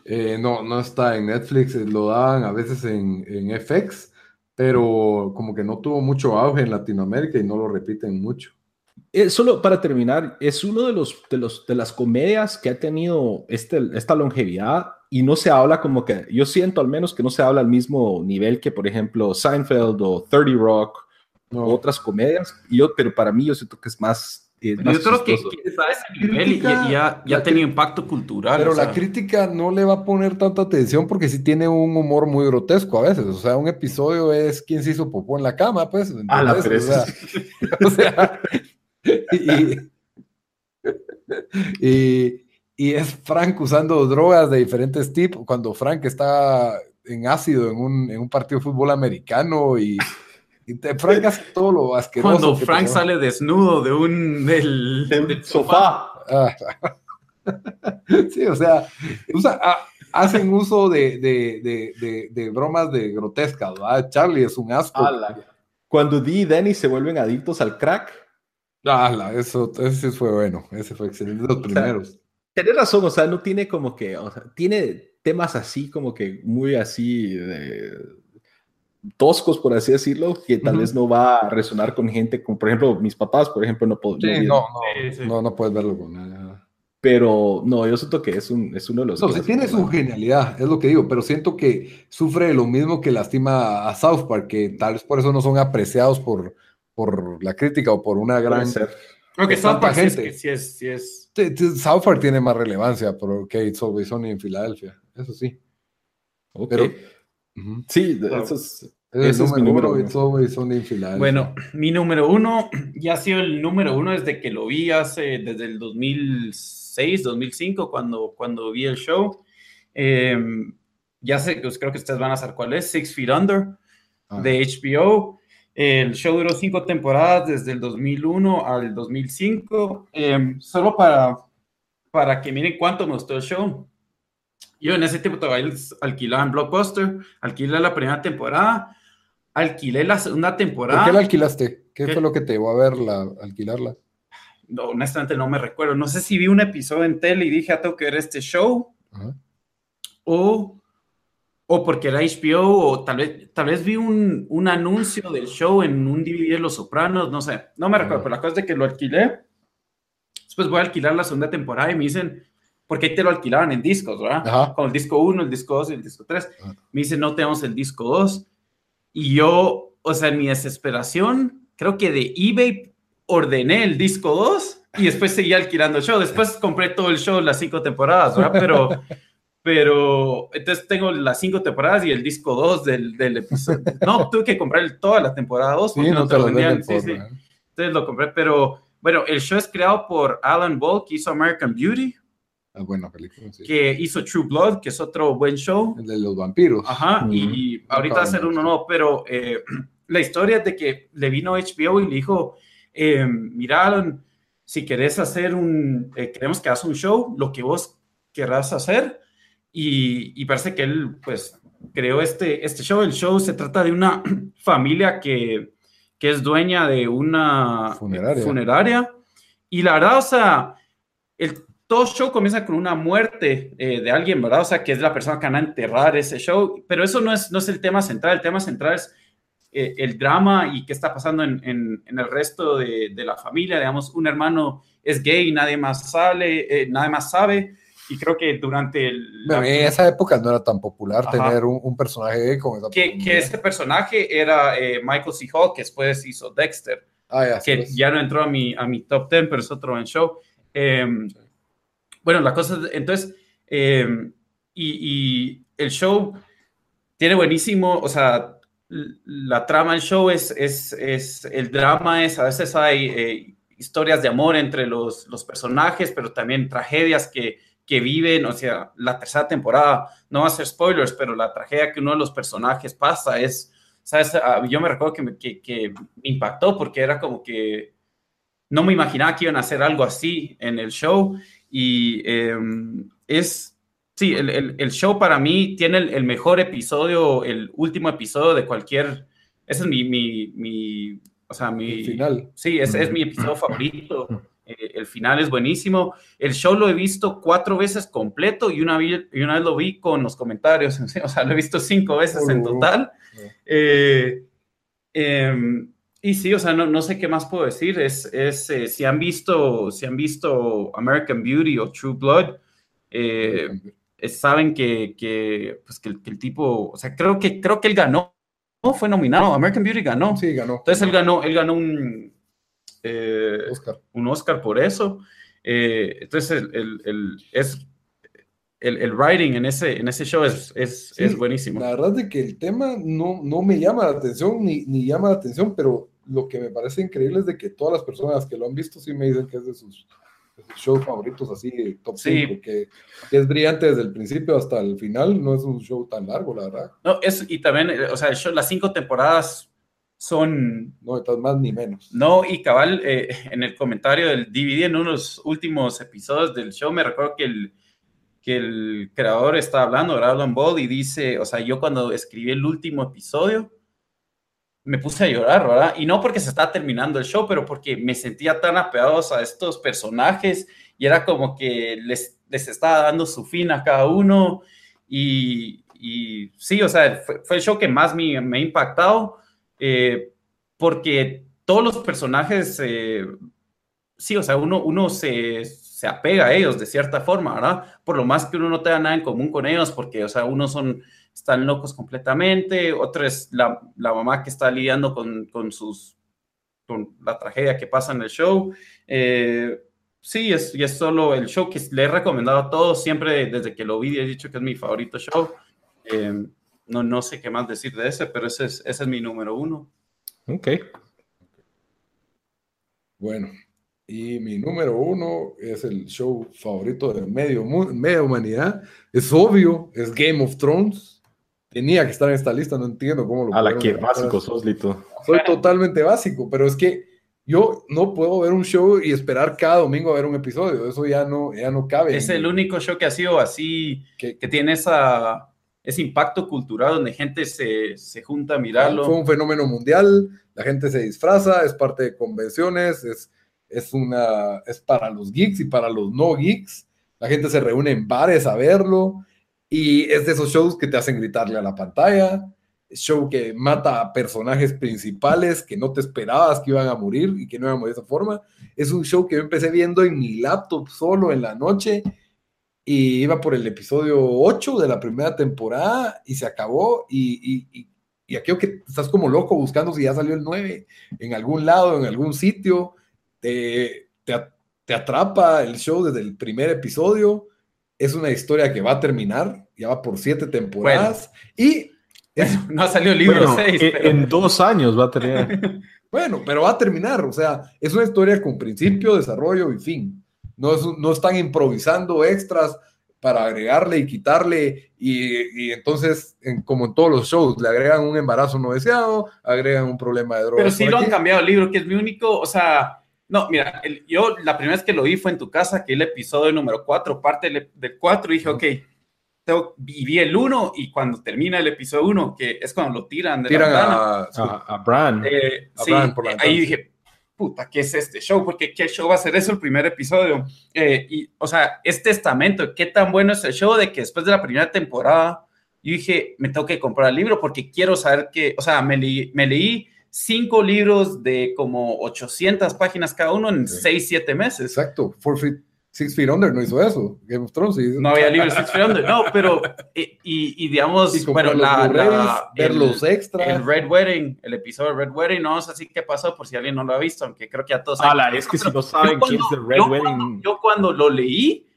Eh, no, no está en Netflix, eh, lo daban a veces en, en FX, pero como que no tuvo mucho auge en Latinoamérica y no lo repiten mucho. Eh, solo para terminar, es uno de los, de los de las comedias que ha tenido este, esta longevidad y no se habla como que, yo siento al menos que no se habla al mismo nivel que, por ejemplo, Seinfeld o 30 Rock No. otras comedias, y yo, pero para mí yo siento que es más... eh, Pero más yo creo que, que está a ese nivel y, y ya, ya tenido impacto cultural. Pero o sea, la crítica no le va a poner tanta atención porque sí tiene un humor muy grotesco a veces. O sea, un episodio es quién se hizo popó en la cama, pues. Ah, la sea, o sea, y, y, y es Frank usando drogas de diferentes tipos. Cuando Frank está en ácido en un, en un partido de fútbol americano y, y te- Frank hace todo lo asqueroso. cuando Frank sale desnudo de un del, Del del sofá. Ah. sí, o sea, usa- ah, hacen uso de, de, de, de, de bromas de grotescas, ¿verdad? Charlie es un asco. Ala. Cuando Dee y Danny se vuelven adictos al crack. Ala, eso, ese fue bueno, ese fue excelente, los primeros. Tienes razón, o sea, no tiene como que, o sea, tiene temas así como que muy así de, toscos, por así decirlo, que tal vez no va a resonar con gente como, por ejemplo, mis papás, por ejemplo, no puedo. Sí, no, no, no, no, puedes verlo con nada. Pero no, yo siento que es, un, es uno de los. No, sí tiene su genialidad, es lo que digo, pero siento que sufre lo mismo que lastima a South Park, que tal vez por eso no son apreciados por, por la crítica o por una gran. Aunque South Park sí es, sí es, South Park tiene más relevancia, pero que It's Always Sunny en Filadelfia, eso sí. Pero, Sí, eso es. Ese es mi número uno. Bueno, mi número uno ya ha sido el número uno desde que lo vi hace, desde el 2006, 2005, cuando, cuando vi el show. Em, ya sé, pues creo que ustedes van a saber cuál es, Six Feet Under, ah. de HBO. El show duró cinco temporadas desde el 2001 al 2005. Em, solo para, para que miren cuánto me gustó el show. Yo en ese tiempo todavía alquilaba en Blockbuster, alquilé la primera temporada, alquilé la segunda temporada. ¿Por qué la alquilaste? ¿Qué, fue lo que te llevó a verla, alquilarla? No, honestamente no me recuerdo. No sé si vi un episodio en tele y dije, ah, tengo que ver este show. O, o porque era HBO, o tal vez, tal vez vi un, un, anuncio del show en un DVD de Los Sopranos, no sé. No me recuerdo, pero la cosa es que lo alquilé. Después voy a alquilar la segunda temporada y me dicen, porque ahí te lo alquilaban en discos, ¿verdad? Con el disco 1, el disco 2 y el disco 3. Me dice, no tenemos el disco 2. Y yo, o sea, en mi desesperación, creo que de eBay ordené el disco 2 y después seguí alquilando el show. Después compré todo el show, las cinco temporadas, ¿verdad? Pero, pero, entonces tengo las cinco temporadas y el disco 2 del, del episodio. No, tuve que comprar toda la temporada 2 sí, no, te lo vendían. Sí, sí. Entonces lo compré, pero bueno, el show es creado por Alan Ball, que hizo American Beauty, Ah, buena película. Que hizo True Blood, que es otro buen show. El de los vampiros. Ajá, y ahorita va a ser uno no, pero eh, la historia es de que le vino HBO y le dijo, eh, mira, si querés hacer un, eh, queremos que hagas un show, lo que vos querrás hacer, y, parece que él, pues, creó este, este show. El show se trata de una familia que, que es dueña de una funeraria. funeraria. Y la verdad, o sea, el todo show comienza con una muerte eh, de alguien, ¿verdad? O sea, que es la persona que van a enterrar ese show, pero eso no es, no es el tema central, el tema central es eh, el drama y qué está pasando en, en, el resto de, de, la familia, digamos, un hermano es gay, nadie más sale, eh, nadie más sabe, y creo que durante el, en esa época no era tan popular tener un, personaje gay como esa que, que ese personaje era Michael C. Hall, que después hizo Dexter, ah, ya, que ya no entró a mi, a mi top 10, pero es otro en show. Em, bueno, la cosa, entonces, eh, y, el show tiene buenísimo, o sea, la trama del show es, es, es el drama es, a veces hay eh, historias de amor entre los, los, personajes, pero también tragedias que, que viven, o sea, la tercera temporada, no va a ser spoilers, pero la tragedia que uno de los personajes pasa es, ¿sabes? Ah, yo me recuerdo que me, que, que me impactó porque era como que no me imaginaba que iban a hacer algo así en el show y em, es, sí, el, el, el, show para mí tiene el, mejor episodio, el último episodio de cualquier, ese es mi, mi, mi o sea, mi... final. Sí, ese es mi episodio favorito. Eh, el final es buenísimo. El show lo he visto cuatro veces completo y una, y una vez lo vi con los comentarios. O sea, lo he visto cinco veces en total. Eh, eh, y sí, o sea, no, no sé qué más puedo decir. Es, es eh, si, han visto, si han visto American Beauty o True Blood, eh, saben que, que, pues que, el, tipo, o sea, creo que, creo que él ganó, ¿no? Fue nominado, American Beauty ganó. Sí, ganó. Entonces él ganó, él ganó un, eh, Oscar. un Oscar por eso. entonces el, el, es el, el, writing en ese, en ese show es, es, es, buenísimo. La verdad es que el tema no, no me llama la atención, ni, ni llama la atención, pero lo que me parece increíble es de que todas las personas que lo han visto sí me dicen que es de sus, shows favoritos, así top 5, que, es brillante desde el principio hasta el final, no es un show tan largo, la verdad. No, es, y también, o sea, show, las cinco temporadas son... No, estás más ni menos. No, y cabal, eh, en el comentario del DVD, en unos últimos episodios del show, me recuerdo que el, que el creador está hablando, Alan Ball, y dice, o sea, yo cuando escribí el último episodio, me puse a llorar, ¿verdad? Y no porque se está terminando el show, pero porque me sentía tan apegados a estos personajes y era como que les, les estaba dando su fin a cada uno y, y, sí, o sea, fue, el show que más me, me ha impactado eh, porque todos los personajes, eh, sí, o sea, uno, uno se, se, apega a ellos de cierta forma, ¿verdad? Por lo más que uno no tenga nada en común con ellos, porque, o sea, unos son, están locos completamente, otro es la, la mamá que está lidiando con, con, sus, con la tragedia que pasa en el show. Eh, sí, es, y es solo el show que le he recomendado a todos, siempre desde que lo vi he dicho que es mi favorito show. Eh, no, no sé qué más decir de ese, pero ese es, ese es mi número uno. Ok. Bueno, y mi número uno es el show favorito de medio, media humanidad. Es obvio, es Game of Thrones. Tenía que estar en esta lista, no entiendo cómo lo A la que básico sos, Lito. Soy totalmente básico, pero es que yo no puedo ver un show y esperar cada domingo a ver un episodio. Eso ya no, ya no cabe. Es el único show que ha sido así, que, que tiene esa, ese impacto cultural donde gente se, se, junta a mirarlo. Fue un fenómeno mundial, la gente se disfraza, es parte de convenciones, es, es, una, es para los geeks y para los no geeks. La gente se reúne en bares a verlo y es de esos shows que te hacen gritarle a la pantalla, show que mata a personajes principales que no te esperabas que iban a morir y que no iban a morir de esa forma. Es un show que yo empecé viendo en mi laptop solo en la noche y iba por el episodio 8 de la primera temporada y se acabó y, y, y, aquello que estás como loco buscando si ya salió el 9 en algún lado, en algún sitio, te, te, te atrapa el show desde el primer episodio. Es una historia que va a terminar, ya va por siete temporadas bueno. y no ha salido el libro 6. Bueno, pero... En dos años va a tener. bueno, pero va a terminar. O sea, es una historia con principio, desarrollo y fin. No, es, no están improvisando extras para agregarle y quitarle. Y, y entonces, en, como en todos los shows, le agregan un embarazo no deseado, agregan un problema de drogas. Pero sí lo aquí. han cambiado el libro, que es mi único. O sea. No, mira, el, yo la primera vez que lo vi fue en tu casa, que el episodio número 4, parte del, del 4, y dije, ok, tengo, viví el 1 y cuando termina el episodio 1, que es cuando lo tiran de tiran la a, a, a, Bran. Eh, a sí, Bran por la ahí dije, puta, ¿qué es este show? Porque ¿qué show va a ser eso el primer episodio? Eh, y, o sea, es testamento, ¿qué tan bueno es el show de que después de la primera temporada, yo dije, me tengo que comprar el libro porque quiero saber que, o sea, me, leí, me leí cinco libros de como 800 páginas cada uno en sí. seis, siete meses. Exacto, Four Feet, Six Feet Under no hizo eso, Game of Thrones. No había libros Six Feet Under, no, pero, y, y, y digamos, y bueno, la, la, ver el, los extras. El Red Wedding, el episodio de Red Wedding, no sé si qué pasó, por si alguien no lo ha visto, aunque creo que a todos saben. Ah, es que si no saben quién es el Red yo Wedding. Cuando, yo cuando lo leí,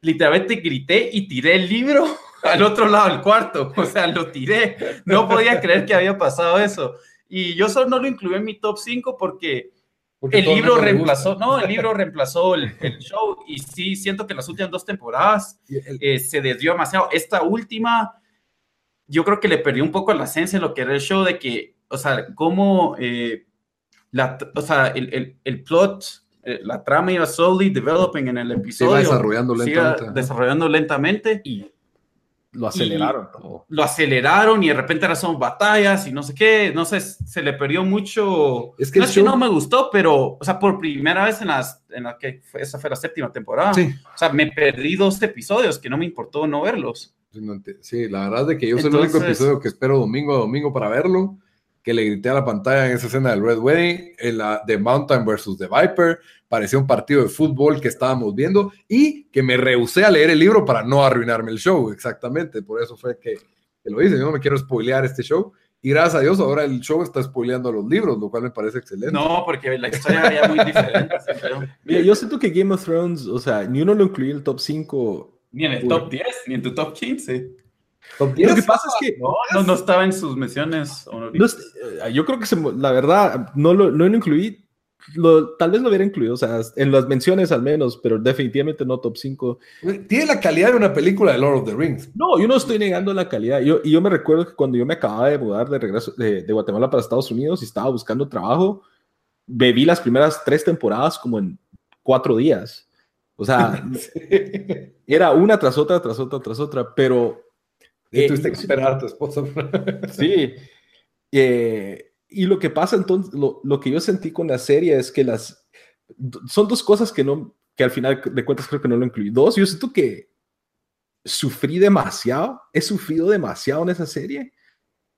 literalmente grité y tiré el libro al otro lado del cuarto, o sea, lo tiré, no podía creer que había pasado eso. Y yo solo no lo incluí en mi top 5 porque, porque el libro reemplazó, no, el libro reemplazó el, el, show y sí, siento que las últimas dos temporadas eh, se desvió demasiado. Esta última, yo creo que le perdió un poco la esencia de lo que era el show, de que, o sea, cómo, eh, la, o sea, el, el, el plot, eh, la trama iba slowly developing en el episodio. Se iba desarrollando lentamente. Desarrollando lentamente. Y lo aceleraron. Y lo aceleraron y de repente ahora son batallas y no sé qué, no sé, se le perdió mucho. Es que, no, es que no me gustó, pero, o sea, por primera vez en, las, en la que fue, esa fue la séptima temporada, sí. o sea, me perdí dos episodios que no me importó no verlos. Sí, la verdad es de que yo soy Entonces, el único episodio que espero domingo a domingo para verlo, que le grité a la pantalla en esa escena del Red Wedding, en la de Mountain versus The Viper, parecía un partido de fútbol que estábamos viendo y que me rehusé a leer el libro para no arruinarme el show, exactamente, por eso fue que, que lo hice, yo no me quiero spoilear este show, y gracias a Dios ahora el show está spoileando los libros, lo cual me parece excelente. No, porque la historia era muy diferente. Mira, yo siento que Game of Thrones, o sea, ni uno lo incluí en el top 5. Ni en el top 10, ni en tu top 15. Top 10. Lo que pasa es que no, no, no estaba en sus menciones no, yo creo que se, la verdad no lo, no lo incluí lo, tal vez lo hubiera incluido, o sea, en las menciones al menos, pero definitivamente no top 5. Tiene la calidad de una película de Lord of the Rings. No, yo no estoy negando la calidad. Yo, y yo me recuerdo que cuando yo me acababa de mudar de regreso de, de Guatemala para Estados Unidos y estaba buscando trabajo, bebí las primeras tres temporadas como en cuatro días. O sea, sí. era una tras otra, tras otra, tras otra, pero... Eh, tuviste que esperar a tu esposa. sí. Eh, y lo que pasa entonces, lo, lo, que yo sentí con la serie es que las son dos cosas que no, que al final de cuentas creo que no lo incluí. Dos, yo siento que sufrí demasiado, he sufrido demasiado en esa serie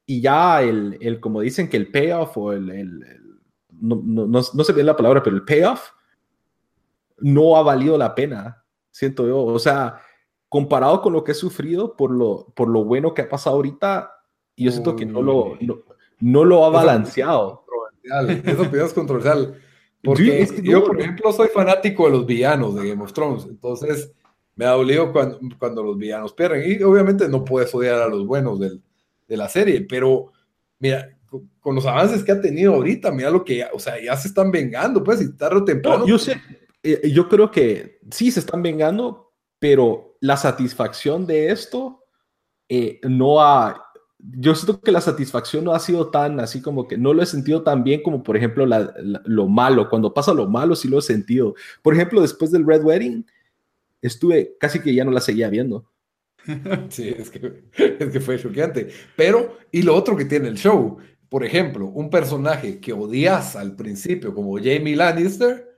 y ya el, el como dicen que el payoff o el, el, no, no, no, no sé bien la palabra, pero el payoff no ha valido la pena, siento yo. O sea, comparado con lo que he sufrido por lo, por lo bueno que ha pasado ahorita, yo siento que no lo, no, no lo ha balanceado. Eso es controversial. Porque es que yo, por ejemplo, soy fanático de los villanos de Game of Thrones. Entonces, me ha dolido cuando, cuando los villanos pierden. Y obviamente no puedes odiar a los buenos del, de la serie. Pero, mira, con los avances que ha tenido ahorita, mira lo que, ya, o sea, ya se están vengando, pues, y tarde o temprano. No, yo sé, eh, yo creo que sí se están vengando, pero la satisfacción de esto eh, no ha, yo siento que la satisfacción no ha sido tan así como que no lo he sentido tan bien como por ejemplo la, la, lo malo, cuando pasa lo malo sí lo he sentido. Por ejemplo, después del Red Wedding, estuve casi que ya no la seguía viendo. Sí, es que, es que fue choqueante. Pero, y lo otro que tiene el show, por ejemplo, un personaje que odias al principio como Jamie Lannister,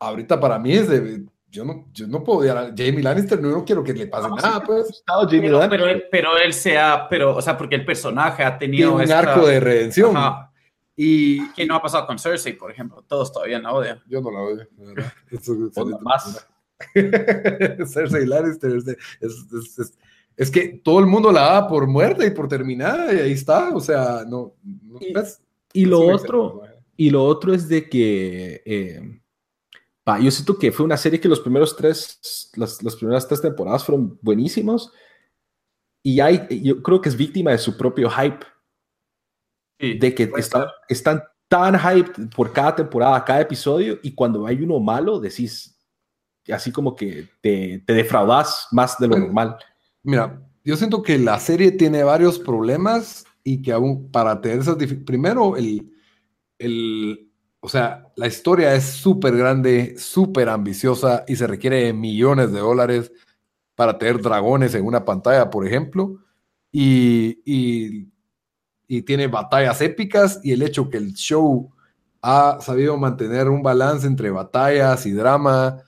ahorita para mí es de, yo no, yo no puedo odiar a Jamie Lannister, no, no quiero que le pase no, nada, pues. Pero, pero, él, pero, él, sea, pero, o sea, porque el personaje ha tenido un esta, arco de redención. Ajá. Y que no ha pasado con Cersei, por ejemplo. Todos todavía la odian. Yo no la odio, más. Cersei Lannister es, es, es, es, que todo el mundo la da por muerta y por terminada y ahí está, o sea, no. no y, y lo otro, y lo otro es de que eh, Yo siento que fue una serie que los primeros tres, las, las primeras tres temporadas fueron buenísimos. Y hay, yo creo que es víctima de su propio hype. Sí, de que está, están tan hyped por cada temporada, cada episodio, y cuando hay uno malo, decís, así como que te, te defraudas más de lo normal. Mira, yo siento que la serie tiene varios problemas y que aún para tener esas primero el, el, o sea, la historia es súper grande, súper ambiciosa y se requiere de millones de dólares para tener dragones en una pantalla, por ejemplo. Y, y, y, tiene batallas épicas y el hecho que el show ha sabido mantener un balance entre batallas y drama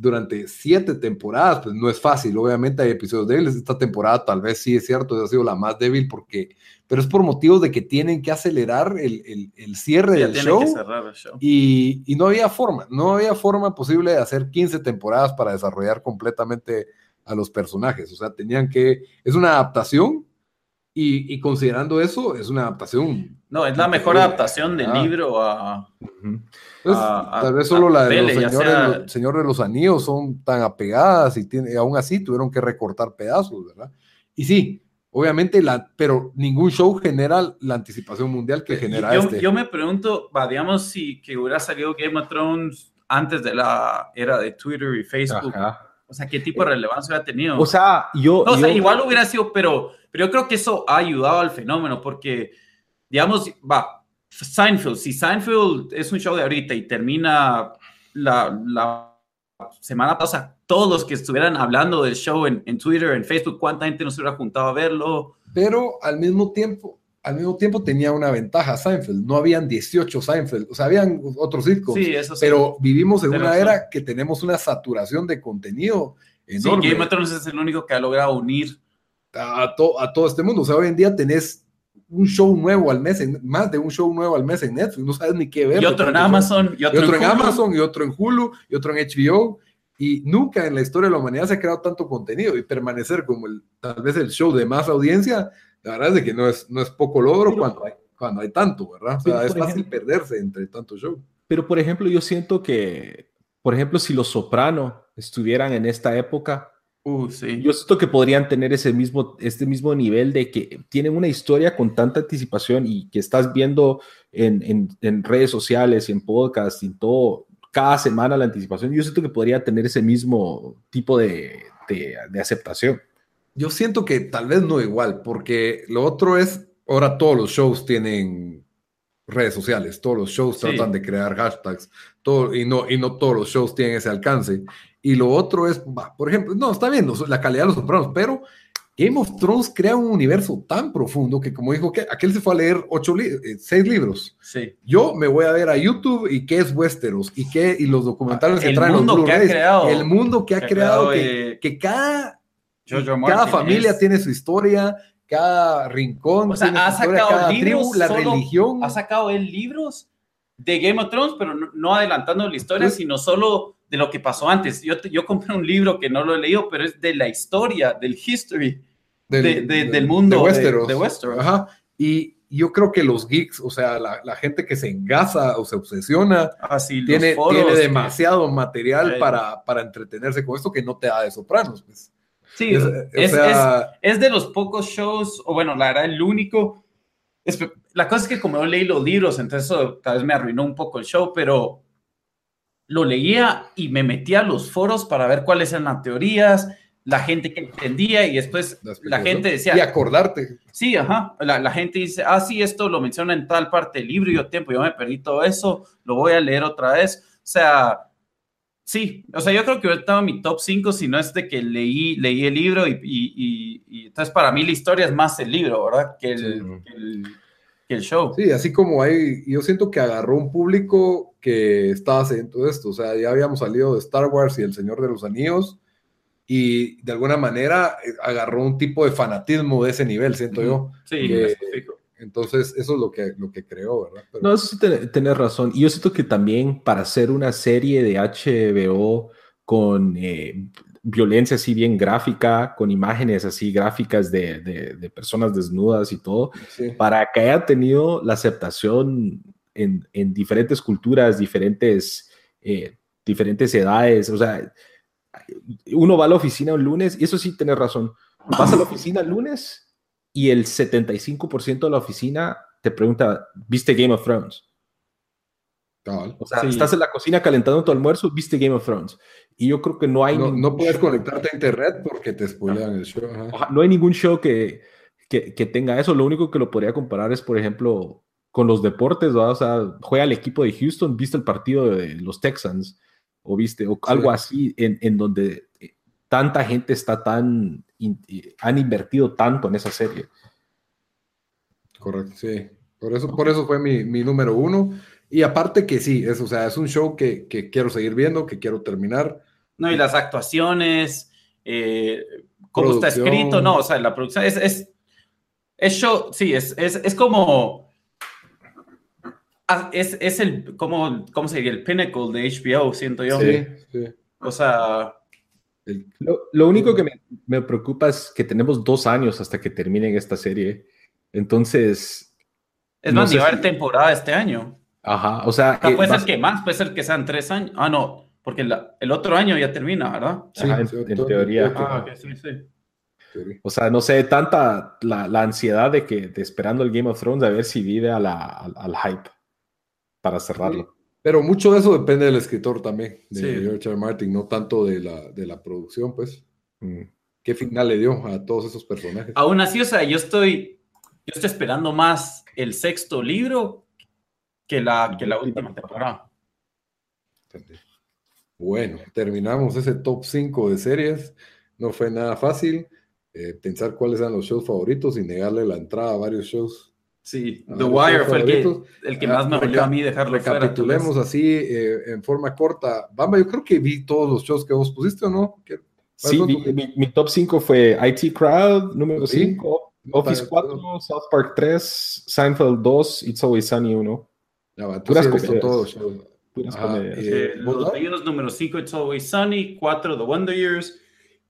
durante siete temporadas, pues no es fácil. Obviamente hay episodios débiles. Esta temporada tal vez sí es cierto, ha sido la más débil porque, pero es por motivos de que tienen que acelerar el, el, el cierre del show, el show. Y, y, no había forma, no había forma posible de hacer 15 temporadas para desarrollar completamente a los personajes. O sea, tenían que, es una adaptación y, y considerando eso, es una adaptación no, es la mejor adaptación del ah. libro a, uh -huh. Pues, a, Tal vez solo la de los señores, sea... los señores, de los Anillos son tan apegadas y tiene, aún así tuvieron que recortar pedazos, ¿verdad? Y sí, obviamente, la, pero ningún show genera la anticipación mundial que genera yo, este. Yo me pregunto, va, digamos, si que hubiera salido Game of Thrones antes de la era de Twitter y Facebook. Ajá. O sea, ¿qué tipo de relevancia ha tenido? O sea, yo... No, o sea, igual hubiera sido, pero, pero yo creo que eso ha ayudado al fenómeno porque digamos, va, Seinfeld, si Seinfeld es un show de ahorita y termina la, la semana pasada, todos los que estuvieran hablando del show en, en, Twitter, en Facebook, ¿cuánta gente nos hubiera juntado a verlo? Pero al mismo tiempo, al mismo tiempo tenía una ventaja Seinfeld, no habían 18 Seinfeld, o sea, habían otros circos, sí, eso sí. pero vivimos en pero una era que tenemos una saturación de contenido enorme. Sí, Game of Thrones es el único que ha logrado unir a, to, a todo este mundo, o sea, hoy en día tenés un show nuevo al mes, en, más de un show nuevo al mes en Netflix, no sabes ni qué ver. Y otro en Amazon, y otro, y otro en, en Amazon, y otro en Hulu, y otro en HBO. Y nunca en la historia de la humanidad se ha creado tanto contenido y permanecer como el, tal vez el show de más audiencia, la verdad es de que no es, no es poco logro pero, cuando, hay, cuando hay tanto, ¿verdad? O sea, es fácil ejemplo, perderse entre tanto show. Pero, por ejemplo, yo siento que, por ejemplo, si los Soprano estuvieran en esta época, Uh, sí. Yo siento que podrían tener ese mismo, este mismo nivel de que tienen una historia con tanta anticipación y que estás viendo en, en, en redes sociales, en podcast, en todo, cada semana la anticipación. Yo siento que podría tener ese mismo tipo de, de, de aceptación. Yo siento que tal vez no igual, porque lo otro es, ahora todos los shows tienen redes sociales, todos los shows sí. tratan de crear hashtags, todo, y, no, y no todos los shows tienen ese alcance. Y lo otro es, bah, por ejemplo, no, está bien, la calidad de los sopranos, pero Game of Thrones crea un universo tan profundo que, como dijo, que aquel se fue a leer ocho li eh, seis libros. Sí. Yo me voy a ver a YouTube y qué es Westeros y qué y los documentales el que traen mundo los que ha creado, el mundo que ha, que creado, que, eh... que, cada cada familia tiene su historia, cada rincón, o sea, ha sacado cada libros, tribu, la religión. Ha sacado él libros de Game of Thrones, pero no, adelantando la historia, sino solo de lo que pasó antes. Yo, yo compré un libro que no lo he leído, pero es de la historia, del history del, mundo de Westeros. De, Westeros. Ajá. Y yo creo que los geeks, o sea, la, gente que se engasa o se obsesiona, ah, tiene, tiene, demasiado material para, para entretenerse con esto que no te da de sopranos. Pues. Sí, es, es, de los pocos shows, o bueno, la verdad, el único. la cosa es que como yo leí los libros, entonces eso tal vez me arruinó un poco el show, pero lo leía y me metía a los foros para ver cuáles eran las teorías, la gente que entendía y después la gente decía... Y acordarte. Sí, ajá. La, gente dice, ah, sí, esto lo menciona en tal parte del libro y yo tiempo, yo me perdí todo eso, lo voy a leer otra vez. O sea, sí, o sea, yo creo que estaba en mi top 5 si no es de que leí, leí el libro y, y, y, entonces para mí la historia es más el libro, ¿verdad? Que el, que el, show. Sí, así como hay, yo siento que agarró un público que estaba haciendo esto, o sea, ya habíamos salido de Star Wars y El Señor de los Anillos y de alguna manera eh, agarró un tipo de fanatismo de ese nivel, siento yo. Sí, entonces eso es lo que, lo que creó, ¿verdad? No, eso sí tenés razón. Y yo siento que también para hacer una serie de HBO con eh, violencia así bien gráfica, con imágenes así gráficas de, de, personas desnudas y todo, para que haya tenido la aceptación en, en diferentes culturas, diferentes, eh, diferentes edades, o sea, uno va a la oficina un lunes, y eso sí tienes razón, vas a la oficina el lunes y el 75% de la oficina te pregunta, ¿viste Game of Thrones? O sea, estás en la cocina calentando tu almuerzo, viste Game of Thrones. Y yo creo que no hay... No, puedes conectarte a internet porque te spoilean el show. No hay ningún show que, que, que, tenga eso. Lo único que lo podría comparar es, por ejemplo, con los deportes, O sea, juega el equipo de Houston, viste el partido de los Texans o viste, o algo así, en, en, donde eh, tanta gente está tan, han invertido tanto en esa serie. Correcto, sí. Por eso, por eso fue mi, mi número uno. Y aparte que sí, es, o sea, es un show que, que, quiero seguir viendo, que quiero terminar. No, y las actuaciones, eh, cómo está escrito, no, o sea, la producción es, es, es show, sí, es, es, es como es, es el, ¿cómo, ¿cómo se diría? El pinnacle de HBO, siento yo. Sí, sí. O sea... Lo, lo, único que me, me, preocupa es que tenemos dos años hasta que terminen esta serie. Entonces... Es más, ni va a haber temporada este año. Ajá, o sea... Ah, puede ser que más, puede ser que sean tres años. Ah, no, porque el otro año ya termina, ¿verdad? Sí, en, teoría. Ah, sí, sí. O sea, no sé, tanta la, la, ansiedad de que de esperando el Game of Thrones a ver si vive a la, al hype para cerrarlo. Pero mucho de eso depende del escritor también, de George R. Martin, no tanto de la, de la producción, pues. Mm. ¿Qué final le dio a todos esos personajes? Aún así, o sea, yo estoy, yo estoy esperando más el sexto libro que la, que la última temporada. Bueno, terminamos ese top 5 de series. No fue nada fácil eh, pensar cuáles eran los shows favoritos y negarle la entrada a varios shows Sí, The Wire fue el que, el que más me dolió a mí dejarlo Recapitulemos así eh, en forma corta. Bamba, yo creo que vi todos los shows que vos pusiste, ¿o no? Sí, mi, top 5 fue IT Crowd, número 5, Office 4, South Park 3, Seinfeld 2, It's Always Sunny 1. Ya va, Puras comedias. Todos, Puras comedias. Eh, los número 5, It's Always Sunny, 4, The Wonder Years,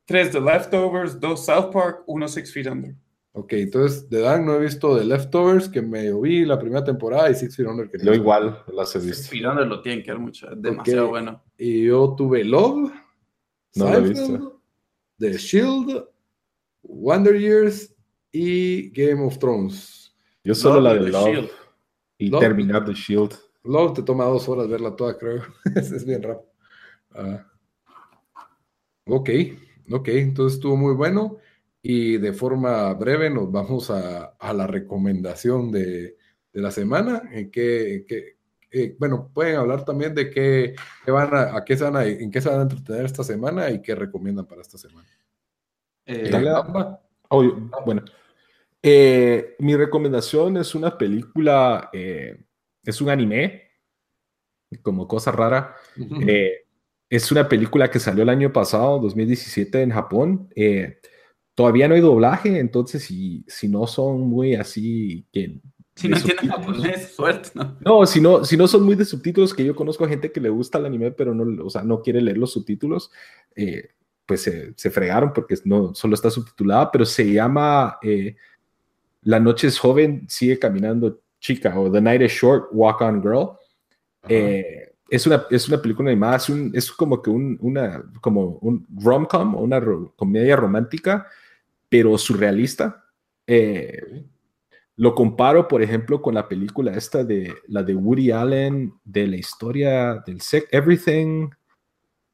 3, The Leftovers, 2, South Park, 1, Six Feet Under. Ok, entonces de Dan no he visto The Leftovers, que me vi la primera temporada, y Six Feet Under. Que yo igual las he visto. Six Feet Under lo tienen que ver mucho, demasiado bueno. Y yo tuve Love, no lo he visto. The Shield, Wonder Years y Game of Thrones. Yo solo la de Love y terminar The Shield. Love te toma dos horas verla toda, creo. es bien rápido. Ah. Ok, ok, entonces estuvo muy bueno. Y de forma breve nos vamos a, la recomendación de, la semana, en que, eh, bueno, pueden hablar también de qué, van a, qué se van a, en qué se van a entretener esta semana y qué recomiendan para esta semana. Eh, oh, bueno, eh, mi recomendación es una película, es un anime, como cosa rara. es una película que salió el año pasado, 2017, en Japón todavía no hay doblaje, entonces si, si no son muy así que... Si no entienden japonés, suerte, ¿no? No, si no, si no son muy de subtítulos, que yo conozco a gente que le gusta el anime, pero no, o sea, no quiere leer los subtítulos, eh, pues se, fregaron porque no solo está subtitulada, pero se llama eh, La noche es joven, sigue caminando chica, o The night is short, walk on girl. Eh, es una, es una película animada, es, un, es como que un, una, como un rom-com, una comedia romántica, pero surrealista. Eh, lo comparo, por ejemplo, con la película esta de la de Woody Allen, de la historia del sex, Everything,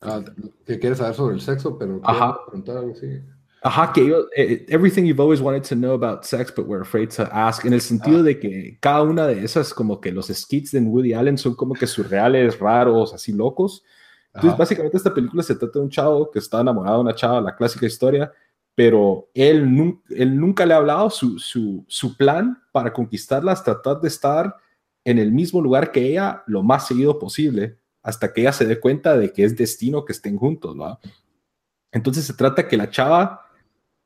Ah, que quieres saber sobre el sexo, pero Ajá. preguntar algo así. Ajá, que yo, eh, everything you've always wanted to know about sex, but we're afraid to ask, en el sentido ah. de que cada una de esas, como que los skits de Woody Allen son como que surreales, raros, así locos. Entonces, básicamente, esta película se trata de un chavo que está enamorado de una chava, la clásica historia, pero él, nunca, le ha hablado su, plan para conquistarla tratar de estar en el mismo lugar que ella lo más seguido posible hasta que ella se dé cuenta de que es destino que estén juntos. Entonces se trata que la chava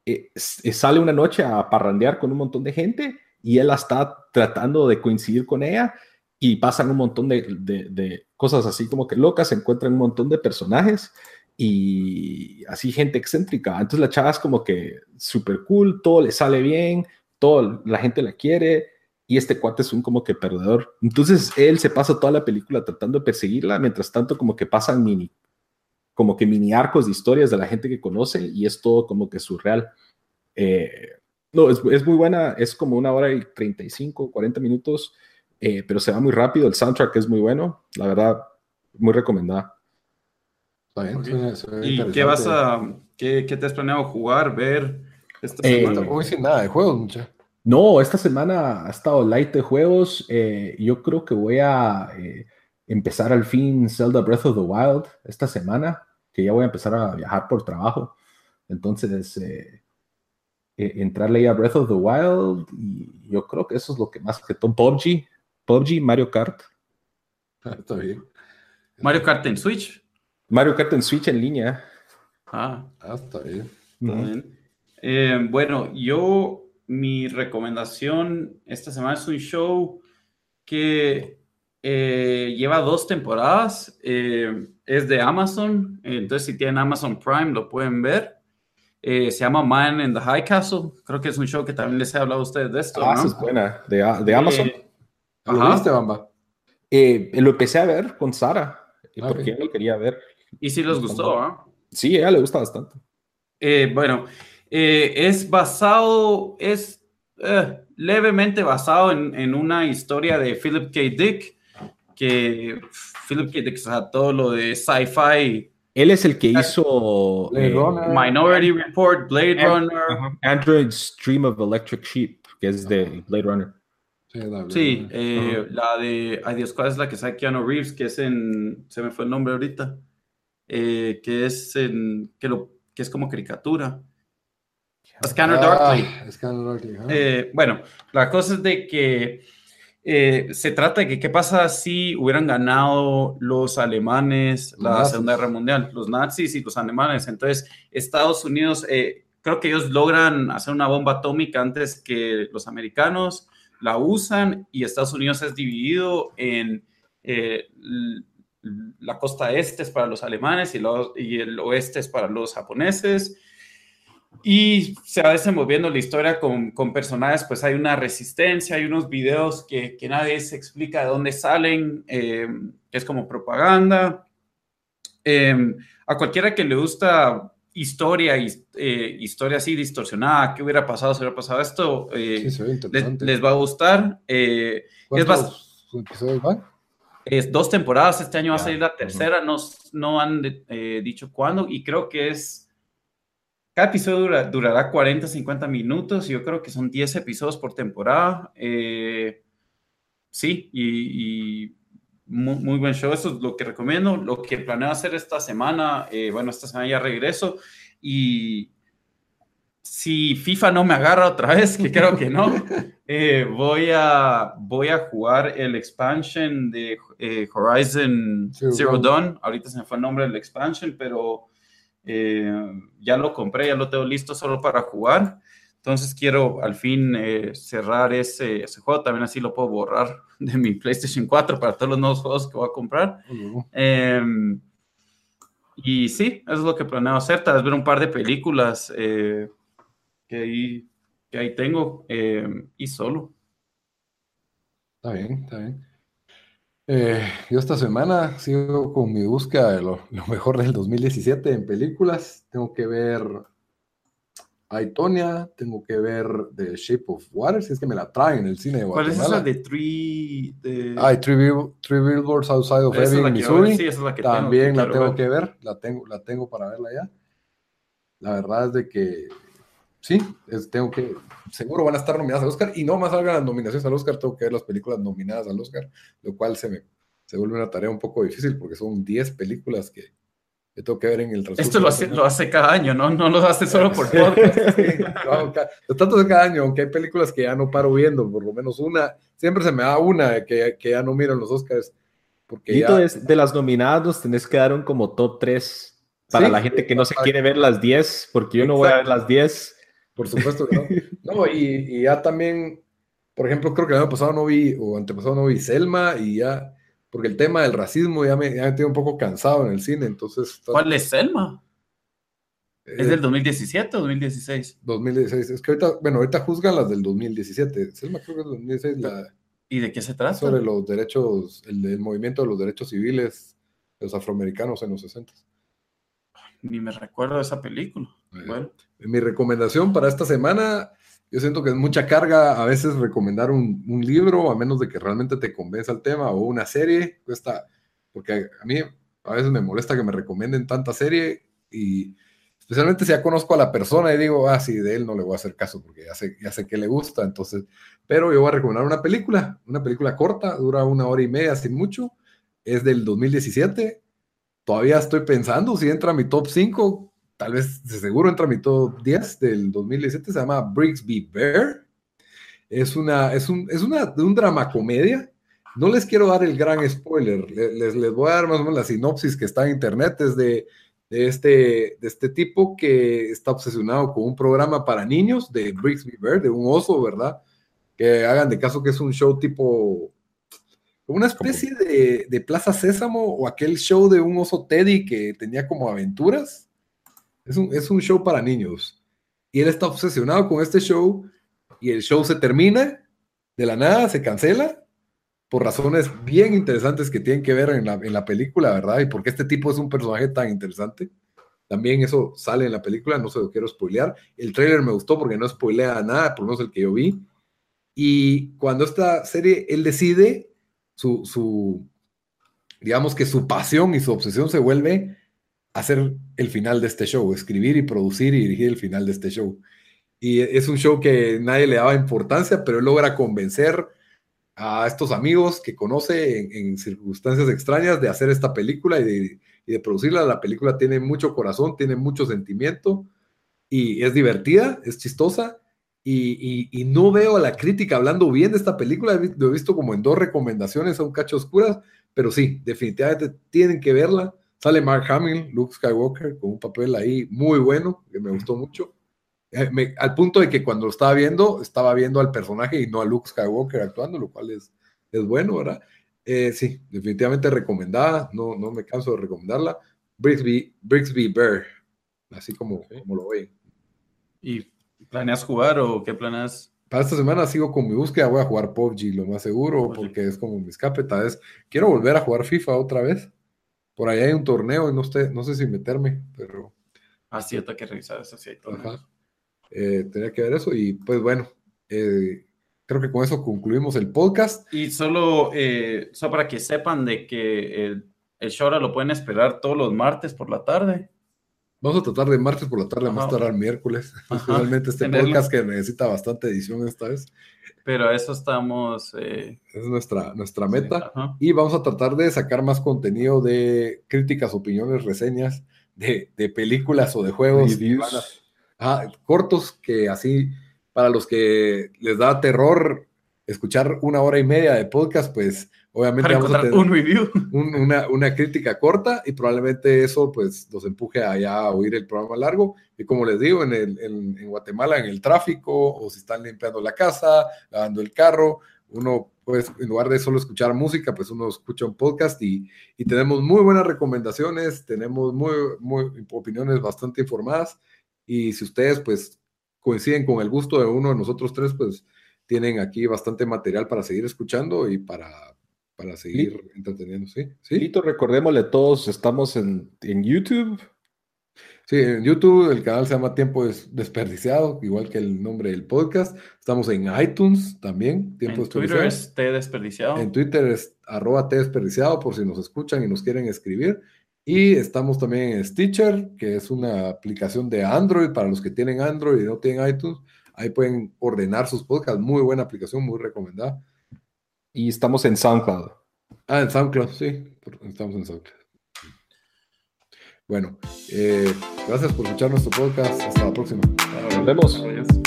eh, eh, sale una noche a parrandear con un montón de gente y él está tratando de coincidir con ella y pasan un montón de, cosas así como que locas, se encuentran un montón de personajes y así gente excéntrica. Entonces la chava es como que súper cool, todo le sale bien, todo, la gente la quiere y este cuate es un como que perdedor. Entonces él se pasa toda la película tratando de perseguirla, mientras tanto como que pasan mini, como que mini arcos de historias de la gente que conoce y es todo como que surreal. Eh, no, es, es, muy buena, es como una hora y 35, 40 minutos, eh, pero se va muy rápido, el soundtrack es muy bueno, la verdad, muy recomendada. ¿Y qué vas a, qué, qué, te has planeado jugar, ver esta eh, semana? nada de juegos, muchachos. No, esta semana ha estado light de juegos. Eh, yo creo que voy a eh, empezar al fin Zelda Breath of the Wild esta semana, que ya voy a empezar a viajar por trabajo. Entonces, eh, entrarle a Breath of the Wild y yo creo que eso es lo que más que todo. PUBG, PUBG, Mario Kart. Está bien. Mario Kart en Switch. Mario Kart en Switch en línea. Ah, ah está bien. bueno, yo mi recomendación esta semana es un show que eh, lleva dos temporadas. Eh, es de Amazon. Entonces, si tienen Amazon Prime, lo pueden ver. Eh, se llama Man in the High Castle. Creo que es un show que también les he hablado a ustedes de esto. Ah, ¿no? es buena. De, de Amazon. ¿Lo viste, Bamba? lo empecé a ver con Sara. Ah, porque lo quería ver. Y si les gustó, ¿ah? Sí, a ella le gusta bastante. bueno, eh, es basado, es eh, levemente basado en, una historia de Philip K. Dick, que Philip K. Dick, o sea, todo lo de sci-fi. Él es el que hizo eh, Minority Report, Blade Runner. Android's Dream of Electric Sheep, que es de Blade Runner. Sí, la de, ay Dios, ¿cuál es la que sabe Keanu Reeves? Que es en, se me fue el nombre ahorita, que es en, que, lo, que es como caricatura. Scanner Darkly. Ah, eh, bueno, la cosa es de que eh, se trata de que qué pasa si hubieran ganado los alemanes la Segunda Guerra Mundial, los nazis y los alemanes. Entonces, Estados Unidos, eh, creo que ellos logran hacer una bomba atómica antes que los americanos la usan y Estados Unidos es dividido en la costa este es para los alemanes y, y el oeste es para los japoneses y se va desenvolviendo la historia con, con, personajes, pues hay una resistencia, hay unos videos que, que nadie se explica de dónde salen, eh, que es como propaganda. Eh, a cualquiera que le gusta historia, eh, historia así distorsionada, qué hubiera pasado si hubiera pasado esto, les, les, va a gustar. ¿Cuántos es episodios van? Es dos temporadas, este año va a salir la tercera, no, no han dicho cuándo, y creo que es cada episodio durará 40, 50 minutos. Yo creo que son 10 episodios por temporada. Eh, sí, y, muy, buen show. Eso es lo que recomiendo. Lo que planeo hacer esta semana, eh, bueno, esta semana ya regreso. Y si FIFA no me agarra otra vez, que creo que no, eh, voy, a, voy a jugar el expansion de Horizon Zero, Dawn. Ahorita se me fue el nombre del expansion, pero Eh, ya lo compré, ya lo tengo listo solo para jugar. Entonces quiero al fin eh, cerrar ese, ese, juego. También así lo puedo borrar de mi PlayStation 4 para todos los nuevos juegos que voy a comprar. Em, y sí, eso es lo que planeo hacer. Tal vez ver un par de películas eh, que, ahí, que ahí tengo em, y solo. Está bien, está bien. Eh, yo esta semana sigo con mi búsqueda de lo, mejor del 2017 en películas. Tengo que ver Aitonia, tengo que ver The Shape of Water, si es que me la traen en el cine de Guatemala. ¿Cuál es esa de Three? De... Hay Three, Billboards Outside of Ebbing, Missouri. Sí, esa es la que También tengo, la tengo que ver, la tengo, la tengo para verla ya. La verdad es de que sí, tengo que, seguro van a estar nominadas al Oscar y no más salgan las nominaciones al Oscar, tengo que ver las películas nominadas al Oscar, lo cual se me se vuelve una tarea un poco difícil porque son 10 películas que, tengo que ver en el transcurso. Esto lo hace, lo hace cada año, ¿no? No lo hace solo por podcast. sí, tanto de cada año, aunque hay películas que ya no paro viendo, por lo menos una, siempre se me da una que, que ya no miro en los Oscars. Porque ya, de las nominadas tenés que dar un como top 3 para la gente que no se quiere ver las 10, porque yo no voy a ver las 10 por supuesto que no. No, y, ya también, por ejemplo, creo que el año pasado no vi, o antepasado no vi Selma, y ya, porque el tema del racismo ya me, ya me tiene un poco cansado en el cine, entonces... ¿Cuál es Selma? ¿Es del 2017 o 2016? 2016. Es que ahorita, bueno, ahorita juzgan las del 2017. Selma creo que es 2016. La, ¿Y de qué se trata? Sobre los derechos, el, movimiento de los derechos civiles de los afroamericanos en los 60. Ni me recuerdo esa película. Bueno. Mi recomendación para esta semana, yo siento que es mucha carga a veces recomendar un, libro, a menos de que realmente te convenza el tema, o una serie, cuesta, porque a mí a veces me molesta que me recomienden tanta serie y especialmente si ya conozco a la persona y digo, ah, sí, de él no le voy a hacer caso porque ya sé, ya sé que le gusta, entonces, pero yo voy a recomendar una película, una película corta, dura una hora y media, sin mucho, es del 2017, todavía estoy pensando si entra a mi top 5, tal vez seguro entra a mi top 10 del 2017, se llama Brigsby Bear. Es una, es un, es una, un drama comedia. No les quiero dar el gran spoiler, les, les voy a dar más o menos la sinopsis que está en internet, es de, de, este, de este tipo que está obsesionado con un programa para niños de Brigsby Bear, de un oso, ¿verdad? Que hagan de caso que es un show tipo una especie de, de, Plaza Sésamo o aquel show de un oso Teddy que tenía como aventuras. Es un, show para niños. Y él está obsesionado con este show y el show se termina de la nada, se cancela por razones bien interesantes que tienen que ver en la, película, ¿verdad? Y porque este tipo es un personaje tan interesante. También eso sale en la película, no se lo quiero spoilear. El trailer me gustó porque no spoilea nada, por lo menos el que yo vi. Y cuando esta serie, él decide, su, su digamos que su pasión y su obsesión se vuelve hacer el final de este show, escribir y producir y dirigir el final de este show. Y es un show que nadie le daba importancia, pero él logra convencer a estos amigos que conoce en, circunstancias extrañas de hacer esta película y de, producirla. La película tiene mucho corazón, tiene mucho sentimiento y es divertida, es chistosa. Y, no veo a la crítica hablando bien de esta película. Lo he visto como en dos recomendaciones a un cacho oscuras, pero sí, definitivamente tienen que verla. Sale Mark Hamill, Luke Skywalker, con un papel ahí muy bueno, que me gustó mucho. Eh, al punto de que cuando lo estaba viendo, estaba viendo al personaje y no a Luke Skywalker actuando, lo cual es, es bueno, ¿verdad? Eh, sí, definitivamente recomendada, no, no me canso de recomendarla. Brixby, Brixby Bear, así como, como lo ven. ¿Y planeas jugar o qué planeas? Para esta semana sigo con mi búsqueda, voy a jugar PUBG lo más seguro, porque es como mi escape, tal vez quiero volver a jugar FIFA otra vez. Por ahí hay un torneo y no, sé, no sé si meterme, pero... Ah, cierto que revisar eso, sí hay eh, tenía que ver eso y pues bueno, eh, creo que con eso concluimos el podcast. Y solo, eh, solo para que sepan de que el, el show ahora lo pueden esperar todos los martes por la tarde. Vamos a tratar de martes por la tarde, más tarde miércoles. Realmente este podcast que necesita bastante edición esta vez pero eso estamos... Eh, es nuestra, nuestra meta. y vamos a tratar de sacar más contenido de críticas, opiniones, reseñas de, de películas o de juegos. cortos que así, para los que les da terror escuchar una hora y media de podcast, pues obviamente vamos a tener un review. una, una, crítica corta y probablemente eso pues nos empuje allá a oír el programa largo. Y como les digo, en, el, en, en Guatemala, en el tráfico, o si están limpiando la casa, lavando el carro, uno pues en lugar de solo escuchar música, pues uno escucha un podcast y, y tenemos muy buenas recomendaciones, tenemos muy, muy opiniones bastante informadas y si ustedes pues coinciden con el gusto de uno de nosotros tres, pues tienen aquí bastante material para seguir escuchando y para, para seguir entreteniendo, ¿sí? ¿Sí? Lito, recordémosle todos, estamos en, en YouTube, Sí, en YouTube el canal se llama Tiempo Desperdiciado, igual que el nombre del podcast. Estamos en iTunes también, Tiempo en Twitter es T Desperdiciado. En Twitter es arroba T Desperdiciado por si nos escuchan y nos quieren escribir. Y estamos también en Stitcher, que es una aplicación de Android para los que tienen Android y no tienen iTunes. Ahí pueden ordenar sus podcasts. Muy buena aplicación, muy recomendada. Y estamos en SoundCloud. Ah, en SoundCloud, sí. Estamos en SoundCloud. Bueno, eh, gracias por escuchar nuestro podcast. Hasta la próxima. Nos vemos.